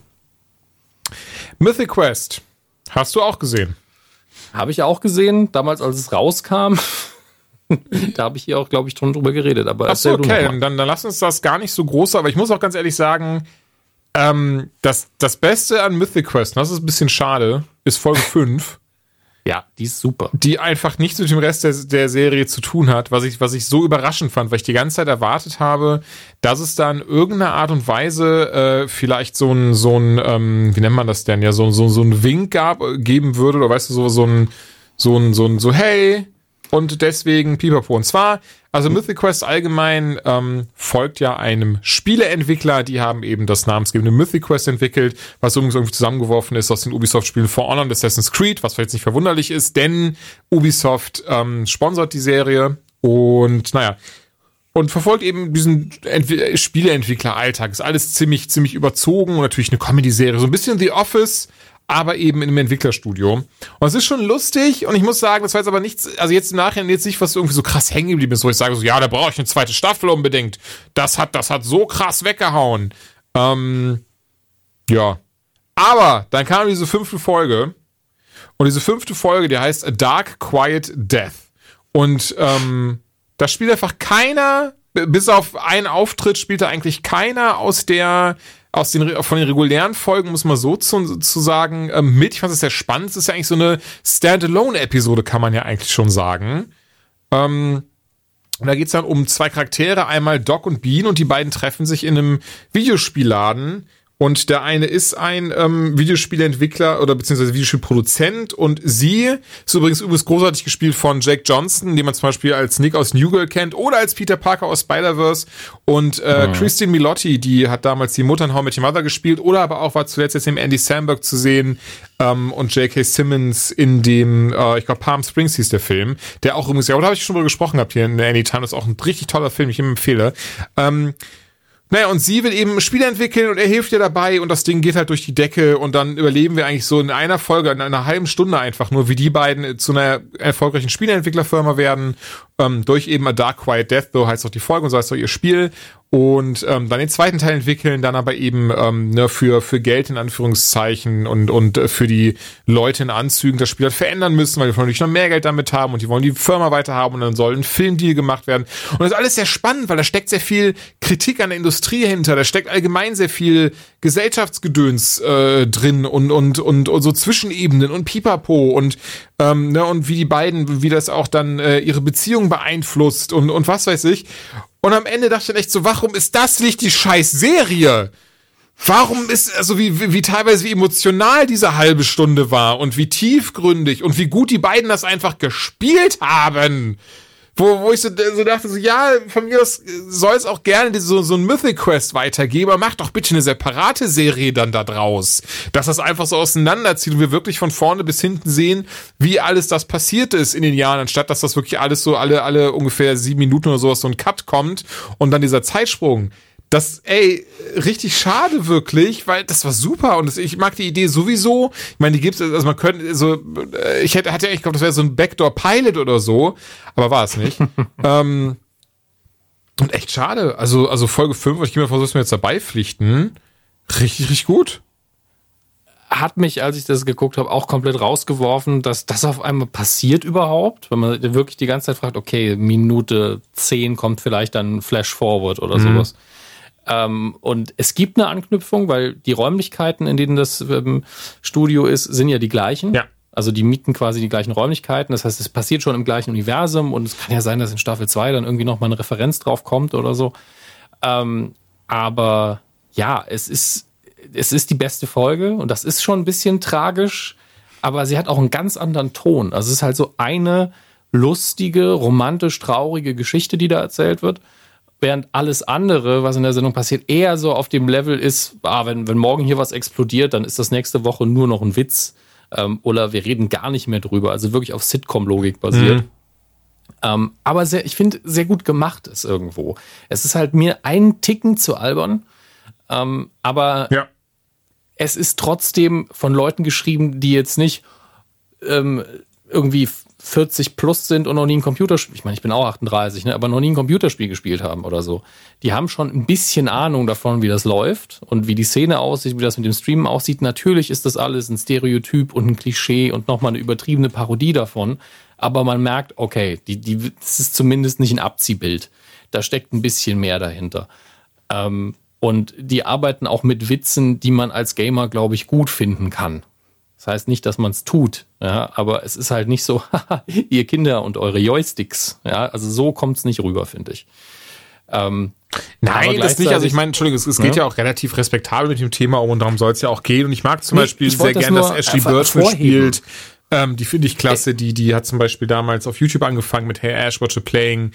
Mythic Quest. Hast du auch gesehen? Habe ich auch gesehen, damals als es rauskam. da habe ich hier auch, glaube ich, drüber geredet. Aber Ach so, okay, dann, dann lass uns das gar nicht so groß, aber ich muss auch ganz ehrlich sagen, ähm, das, das Beste an Mythic Quest, das ist ein bisschen schade, ist Folge 5. Ja, die ist super. Die einfach nichts mit dem Rest der, der Serie zu tun hat, was ich, was ich so überraschend fand, weil ich die ganze Zeit erwartet habe, dass es da in irgendeiner Art und Weise äh, vielleicht so ein, so ein, ähm, wie nennt man das denn, ja, so, so, so ein Wink gab, geben würde, oder weißt du, so, so ein, so ein, so ein, so, hey, und deswegen Pipapo. Und zwar, also Mythic Quest allgemein ähm, folgt ja einem Spieleentwickler, die haben eben das namensgebende Mythic Quest entwickelt, was irgendwie zusammengeworfen ist aus den Ubisoft-Spielen For Honor und Assassin's Creed, was vielleicht nicht verwunderlich ist, denn Ubisoft ähm, sponsert die Serie und naja, und verfolgt eben diesen Entwi Spieleentwickler-Alltag. Ist alles ziemlich, ziemlich überzogen und natürlich eine Comedy-Serie. So ein bisschen The Office, aber eben in einem Entwicklerstudio. Und es ist schon lustig und ich muss sagen, das war jetzt aber nichts, also jetzt im Nachhinein jetzt nicht, was irgendwie so krass hängen geblieben ist, wo ich sage so, ja, da brauche ich eine zweite Staffel unbedingt. Das hat, das hat so krass weggehauen. Ähm, ja. Aber dann kam diese fünfte Folge und diese fünfte Folge, die heißt A Dark Quiet Death. Und ähm, da spielt einfach keiner, bis auf einen Auftritt spielte eigentlich keiner aus der aus den, von den regulären Folgen, muss man so zu, zu sagen, ähm, mit. Ich fand es sehr spannend. Es ist ja eigentlich so eine Standalone-Episode, kann man ja eigentlich schon sagen. Ähm, und da geht's dann um zwei Charaktere, einmal Doc und Bean, und die beiden treffen sich in einem Videospielladen und der eine ist ein ähm, Videospielentwickler oder beziehungsweise Videospielproduzent und sie ist übrigens übrigens großartig gespielt von Jake Johnson, den man zum Beispiel als Nick aus New Girl kennt oder als Peter Parker aus Spider-Verse und äh, mhm. Christine Milotti, die hat damals die Mutter in How Met Your Mother gespielt oder aber auch war zuletzt jetzt im Andy Samberg zu sehen ähm, und J.K. Simmons in dem, äh, ich glaube Palm Springs hieß der Film, der auch übrigens, ja, da habe ich schon drüber gesprochen gehabt hier in Anytime, das ist auch ein richtig toller Film, ich ihm empfehle. Ähm, naja, und sie will eben Spiele entwickeln und er hilft ihr dabei und das Ding geht halt durch die Decke und dann überleben wir eigentlich so in einer Folge, in einer halben Stunde einfach nur, wie die beiden zu einer erfolgreichen Spieleentwicklerfirma werden, ähm, durch eben A Dark Quiet Death, so heißt auch die Folge und so heißt auch ihr Spiel und ähm, dann den zweiten Teil entwickeln, dann aber eben ähm, ne, für für Geld in Anführungszeichen und und äh, für die Leute in Anzügen das Spiel halt verändern müssen, weil die wollen natürlich noch mehr Geld damit haben und die wollen die Firma weiter haben und dann soll ein Filmdeal gemacht werden. Und das ist alles sehr spannend, weil da steckt sehr viel Kritik an der Industrie hinter, da steckt allgemein sehr viel Gesellschaftsgedöns äh, drin und und und, und so Zwischenebenen und Pipapo und ähm, ne, und wie die beiden, wie das auch dann äh, ihre Beziehung beeinflusst und und was weiß ich und am Ende dachte ich dann echt so, warum ist das nicht die scheiß Serie? Warum ist, also wie, wie, wie teilweise wie emotional diese halbe Stunde war und wie tiefgründig und wie gut die beiden das einfach gespielt haben. Wo, wo ich so, so dachte, so, ja, von mir aus soll es auch gerne so, so ein Mythic Quest weitergeben, aber mach doch bitte eine separate Serie dann da draus. Dass das einfach so auseinanderzieht und wir wirklich von vorne bis hinten sehen, wie alles das passiert ist in den Jahren, anstatt dass das wirklich alles so alle, alle ungefähr sieben Minuten oder sowas so ein Cut kommt und dann dieser Zeitsprung das, ey, richtig schade wirklich, weil das war super und das, ich mag die Idee sowieso. Ich meine, die gibt's, also man könnte so, äh, ich hätte, hatte ja, ich glaube, das wäre so ein Backdoor-Pilot oder so, aber war es nicht. ähm, und echt schade. Also, also Folge 5, ich gehe mal vor, du mir jetzt dabei pflichten. Richtig, richtig gut. Hat mich, als ich das geguckt habe, auch komplett rausgeworfen, dass das auf einmal passiert überhaupt. Wenn man wirklich die ganze Zeit fragt, okay, Minute 10 kommt vielleicht dann Flash Forward oder mhm. sowas Ähm, und es gibt eine Anknüpfung, weil die Räumlichkeiten, in denen das ähm, Studio ist, sind ja die gleichen. Ja. Also die mieten quasi die gleichen Räumlichkeiten. Das heißt, es passiert schon im gleichen Universum und es kann ja sein, dass in Staffel 2 dann irgendwie nochmal eine Referenz drauf kommt oder so. Ähm, aber ja, es ist, es ist die beste Folge und das ist schon ein bisschen tragisch, aber sie hat auch einen ganz anderen Ton. Also es ist halt so eine lustige, romantisch traurige Geschichte, die da erzählt wird. Während alles andere, was in der Sendung passiert, eher so auf dem Level ist, ah, wenn, wenn morgen hier was explodiert, dann ist das nächste Woche nur noch ein Witz. Ähm, oder wir reden gar nicht mehr drüber. Also wirklich auf Sitcom-Logik basiert. Mhm. Ähm, aber sehr, ich finde, sehr gut gemacht ist irgendwo. Es ist halt mir ein Ticken zu albern. Ähm, aber ja. es ist trotzdem von Leuten geschrieben, die jetzt nicht ähm, irgendwie 40 plus sind und noch nie ein Computerspiel, ich meine, ich bin auch 38, ne, aber noch nie ein Computerspiel gespielt haben oder so. Die haben schon ein bisschen Ahnung davon, wie das läuft und wie die Szene aussieht, wie das mit dem Streamen aussieht. Natürlich ist das alles ein Stereotyp und ein Klischee und nochmal eine übertriebene Parodie davon. Aber man merkt, okay, die, die, das ist zumindest nicht ein Abziehbild. Da steckt ein bisschen mehr dahinter. Ähm, und die arbeiten auch mit Witzen, die man als Gamer, glaube ich, gut finden kann. Das heißt nicht, dass man es tut, ja, aber es ist halt nicht so, ihr Kinder und eure Joysticks. Ja, also so kommt es nicht rüber, finde ich. Ähm, Nein, das nicht. Also ich meine, Entschuldigung, es, es geht ja. ja. auch relativ respektabel mit dem Thema um und darum soll es ja auch gehen. Und ich mag zum nee, Beispiel sehr gerne, dass Ashley Burton spielt. Ähm, die finde ich klasse. Die, die hat zum Beispiel damals auf YouTube angefangen mit Hey Ash, Watch a Playing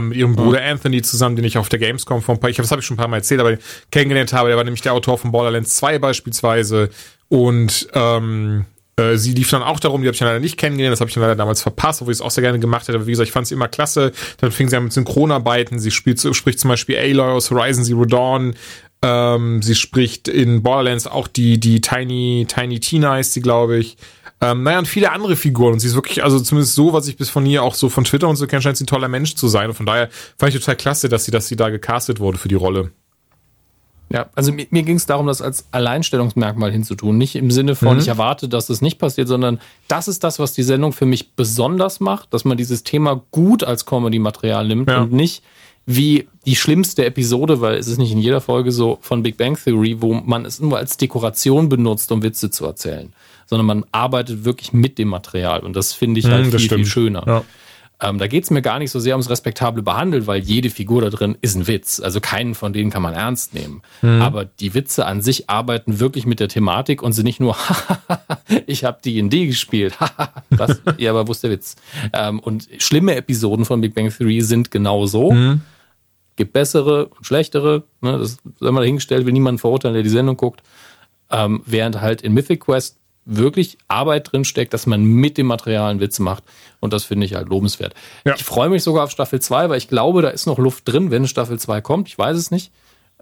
mit ihrem Bruder. Anthony zusammen, den ich auf der Gamescom vor ein paar, ich habe das habe ich schon ein paar Mal erzählt, aber kennengelernt habe. Der war nämlich der Autor von Borderlands 2 beispielsweise und ähm, äh, sie lief dann auch darum, die habe ich leider nicht kennengelernt, das habe ich leider damals verpasst, obwohl ich es auch sehr gerne gemacht hätte. Aber wie gesagt, ich fand sie immer klasse. Dann fing sie an mit Synchronarbeiten. Sie spielt, spricht zum Beispiel Aloy aus Horizon Zero Dawn. Ähm, sie spricht in Borderlands auch die, die Tiny, Tiny Tina ist sie, glaube ich. Ähm, naja, und viele andere Figuren. Und sie ist wirklich, also zumindest so, was ich bis von ihr auch so von Twitter und so kenne, scheint sie ein toller Mensch zu sein. Und von daher fand ich total klasse, dass sie, dass sie da gecastet wurde für die Rolle. Ja, also mir, mir ging es darum, das als Alleinstellungsmerkmal hinzutun. Nicht im Sinne von, mhm. ich erwarte, dass das nicht passiert, sondern das ist das, was die Sendung für mich besonders macht, dass man dieses Thema gut als Comedy-Material nimmt ja. und nicht wie die schlimmste Episode, weil es ist nicht in jeder Folge so von Big Bang Theory, wo man es nur als Dekoration benutzt, um Witze zu erzählen, sondern man arbeitet wirklich mit dem Material und das finde ich mhm, halt viel, viel schöner. Ja. Ähm, da geht es mir gar nicht so sehr ums respektable Behandeln, weil jede Figur da drin ist ein Witz. Also keinen von denen kann man ernst nehmen. Mhm. Aber die Witze an sich arbeiten wirklich mit der Thematik und sind nicht nur, ich habe D&D gespielt. Was? ja, aber wo ist der Witz? Ähm, und schlimme Episoden von Big Bang Theory sind genau so. Mhm. Gibt bessere und schlechtere. Ne? Das soll mal dahingestellt, will niemand verurteilen, der die Sendung guckt. Ähm, während halt in Mythic Quest wirklich Arbeit drin steckt, dass man mit dem Material einen Witz macht. Und das finde ich halt lobenswert. Ja. Ich freue mich sogar auf Staffel 2, weil ich glaube, da ist noch Luft drin, wenn Staffel 2 kommt. Ich weiß es nicht.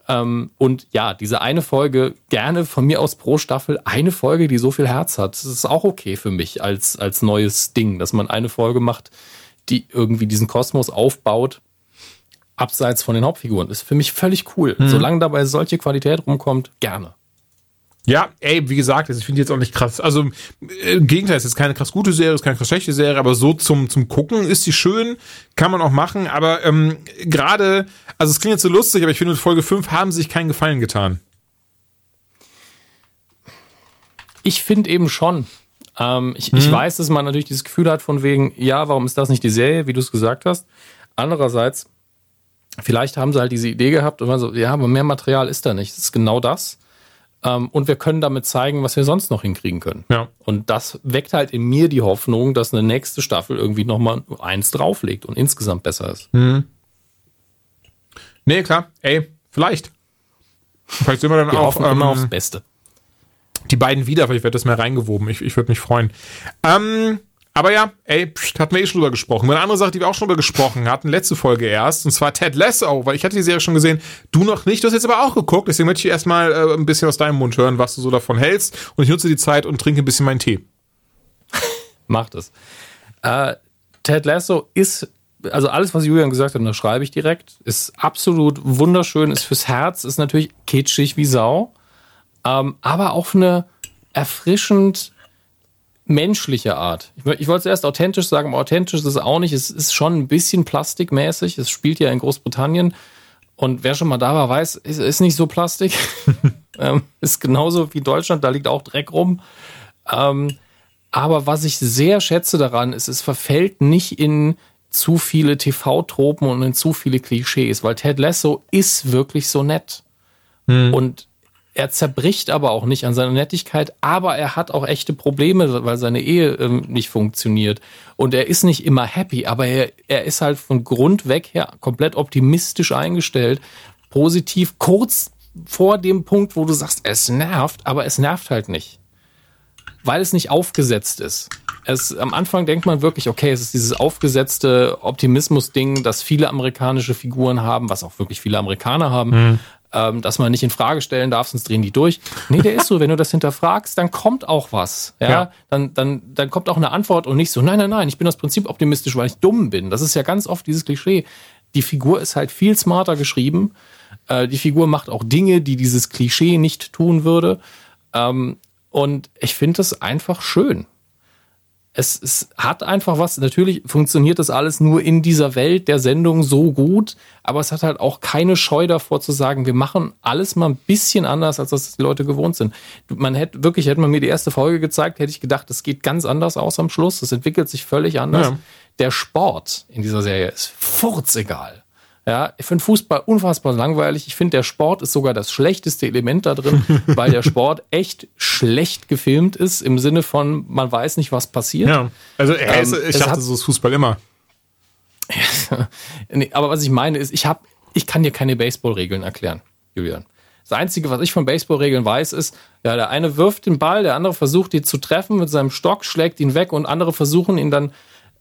Ähm, und ja, diese eine Folge, gerne von mir aus pro Staffel, eine Folge, die so viel Herz hat. Das ist auch okay für mich als, als neues Ding, dass man eine Folge macht, die irgendwie diesen Kosmos aufbaut, abseits von den Hauptfiguren. Das ist für mich völlig cool. Mhm. Solange dabei solche Qualität rumkommt, gerne. Ja, ey, wie gesagt, ich finde jetzt auch nicht krass. Also äh, im Gegenteil, es ist keine krass gute Serie, es ist keine krass schlechte Serie, aber so zum zum gucken ist sie schön, kann man auch machen. Aber ähm, gerade, also es klingt jetzt so lustig, aber ich finde, in Folge 5 haben sie sich keinen Gefallen getan. Ich finde eben schon. Ähm, ich, mhm. ich weiß, dass man natürlich dieses Gefühl hat von wegen, ja, warum ist das nicht die Serie, wie du es gesagt hast. Andererseits, vielleicht haben sie halt diese Idee gehabt und man so, ja, aber mehr Material ist da nicht. Das ist genau das. Ähm, und wir können damit zeigen, was wir sonst noch hinkriegen können. Ja. Und das weckt halt in mir die Hoffnung, dass eine nächste Staffel irgendwie nochmal eins drauflegt und insgesamt besser ist. Mhm. Nee, klar. Ey, vielleicht. Vielleicht sind wir dann wir auch ähm, immer aufs Beste. Die beiden wieder, vielleicht wird das mehr reingewoben. Ich, ich würde mich freuen. Ähm, aber ja, ey, pst, hatten wir eh schon drüber gesprochen. Eine andere Sache, die wir auch schon drüber gesprochen hatten, letzte Folge erst, und zwar Ted Lasso, weil ich hatte die Serie schon gesehen, du noch nicht, du hast jetzt aber auch geguckt, deswegen möchte ich erstmal äh, ein bisschen aus deinem Mund hören, was du so davon hältst. Und ich nutze die Zeit und trinke ein bisschen meinen Tee. Macht es. Äh, Ted Lasso ist, also alles, was Julian gesagt hat, das schreibe ich direkt, ist absolut wunderschön, ist fürs Herz, ist natürlich kitschig wie Sau, ähm, aber auf eine erfrischend menschliche Art. Ich, ich wollte zuerst authentisch sagen, aber authentisch ist es auch nicht. Es ist schon ein bisschen plastikmäßig. Es spielt ja in Großbritannien. Und wer schon mal da war, weiß, ist, ist nicht so Plastik. ähm, ist genauso wie Deutschland, da liegt auch Dreck rum. Ähm, aber was ich sehr schätze daran, ist, es verfällt nicht in zu viele TV-Tropen und in zu viele Klischees, weil Ted Lasso ist wirklich so nett. Hm. Und er zerbricht aber auch nicht an seiner Nettigkeit, aber er hat auch echte Probleme, weil seine Ehe ähm, nicht funktioniert. Und er ist nicht immer happy, aber er, er ist halt von Grund weg her komplett optimistisch eingestellt, positiv, kurz vor dem Punkt, wo du sagst, es nervt, aber es nervt halt nicht. Weil es nicht aufgesetzt ist. Es, am Anfang denkt man wirklich, okay, es ist dieses aufgesetzte Optimismus-Ding, das viele amerikanische Figuren haben, was auch wirklich viele Amerikaner haben. Mhm ähm, dass man nicht in Frage stellen darf, sonst drehen die durch. Nee, der ist so, wenn du das hinterfragst, dann kommt auch was. Ja? ja? Dann, dann, dann kommt auch eine Antwort und nicht so, nein, nein, nein, ich bin aus Prinzip optimistisch, weil ich dumm bin. Das ist ja ganz oft dieses Klischee. Die Figur ist halt viel smarter geschrieben. Äh, die Figur macht auch Dinge, die dieses Klischee nicht tun würde. Ähm, und ich finde das einfach schön es, es hat einfach was. Natürlich funktioniert das alles nur in dieser Welt der Sendung so gut, aber es hat halt auch keine Scheu davor zu sagen, wir machen alles mal ein bisschen anders, als das die Leute gewohnt sind. Man hätte wirklich, hätte man mir die erste Folge gezeigt, hätte ich gedacht, es geht ganz anders aus am Schluss. Es entwickelt sich völlig anders. Ja. Der Sport in dieser Serie ist furzegal. Ja, ich finde Fußball unfassbar langweilig. Ich finde, der Sport ist sogar das schlechteste Element da drin, weil der Sport echt schlecht gefilmt ist, im Sinne von, man weiß nicht, was passiert. Ja, also ähm, ist, ich dachte, so ist Fußball immer. nee, aber was ich meine ist, ich habe, ich kann dir keine Baseballregeln erklären, Julian. Das Einzige, was ich von Baseballregeln weiß, ist, ja, der eine wirft den Ball, der andere versucht ihn zu treffen mit seinem Stock, schlägt ihn weg und andere versuchen ihn dann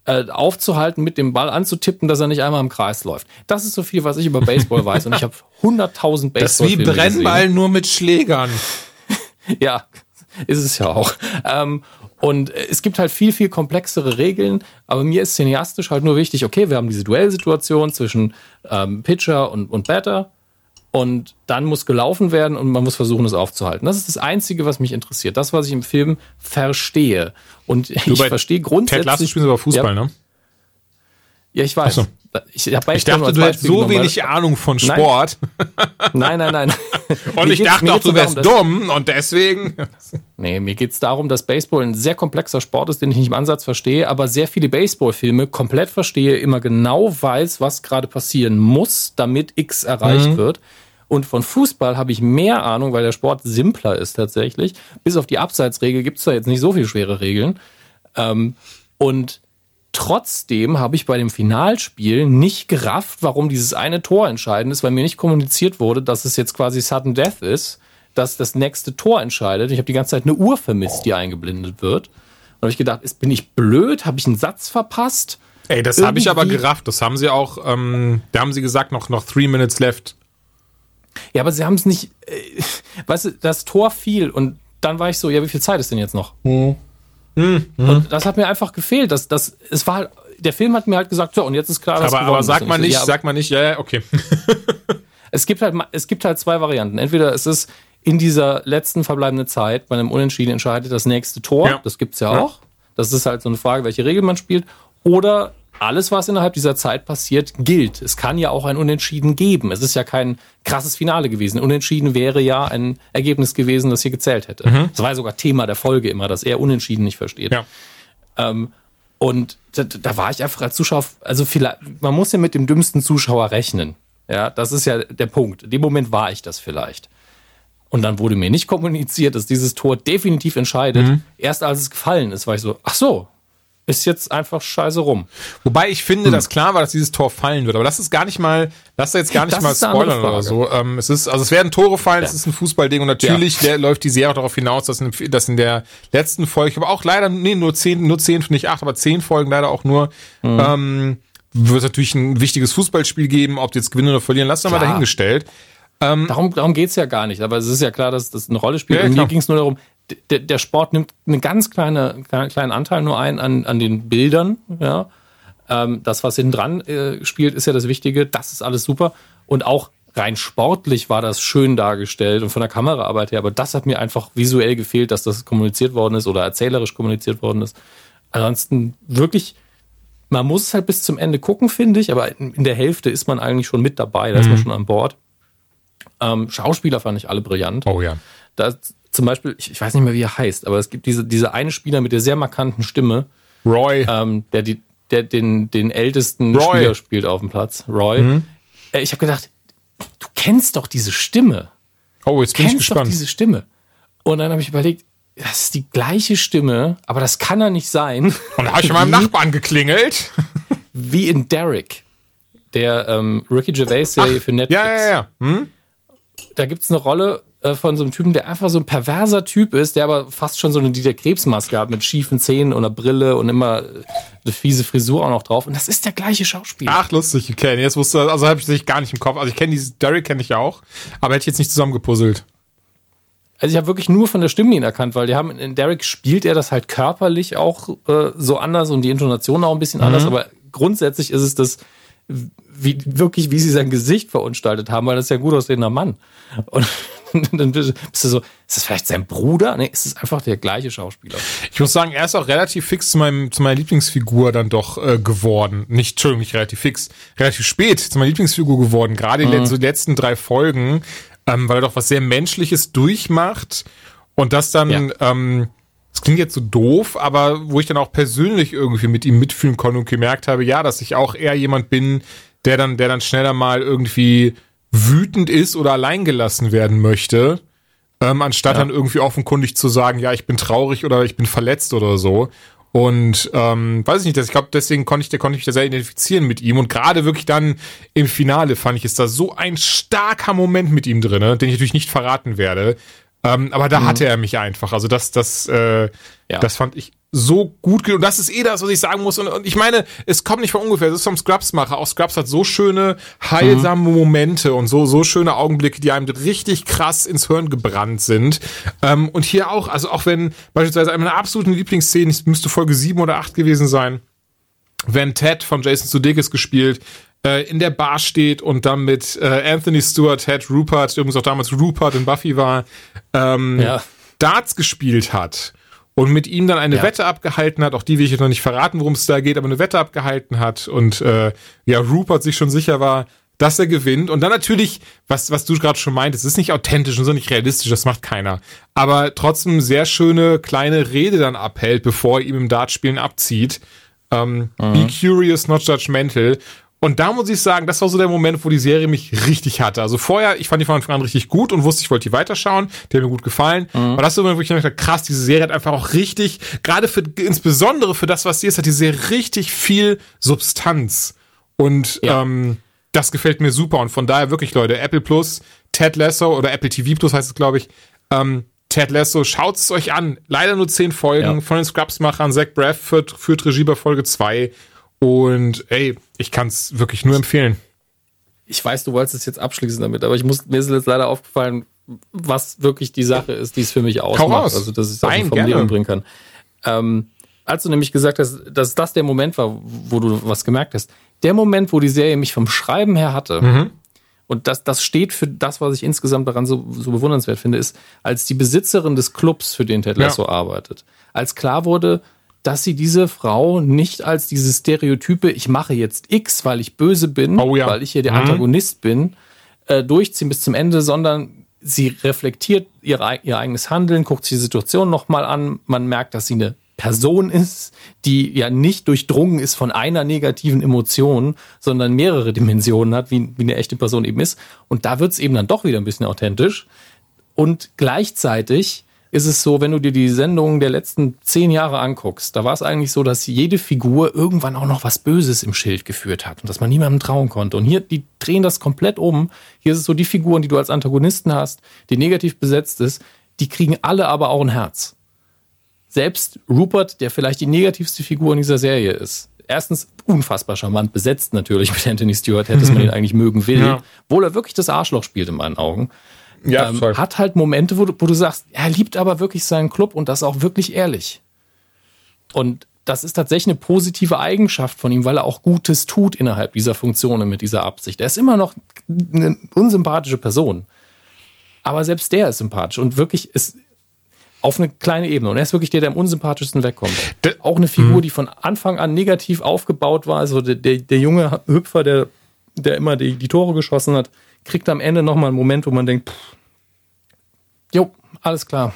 äh, aufzuhalten, mit dem Ball anzutippen, dass er nicht einmal im Kreis läuft. Das ist so viel, was ich über Baseball weiß. Und ich habe 100.000 Baseball. Das ist wie Brennball gesehen. nur mit Schlägern. ja, ist es ja auch. Ähm, und es gibt halt viel, viel komplexere Regeln, aber mir ist cineastisch halt nur wichtig, okay, wir haben diese Duellsituation zwischen ähm, Pitcher und, und Batter und dann muss gelaufen werden und man muss versuchen, es aufzuhalten. Das ist das Einzige, was mich interessiert. Das, was ich im Film verstehe. Und du ich verstehe grundsätzlich. Ted Lasso spielen aber Fußball, ja, ne? Ja, ich weiß. So. Ich, ich dachte, du hättest so wenig Ahnung von Sport. Nein, nein, nein. nein. und ich dachte auch, du wärst darum, dumm und deswegen. Nee, mir geht es darum, dass Baseball ein sehr komplexer Sport ist, den ich nicht im Ansatz verstehe, aber sehr viele Baseballfilme komplett verstehe, immer genau weiß, was gerade passieren muss, damit X erreicht mhm. wird. Und von Fußball habe ich mehr Ahnung, weil der Sport simpler ist tatsächlich. Bis auf die Abseitsregel gibt es da jetzt nicht so viele schwere Regeln. Ähm, und trotzdem habe ich bei dem Finalspiel nicht gerafft, warum dieses eine Tor entscheidend ist, weil mir nicht kommuniziert wurde, dass es jetzt quasi Sudden Death ist, dass das nächste Tor entscheidet. Ich habe die ganze Zeit eine Uhr vermisst, die eingeblendet wird. Und habe ich gedacht, ist, bin ich blöd? Habe ich einen Satz verpasst? Ey, das habe ich aber gerafft. Das haben sie auch, ähm, da haben sie gesagt, noch, noch three minutes left. Ja, aber sie haben es nicht, äh, weißt du, das Tor fiel und dann war ich so, ja, wie viel Zeit ist denn jetzt noch? Mhm. Mhm. Und das hat mir einfach gefehlt. Das, das, es war halt, der Film hat mir halt gesagt, so, und jetzt ist klar, was Aber, aber sag mal nicht, so, ja, sag mal nicht, ja, ja, okay. es gibt halt, es gibt halt zwei Varianten. Entweder es ist in dieser letzten verbleibenden Zeit, bei einem Unentschieden entscheidet das nächste Tor. Ja. Das gibt's ja, ja auch. Das ist halt so eine Frage, welche Regel man spielt. Oder alles, was innerhalb dieser Zeit passiert, gilt. Es kann ja auch ein Unentschieden geben. Es ist ja kein krasses Finale gewesen. Unentschieden wäre ja ein Ergebnis gewesen, das hier gezählt hätte. Mhm. Das war ja sogar Thema der Folge immer, dass er Unentschieden nicht versteht. Ja. Ähm, und da, da, war ich einfach als Zuschauer, also vielleicht, man muss ja mit dem dümmsten Zuschauer rechnen. Ja, das ist ja der Punkt. In dem Moment war ich das vielleicht. Und dann wurde mir nicht kommuniziert, dass dieses Tor definitiv entscheidet. Mhm. Erst als es gefallen ist, war ich so, ach so, ist jetzt einfach scheiße rum. Wobei ich finde, hm. dass klar war, dass dieses Tor fallen wird. Aber das ist gar nicht mal, lass da jetzt gar nicht das mal spoilern oder so. Ähm, es ist, also es werden Tore fallen, ja. es ist ein Fußballding und natürlich ja. läuft die Serie auch darauf hinaus, dass in, dass in der letzten Folge, aber auch leider, nee, nur zehn, nur zehn, nicht acht, aber zehn Folgen leider auch nur, mhm. ähm, wird es natürlich ein wichtiges Fußballspiel geben, ob die jetzt gewinnen oder verlieren, lass doch mal dahingestellt. Ähm, darum darum geht's ja gar nicht, aber es ist ja klar, dass das eine Rolle spielt. Ja, und mir ging es nur darum, der, der Sport nimmt einen ganz kleine, kleinen Anteil nur ein an, an den Bildern. Ja. Ähm, das, was hinten dran äh, spielt, ist ja das Wichtige. Das ist alles super. Und auch rein sportlich war das schön dargestellt und von der Kameraarbeit her. Aber das hat mir einfach visuell gefehlt, dass das kommuniziert worden ist oder erzählerisch kommuniziert worden ist. Ansonsten wirklich man muss es halt bis zum Ende gucken, finde ich, aber in der Hälfte ist man eigentlich schon mit dabei, da ist man mhm. schon an Bord. Ähm, Schauspieler fand ich alle brillant. Oh ja. Da zum Beispiel, ich, ich, weiß nicht mehr, wie er heißt, aber es gibt diese, diese eine Spieler mit der sehr markanten Stimme. Roy. Ähm, der, die, der den, den ältesten Roy. Spieler spielt auf dem Platz. Roy. Mhm. Äh, ich habe gedacht, du kennst doch diese Stimme. Oh, jetzt bin kennst ich gespannt. Doch diese Stimme. Und dann habe ich überlegt, das ist die gleiche Stimme, aber das kann er nicht sein. Und da habe ich meinem Nachbarn geklingelt. Wie in Derek, der ähm, Ricky Gervais-Serie für Netflix. Ja, ja, ja. Hm? Da gibt es eine Rolle von so einem Typen, der einfach so ein perverser Typ ist, der aber fast schon so eine Dieter Krebsmaske hat mit schiefen Zähnen und einer Brille und immer eine fiese Frisur auch noch drauf. Und das ist der gleiche Schauspieler. Ach, lustig, okay. Jetzt wusste, also habe ich dich gar nicht im Kopf. Also ich kenne dieses Derek kenne ich ja auch, aber hätte ich jetzt nicht zusammengepuzzelt. Also ich habe wirklich nur von der Stimme ihn erkannt, weil die haben in Derek spielt er das halt körperlich auch äh, so anders und die Intonation auch ein bisschen mhm. anders, aber grundsätzlich ist es das wie wirklich wie sie sein Gesicht verunstaltet haben, weil das ist ja gut aussehender Mann. Und dann bist du so, ist das vielleicht sein Bruder? Nee, ist es einfach der gleiche Schauspieler. Ich muss sagen, er ist auch relativ fix zu, meinem, zu meiner Lieblingsfigur dann doch äh, geworden. Nicht, Entschuldigung, nicht relativ fix, relativ spät zu meiner Lieblingsfigur geworden. Gerade mhm. in den letzten drei Folgen ähm, weil er doch was sehr Menschliches durchmacht und das dann, ja. ähm, das klingt jetzt so doof, aber wo ich dann auch persönlich irgendwie mit ihm mitfühlen konnte und gemerkt habe, ja, dass ich auch eher jemand bin, der dann, der dann schneller mal irgendwie wütend ist oder alleingelassen werden möchte, ähm, anstatt ja. dann irgendwie offenkundig zu sagen, ja, ich bin traurig oder ich bin verletzt oder so. Und ähm, weiß ich nicht, ich glaube, deswegen konnte ich, konnte ich mich da sehr identifizieren mit ihm. Und gerade wirklich dann im Finale fand ich, ist da so ein starker Moment mit ihm drin, den ich natürlich nicht verraten werde. Ähm, aber da mhm. hatte er mich einfach. Also das, das, äh, ja. das fand ich so gut. Und das ist eh das, was ich sagen muss. Und, und ich meine, es kommt nicht von ungefähr. Es ist vom Scrubs-Macher. Auch Scrubs hat so schöne, heilsame mhm. Momente und so, so schöne Augenblicke, die einem richtig krass ins Hirn gebrannt sind. Ähm, und hier auch, also auch wenn beispielsweise eine meiner absoluten Lieblingsszenen, müsste Folge 7 oder 8 gewesen sein, wenn Ted von Jason Sudeikis gespielt, äh, in der Bar steht und dann mit äh, Anthony Stewart, Ted Rupert, der übrigens auch damals Rupert in Buffy war, ähm, ja. Darts gespielt hat und mit ihm dann eine ja. Wette abgehalten hat, auch die will ich jetzt noch nicht verraten, worum es da geht, aber eine Wette abgehalten hat und äh, ja, Rupert sich schon sicher war, dass er gewinnt. Und dann natürlich, was, was du gerade schon meintest, ist nicht authentisch und so nicht realistisch, das macht keiner. Aber trotzdem sehr schöne kleine Rede dann abhält, bevor er ihm im Dartspielen abzieht. Ähm, mhm. Be curious, not judgmental. Und da muss ich sagen, das war so der Moment, wo die Serie mich richtig hatte. Also vorher, ich fand die von Anfang an richtig gut und wusste, ich wollte die weiterschauen. Die hat mir gut gefallen. Mhm. Aber das ist so, wo ich dachte, krass, diese Serie hat einfach auch richtig, gerade für, insbesondere für das, was sie ist, hat die Serie richtig viel Substanz. Und ja. ähm, das gefällt mir super. Und von daher wirklich, Leute, Apple Plus, Ted Lasso oder Apple TV Plus heißt es, glaube ich, ähm, Ted Lasso, schaut es euch an. Leider nur zehn Folgen ja. von den Scrubs-Machern. Zach Braff führt, führt Regie bei Folge zwei und ey, ich kann es wirklich nur empfehlen. Ich weiß, du wolltest es jetzt abschließen damit, aber ich muss, mir ist jetzt leider aufgefallen, was wirklich die Sache ist, die es für mich ausmacht. Also, dass ich es auf eine Formulierung bringen kann. Ähm, als du nämlich gesagt hast, dass das der Moment war, wo du was gemerkt hast, der Moment, wo die Serie mich vom Schreiben her hatte, mhm. und das, das steht für das, was ich insgesamt daran so, so bewundernswert finde, ist, als die Besitzerin des Clubs, für den Ted Lasso ja. arbeitet, als klar wurde, dass sie diese Frau nicht als diese Stereotype, ich mache jetzt X, weil ich böse bin, oh ja. weil ich hier der mhm. Antagonist bin, äh, durchziehen bis zum Ende, sondern sie reflektiert ihr, ihr eigenes Handeln, guckt sich die Situation nochmal an, man merkt, dass sie eine Person ist, die ja nicht durchdrungen ist von einer negativen Emotion, sondern mehrere Dimensionen hat, wie, wie eine echte Person eben ist. Und da wird es eben dann doch wieder ein bisschen authentisch. Und gleichzeitig ist es so, wenn du dir die Sendungen der letzten zehn Jahre anguckst, da war es eigentlich so, dass jede Figur irgendwann auch noch was Böses im Schild geführt hat und dass man niemandem trauen konnte. Und hier, die drehen das komplett um. Hier ist es so, die Figuren, die du als Antagonisten hast, die negativ besetzt ist, die kriegen alle aber auch ein Herz. Selbst Rupert, der vielleicht die negativste Figur in dieser Serie ist, erstens unfassbar charmant besetzt natürlich mit Anthony Stewart, hätte man ihn eigentlich mögen will, ja. obwohl er wirklich das Arschloch spielt in meinen Augen ja, ähm, hat halt Momente, wo du, wo du sagst, er liebt aber wirklich seinen Club und das auch wirklich ehrlich. Und das ist tatsächlich eine positive Eigenschaft von ihm, weil er auch Gutes tut innerhalb dieser Funktionen mit dieser Absicht. Er ist immer noch eine unsympathische Person. Aber selbst der ist sympathisch und wirklich ist, auf eine kleine Ebene. Und er ist wirklich der, der am unsympathischsten wegkommt. De auch eine Figur, mhm. die von Anfang an negativ aufgebaut war. Also der, der, der junge Hüpfer, der, der immer die, die Tore geschossen hat, kriegt am Ende nochmal einen Moment, wo man denkt, pff, jo, alles klar.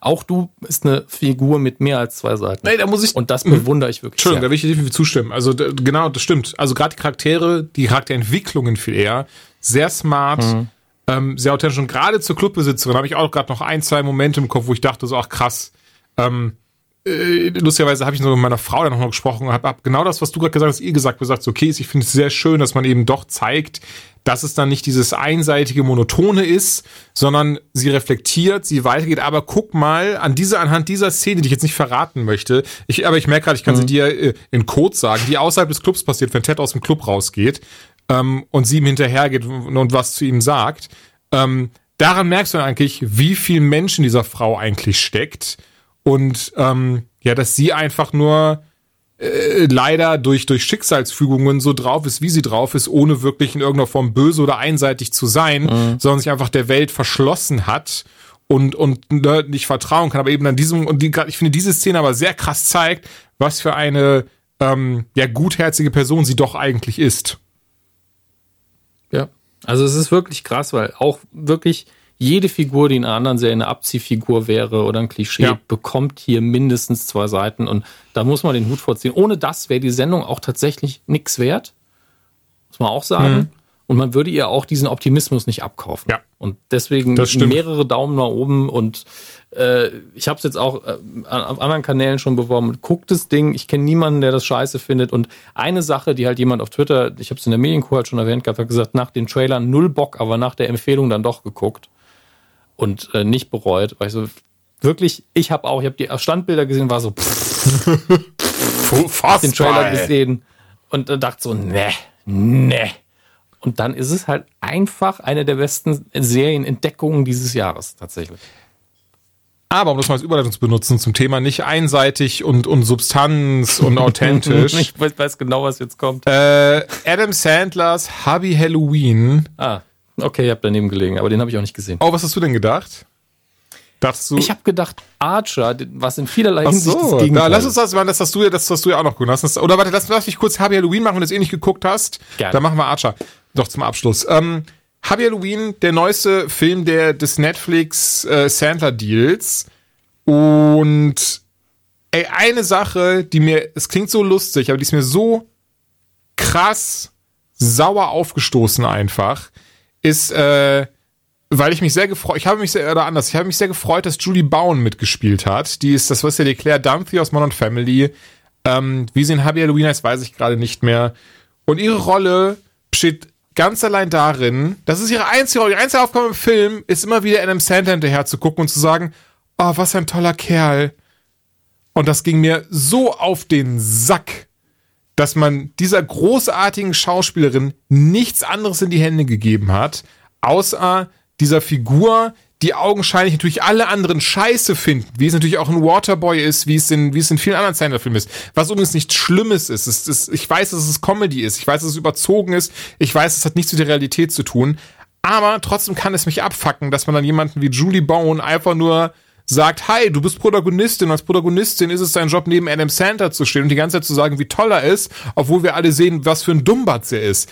Auch du bist eine Figur mit mehr als zwei Seiten. Nee, da muss ich. Und das bewundere ich wirklich. Entschuldigung, sehr. da will ich dir definitiv zustimmen. Also genau, das stimmt. Also gerade die Charaktere, die Charakterentwicklungen viel eher, sehr smart. Mhm ähm, sehr authentisch. Und gerade zur Clubbesitzerin habe ich auch gerade noch ein, zwei Momente im Kopf, wo ich dachte, so, ach krass. Ähm, äh, lustigerweise habe ich so mit meiner Frau dann noch mal gesprochen und habe hab genau das, was du gerade gesagt hast, ihr gesagt, gesagt, so, okay, ich finde es sehr schön, dass man eben doch zeigt, dass es dann nicht dieses einseitige Monotone ist, sondern sie reflektiert, sie weitergeht. Aber guck mal an diese anhand dieser Szene, die ich jetzt nicht verraten möchte. Ich, aber ich merke gerade, ich kann mhm. sie dir äh, in Code sagen, die außerhalb des Clubs passiert, wenn Ted aus dem Club rausgeht ähm, und sie ihm hinterhergeht und, und was zu ihm sagt. Ähm, daran merkst du eigentlich, wie viel Mensch in dieser Frau eigentlich steckt und ähm, ja, dass sie einfach nur äh, leider durch durch Schicksalsfügungen so drauf ist, wie sie drauf ist, ohne wirklich in irgendeiner Form böse oder einseitig zu sein, mhm. sondern sich einfach der Welt verschlossen hat und und ne, nicht vertrauen kann. Aber eben an diesem und die, ich finde diese Szene aber sehr krass zeigt, was für eine ähm, ja gutherzige Person sie doch eigentlich ist. Ja. Also es ist wirklich krass, weil auch wirklich jede Figur, die in einer anderen Serie eine Abziehfigur wäre oder ein Klischee, ja. bekommt hier mindestens zwei Seiten und da muss man den Hut vorziehen. Ohne das wäre die Sendung auch tatsächlich nichts wert, muss man auch sagen. Mhm. Und man würde ihr auch diesen Optimismus nicht abkaufen. Ja. Und deswegen mehrere Daumen nach oben und äh, ich habe es jetzt auch äh, auf anderen Kanälen schon beworben. Guckt das Ding. Ich kenne niemanden, der das scheiße findet. Und eine Sache, die halt jemand auf Twitter, ich habe es in der Medienco halt schon erwähnt gehabt, hat gesagt, nach den Trailern null Bock, aber nach der Empfehlung dann doch geguckt und äh, nicht bereut. Weil ich so wirklich, ich habe auch, ich habe die Standbilder gesehen, war so Fast den Trailer gesehen und äh, dachte so, ne, ne. Und dann ist es halt einfach eine der besten Serienentdeckungen dieses Jahres tatsächlich. Aber um das mal als Überleitung zu benutzen zum Thema nicht einseitig und, und Substanz und authentisch. ich weiß genau, was jetzt kommt. Äh, Adam Sandlers Hubby Halloween. Ah, okay, ich habe daneben gelegen, aber den habe ich auch nicht gesehen. Oh, was hast du denn gedacht? Dachtest du? Ich habe gedacht Archer, was in vielerlei Ach Hinsicht so, das da, lass uns das, das hast du ja, das hast du ja auch noch gut. Hast. Oder warte, lass, lass mich kurz Hubby Halloween machen, wenn du es eh nicht geguckt hast. Gerne. Dann machen wir Archer. Doch zum Abschluss. Ähm, Happy Halloween, der neueste Film der, des Netflix äh, Sandler Deals. Und ey, eine Sache, die mir, es klingt so lustig, aber die ist mir so krass sauer aufgestoßen einfach, ist, äh, weil ich mich sehr gefreut, ich habe mich sehr, oder anders, ich habe mich sehr gefreut, dass Julie Bowen mitgespielt hat. Die ist, das was ja die Claire Dunphy aus Modern Family. Ähm, wie sie in Happy Halloween heißt, weiß ich gerade nicht mehr. Und ihre Rolle besteht ganz allein darin, das ist ihre einzige, ihre einzige Aufgabe im Film, ist immer wieder Adam Sandler hinterher zu gucken und zu sagen, oh, was ein toller Kerl. Und das ging mir so auf den Sack, dass man dieser großartigen Schauspielerin nichts anderes in die Hände gegeben hat, außer dieser Figur, die augenscheinlich natürlich alle anderen scheiße finden, wie es natürlich auch ein Waterboy ist, wie es in, wie es in vielen anderen Sandler-Filmen ist. Was übrigens nichts Schlimmes ist. Es ist. Ich weiß, dass es Comedy ist. Ich weiß, dass es überzogen ist. Ich weiß, es hat nichts mit der Realität zu tun. Aber trotzdem kann es mich abfacken, dass man dann jemanden wie Julie Bone einfach nur sagt, hi, du bist Protagonistin. Als Protagonistin ist es dein Job, neben Adam Sandler zu stehen und die ganze Zeit zu sagen, wie toll er ist, obwohl wir alle sehen, was für ein Dummbatz er ist.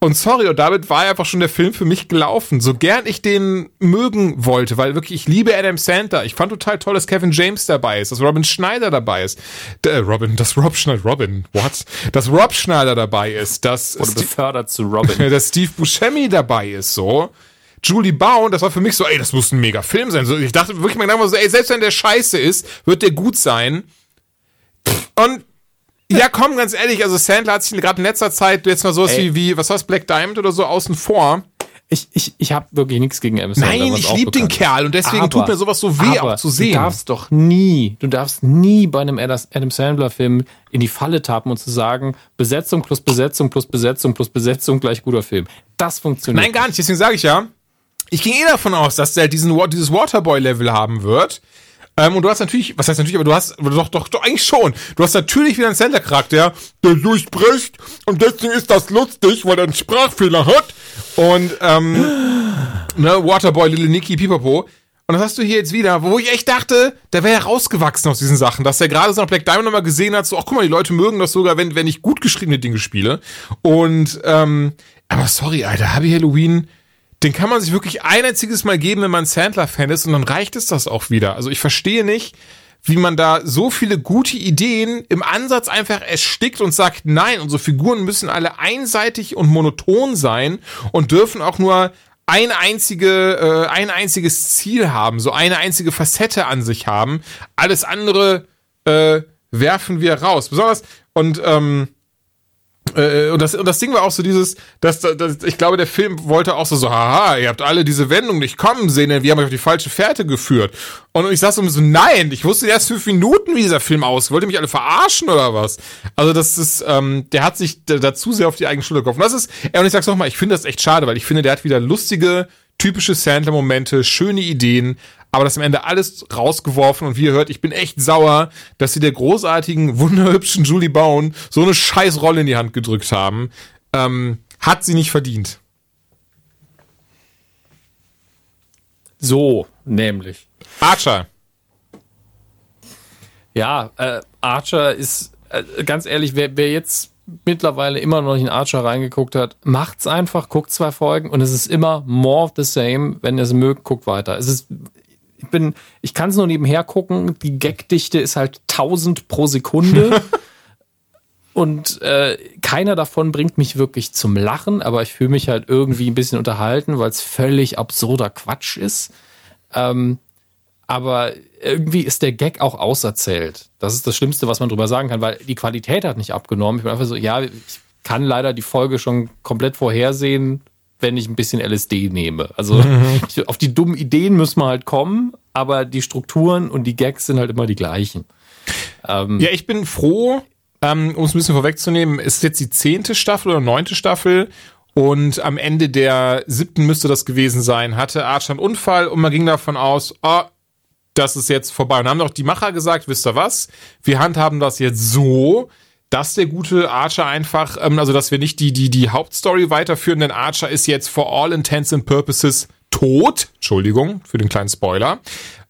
Und sorry, und damit war einfach schon der Film für mich gelaufen. So gern ich den mögen wollte, weil wirklich, ich liebe Adam Sandler. Ich fand total toll, dass Kevin James dabei ist, dass Robin Schneider dabei ist. Der, äh, Robin, dass Rob Schneider, Robin, what? Dass Rob Schneider dabei ist, dass... Wurde befördert zu Robin. dass Steve Buscemi dabei ist, so. Julie Bound, das war für mich so, ey, das muss ein mega Film sein. So, ich dachte wirklich mal so, ey, selbst wenn der scheiße ist, wird der gut sein. Und ja, komm, ganz ehrlich, also Sandler hat sich gerade in letzter Zeit jetzt mal sowas wie, wie, was heißt Black Diamond oder so außen vor. Ich, ich, ich habe wirklich nichts gegen Adam Sandler. Nein, ich liebe den Kerl und deswegen aber, tut mir sowas so weh, auch zu sehen. Du darfst doch nie, du darfst nie bei einem Adam Sandler-Film in die Falle tappen und zu sagen, Besetzung plus Besetzung plus Besetzung plus Besetzung gleich guter Film. Das funktioniert. Nein, gar nicht. Deswegen sage ich ja, ich gehe eh davon aus, dass der diesen, dieses Waterboy-Level haben wird. Ähm, und du hast natürlich, was heißt natürlich, aber du hast, doch, doch, doch, eigentlich schon. Du hast natürlich wieder einen Center-Charakter, der durchbricht und deswegen ist das lustig, weil er einen Sprachfehler hat. Und, ähm, ne, Waterboy, Little Nicky, Pipapo. Und das hast du hier jetzt wieder, wo ich echt dachte, der wäre ja rausgewachsen aus diesen Sachen, dass er gerade so nach Black Diamond nochmal gesehen hat, so, ach guck mal, die Leute mögen das sogar, wenn, wenn ich gut geschriebene Dinge spiele. Und, ähm, aber sorry, Alter, Happy Halloween, den kann man sich wirklich ein einziges Mal geben, wenn man Sandler-Fan ist, und dann reicht es das auch wieder. Also ich verstehe nicht, wie man da so viele gute Ideen im Ansatz einfach erstickt und sagt, nein, unsere Figuren müssen alle einseitig und monoton sein und dürfen auch nur ein einzige, äh, ein einziges Ziel haben, so eine einzige Facette an sich haben. Alles andere äh, werfen wir raus. Besonders und ähm, äh, und, das, und das Ding war auch so dieses, dass, dass ich glaube, der Film wollte auch so, so, haha, ihr habt alle diese Wendung nicht kommen sehen, denn wir haben euch auf die falsche Fährte geführt. Und ich saß so, nein, ich wusste erst fünf Minuten, wie dieser Film aus. Ihr mich alle verarschen oder was? Also das ist, ähm, der hat sich dazu sehr auf die eigene Schulter geworfen. Das ist, und ich sag's nochmal, ich finde das echt schade, weil ich finde, der hat wieder lustige, typische Sandler-Momente, schöne Ideen, aber das am Ende alles rausgeworfen und wie ihr hört, ich bin echt sauer, dass sie der großartigen, wunderhübschen Julie Bowen so eine scheiß Rolle in die Hand gedrückt haben. Ähm, hat sie nicht verdient. So, nämlich. Archer. Ja, äh, Archer ist, äh, ganz ehrlich, wer, wer jetzt mittlerweile immer noch nicht in Archer reingeguckt hat, macht's einfach, guckt zwei Folgen und es ist immer more of the same. Wenn ihr es mögt, guckt weiter. Es ist ich bin, ich kann es nur nebenher gucken. Die Gagdichte ist halt 1000 pro Sekunde. Und äh, keiner davon bringt mich wirklich zum Lachen, aber ich fühle mich halt irgendwie ein bisschen unterhalten, weil es völlig absurder Quatsch ist. Ähm, aber irgendwie ist der Gag auch auserzählt. Das ist das Schlimmste, was man drüber sagen kann, weil die Qualität hat nicht abgenommen. Ich bin einfach so, ja, ich kann leider die Folge schon komplett vorhersehen, wenn ich ein bisschen LSD nehme. Also mhm. auf die dummen Ideen müssen wir halt kommen, aber die Strukturen und die Gags sind halt immer die gleichen. Ähm, ja, ich bin froh, ähm, um es ein bisschen vorwegzunehmen, ist jetzt die zehnte Staffel oder neunte Staffel und am Ende der siebten müsste das gewesen sein, hatte Archer einen Unfall und man ging davon aus, oh, das ist jetzt vorbei. Und haben doch die Macher gesagt, wisst ihr was? Wir handhaben das jetzt so, dass der gute Archer einfach, ähm, also dass wir nicht die, die, die Hauptstory weiterführen, denn Archer ist jetzt for all intents and purposes tot. Entschuldigung für den kleinen Spoiler.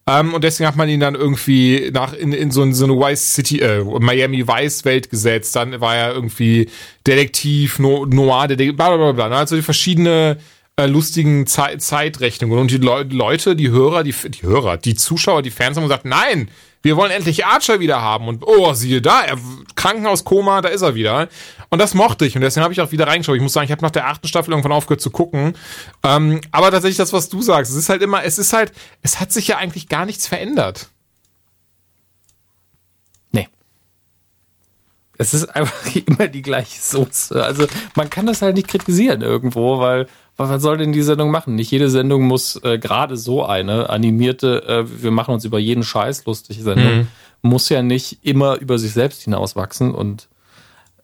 Ähm, und deswegen hat man ihn dann irgendwie nach in, in so, so eine Vice City, äh, Miami Vice Welt gesetzt. Dann war er irgendwie Detektiv, no, Noir, Detektiv, bla bla bla. Also die verschiedene äh, lustigen Ze Zeitrechnungen. Und die Le Leute, die Hörer, die, die Hörer, die Zuschauer, die Fans haben gesagt, nein, wir wollen endlich Archer wieder haben. Und oh, siehe da, er, Krankenhauskoma, da ist er wieder. Und das mochte ich. Und deswegen habe ich auch wieder reingeschaut. Ich muss sagen, ich habe nach der achten Staffel irgendwann aufgehört zu gucken. Ähm, aber tatsächlich das, was du sagst, es ist halt immer, es ist halt, es hat sich ja eigentlich gar nichts verändert. Nee. Es ist einfach immer die gleiche Soße. Also man kann das halt nicht kritisieren irgendwo, weil was soll denn die Sendung machen? Nicht jede Sendung muss äh, gerade so eine animierte, äh, wir machen uns über jeden Scheiß lustig Sendung, mhm. muss ja nicht immer über sich selbst hinauswachsen und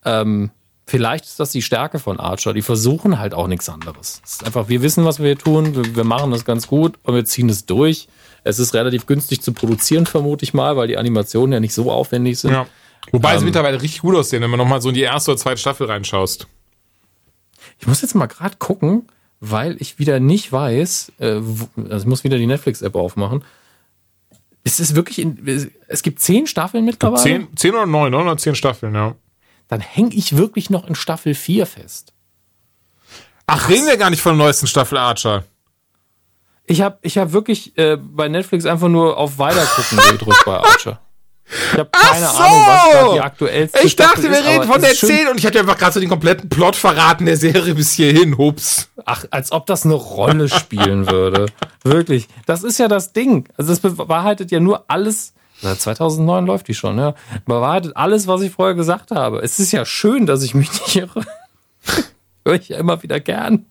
ähm, vielleicht ist das die Stärke von Archer. Die versuchen halt auch nichts anderes. Es ist einfach, wir wissen, was wir hier tun, wir, wir machen das ganz gut und wir ziehen es durch. Es ist relativ günstig zu produzieren, vermute ich mal, weil die Animationen ja nicht so aufwendig sind. Ja. Wobei ähm, sie mittlerweile richtig gut aussehen, wenn man nochmal so in die erste oder zweite Staffel reinschaust. Ich muss jetzt mal gerade gucken, weil ich wieder nicht weiß, äh, also ich muss wieder die Netflix-App aufmachen. Es ist wirklich, in, es gibt zehn Staffeln mittlerweile. Zehn, zehn oder neun, oder zehn Staffeln, ja. Dann hänge ich wirklich noch in Staffel 4 fest. Ach, reden wir gar nicht von der neuesten Staffel Archer. Ich habe ich hab wirklich äh, bei Netflix einfach nur auf Weitergucken gedrückt bei Archer. Ich habe keine so! Ahnung, was da die aktuellste Ich dachte, wir ist, reden von der 10 und ich hatte einfach gerade so den kompletten Plot verraten der Serie bis hierhin. Hups. Ach, als ob das eine Rolle spielen würde. Wirklich. Das ist ja das Ding. Also das bewahrheitet ja nur alles. Seit 2009 läuft die schon, ja. Bewahrheitet alles, was ich vorher gesagt habe. Es ist ja schön, dass ich mich nicht irre. Höre ich ja immer wieder gern.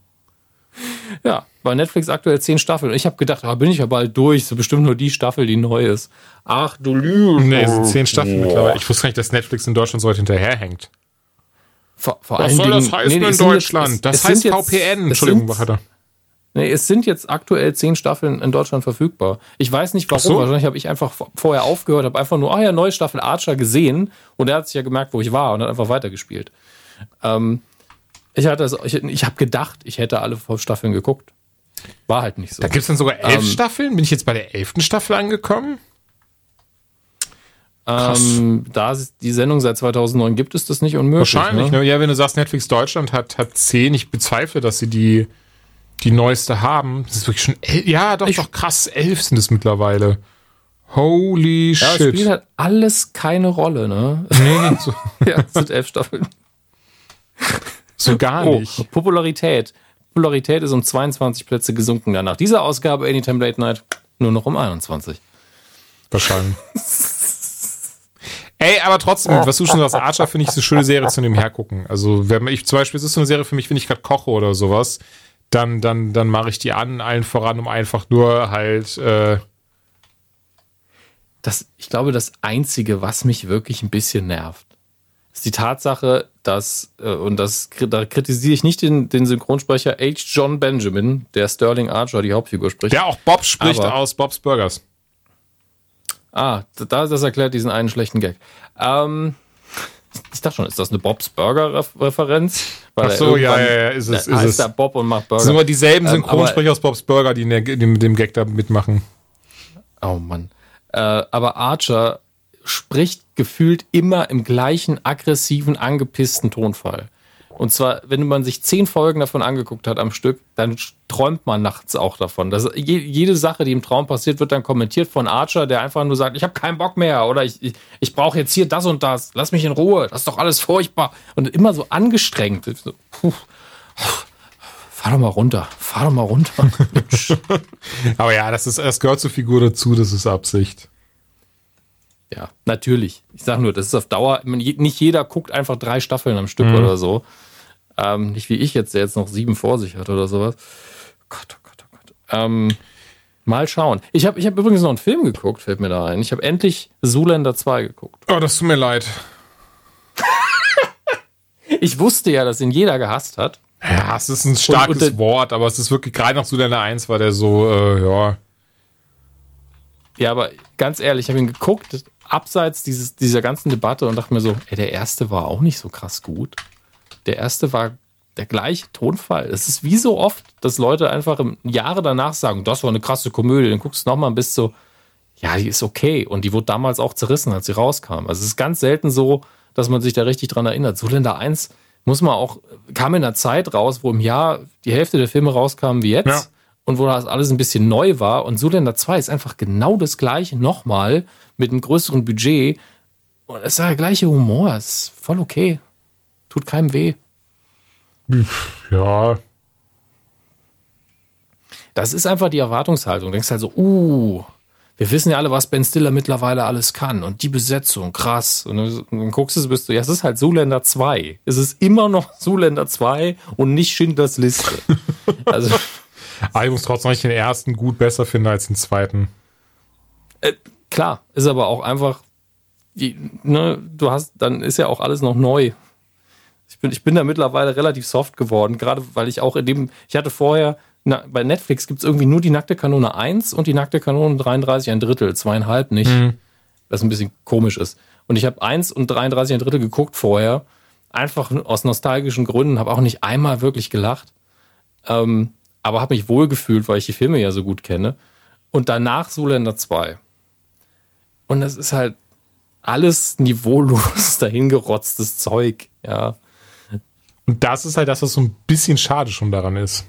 Ja, bei Netflix aktuell zehn Staffeln. Ich habe gedacht, da ah, bin ich ja bald durch. So bestimmt nur die Staffel, die neu ist. Ach du Lüge. Nee, es sind zehn Staffeln mittlerweile. Ich wusste gar nicht, dass Netflix in Deutschland so weit hinterherhängt. Vor, vor Was soll Dingen, das heißen nee, in Deutschland? Jetzt, das heißt jetzt, VPN. Entschuldigung, weiter. Nee, es sind jetzt aktuell zehn Staffeln in Deutschland verfügbar. Ich weiß nicht warum. So. Wahrscheinlich habe ich einfach vorher aufgehört, habe einfach nur, ah ja, neue Staffel Archer gesehen und er hat sich ja gemerkt, wo ich war und hat einfach weitergespielt. Ähm, ich hatte, ich, ich habe gedacht, ich hätte alle Staffeln geguckt. War halt nicht so. Da gibt es dann sogar elf ähm, Staffeln. Bin ich jetzt bei der elften Staffel angekommen? Ähm, da die Sendung seit 2009 gibt, ist das nicht unmöglich. Wahrscheinlich, ne? ne? Ja, wenn du sagst, Netflix Deutschland hat, hat zehn, ich bezweifle, dass sie die, die neueste haben. Das ist wirklich schon, elf, ja, doch, ich, doch krass, elf sind es mittlerweile. Holy ja, shit. Ja, spielt halt alles keine Rolle, ne? Nee, so. ja, es sind elf Staffeln. So gar oh, nicht. Popularität. Popularität ist um 22 Plätze gesunken danach. Diese Ausgabe Anytime Late Night nur noch um 21. Wahrscheinlich. Ey, aber trotzdem, was du schon sagst, Archer finde ich so eine schöne Serie zu dem hergucken. Also, wenn ich zum Beispiel, es ist so eine Serie für mich, wenn ich gerade koche oder sowas, dann, dann, dann mache ich die an, allen voran, um einfach nur halt. Äh das, ich glaube, das Einzige, was mich wirklich ein bisschen nervt, ist die Tatsache, dass, äh, und das, da kritisiere ich nicht den, den Synchronsprecher H. John Benjamin, der Sterling Archer die Hauptfigur spricht. Der auch Bob spricht aus Bob's Burgers. Ah, da, das erklärt diesen einen schlechten Gag. Ähm, ich dachte schon, ist das eine Bob's Burger Referenz? Ach so, ja, ja, ja, ist es, ist heißt es. Da Bob und macht Burger. Das sind immer dieselben ähm, Synchronsprecher ähm, aus Bob's Burger, die mit dem Gag da mitmachen. Oh Mann. Äh, aber Archer spricht gefühlt immer im gleichen aggressiven, angepissten Tonfall. Und zwar, wenn man sich zehn Folgen davon angeguckt hat am Stück, dann träumt man nachts auch davon. Das, jede Sache, die im Traum passiert, wird dann kommentiert von Archer, der einfach nur sagt, ich habe keinen Bock mehr oder ich, ich, ich brauche jetzt hier das und das, lass mich in Ruhe, das ist doch alles furchtbar. Und immer so angestrengt. Puh, fahr doch mal runter, fahr doch mal runter. Aber ja, das, ist, das gehört zur Figur dazu, das ist Absicht. Ja, natürlich. Ich sage nur, das ist auf Dauer, nicht jeder guckt einfach drei Staffeln am Stück mhm. oder so. Ähm, nicht wie ich jetzt, der jetzt noch sieben vor sich hat oder sowas. Gott, oh Gott, oh Gott. Ähm, mal schauen. Ich habe ich hab übrigens noch einen Film geguckt, fällt mir da ein. Ich habe endlich Zoolander 2 geguckt. Oh, das tut mir leid. ich wusste ja, dass ihn jeder gehasst hat. Ja, es ist ein starkes und, und Wort, aber es ist wirklich gerade nach Zoolander 1 war der so, äh, ja. Ja, aber ganz ehrlich, ich habe ihn geguckt, abseits dieses, dieser ganzen Debatte und dachte mir so, ey, der erste war auch nicht so krass gut. Der erste war der gleiche Tonfall. Es ist wie so oft, dass Leute einfach Jahre danach sagen, das war eine krasse Komödie. Dann guckst du nochmal und bist so, ja, die ist okay. Und die wurde damals auch zerrissen, als sie rauskam. Also es ist ganz selten so, dass man sich da richtig dran erinnert. Zuländer 1 muss man auch, kam in einer Zeit raus, wo im Jahr die Hälfte der Filme rauskamen wie jetzt. Ja. Und wo das alles ein bisschen neu war. Und Zuländer 2 ist einfach genau das gleiche nochmal mit einem größeren Budget. Und es ist der gleiche Humor. Es ist voll okay. Tut keinem weh. Ja. Das ist einfach die Erwartungshaltung. Du denkst halt so, uh, wir wissen ja alle, was Ben Stiller mittlerweile alles kann. Und die Besetzung, krass. Und dann, dann guckst du, bist du, ja, es ist halt Zuländer 2. Es ist immer noch Zuländer 2 und nicht Schindlers Liste. also. Aber ich muss trotzdem nicht den ersten gut besser finden als den zweiten. Äh, klar, ist aber auch einfach, ne, du hast, dann ist ja auch alles noch neu. Ich bin, ich bin da mittlerweile relativ soft geworden, gerade weil ich auch in dem, ich hatte vorher, na, bei Netflix gibt es irgendwie nur die nackte Kanone 1 und die nackte Kanone 33 ein Drittel, zweieinhalb nicht. Mhm. Was ein bisschen komisch ist. Und ich habe 1 und 33 ein Drittel geguckt vorher, einfach aus nostalgischen Gründen, habe auch nicht einmal wirklich gelacht, ähm, aber habe mich wohlgefühlt, weil ich die Filme ja so gut kenne. Und danach Zuländer 2. Und das ist halt alles niveaulos dahingerotztes Zeug, ja. Und das ist halt das, was so ein bisschen schade schon daran ist.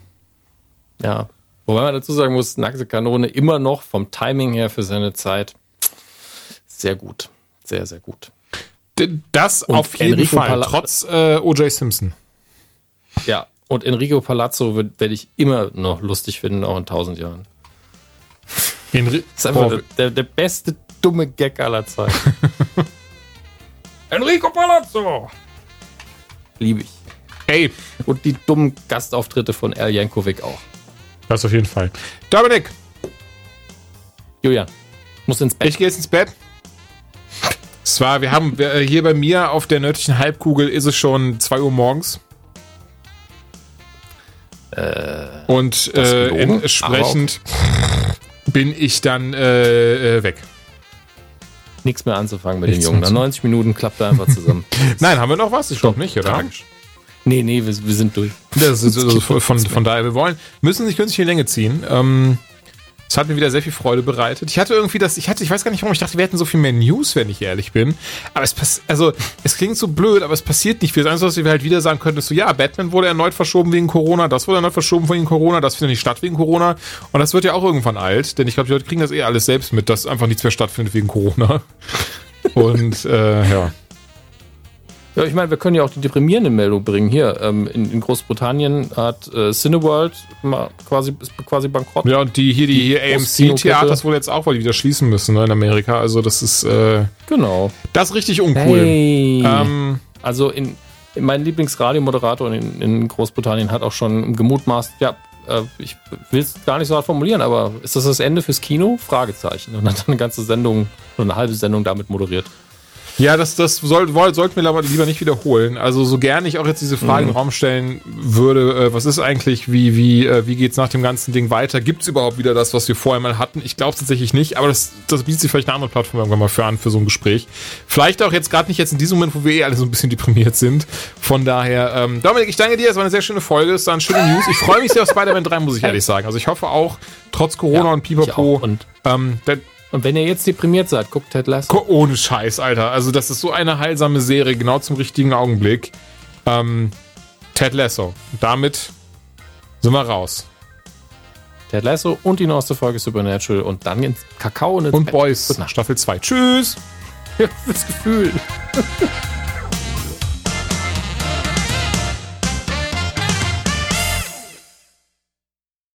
Ja. Wobei man dazu sagen muss, Nackte Kanone immer noch vom Timing her für seine Zeit sehr gut. Sehr, sehr gut. Das und auf jeden Enrico Fall, Pala trotz äh, O.J. Simpson. Ja, und Enrico Palazzo werde ich immer noch lustig finden, auch in tausend Jahren. Enri das ist einfach der, der, der, beste dumme Gag aller Zeiten. Enrico Palazzo! Liebe ich. Hey. Und die dummen Gastauftritte von Al Jankovic auch. Das auf jeden Fall. Dominik! Julian, muss ins Bett. Ich gehe jetzt ins Bett. Zwar, wir haben äh, hier bei mir auf der nördlichen Halbkugel ist es schon 2 Uhr morgens. Äh, Und äh, entsprechend bin ich dann äh, äh weg nichts mehr anzufangen mit Nichts dem Jungen. Nach 90 Minuten klappt er einfach zusammen. Nein, haben wir noch was? Ich glaube nicht, oder? Tragisch. Nee, nee, wir, wir sind durch. Das ist, also von, von, daher, wir wollen, müssen sich künstlich in die Länge ziehen. Ähm, es hat mir wieder sehr viel Freude bereitet. Ich hatte irgendwie das, ich hatte, ich weiß gar nicht warum, ich dachte, wir hätten so viel mehr News, wenn ich ehrlich bin. Aber es passiert, also, es klingt so blöd, aber es passiert nicht viel. Das Einzige, was wir halt wieder sagen könnten, ist so, ja, Batman wurde erneut verschoben wegen Corona, das wurde erneut verschoben wegen Corona, das findet nicht statt wegen Corona. Und das wird ja auch irgendwann alt, denn ich glaube, die Leute kriegen das eh alles selbst mit, dass einfach nichts mehr stattfindet wegen Corona. Und, äh, ja. Ja, ich meine, wir können ja auch die deprimierende Meldung bringen. Hier, ähm, in, in, Großbritannien hat äh, Cineworld quasi, ist quasi bankrott. Ja, und die hier, die, die AMC-Theaters wohl jetzt auch, weil die wieder schließen müssen ne, in Amerika. Also das ist äh, genau. Das ist richtig uncool. Hey. Ähm, also in, in mein Lieblingsradiomoderator in, in Großbritannien hat auch schon gemutmaßt, ja, äh, ich will es gar nicht so hart formulieren, aber ist das das Ende fürs Kino? Fragezeichen. Und hat dann eine ganze Sendung, oder eine halbe Sendung damit moderiert. Ja, das, das soll, sollten wir aber lieber nicht wiederholen. Also so gerne ich auch jetzt diese Frage mhm. im Raum stellen würde, äh, was ist eigentlich, wie, wie, äh, wie geht's nach dem ganzen Ding weiter? Gibt es überhaupt wieder das, was wir vorher mal hatten? Ich glaube tatsächlich nicht, aber das, das bietet sich vielleicht eine andere Plattform irgendwann mal für an, für so ein Gespräch. Vielleicht auch jetzt gerade nicht jetzt in diesem Moment, wo wir eh alle so ein bisschen deprimiert sind. Von daher, ähm, Dominik, ich danke dir, es war eine sehr schöne Folge, es waren schöne News. Ich freue mich sehr auf Spider-Man 3, muss ich ehrlich sagen. Also ich hoffe auch, trotz Corona ja, und Pipapo, und ähm, und wenn ihr jetzt deprimiert seid, guckt Ted Lasso. Ohne Scheiß, Alter. Also das ist so eine heilsame Serie, genau zum richtigen Augenblick. Ähm, Ted Lasso. damit sind wir raus. Ted Lasso und die neueste Folge Supernatural und dann ins Kakao und ins Und Boys, Staffel 2. Tschüss. Fürs Gefühl.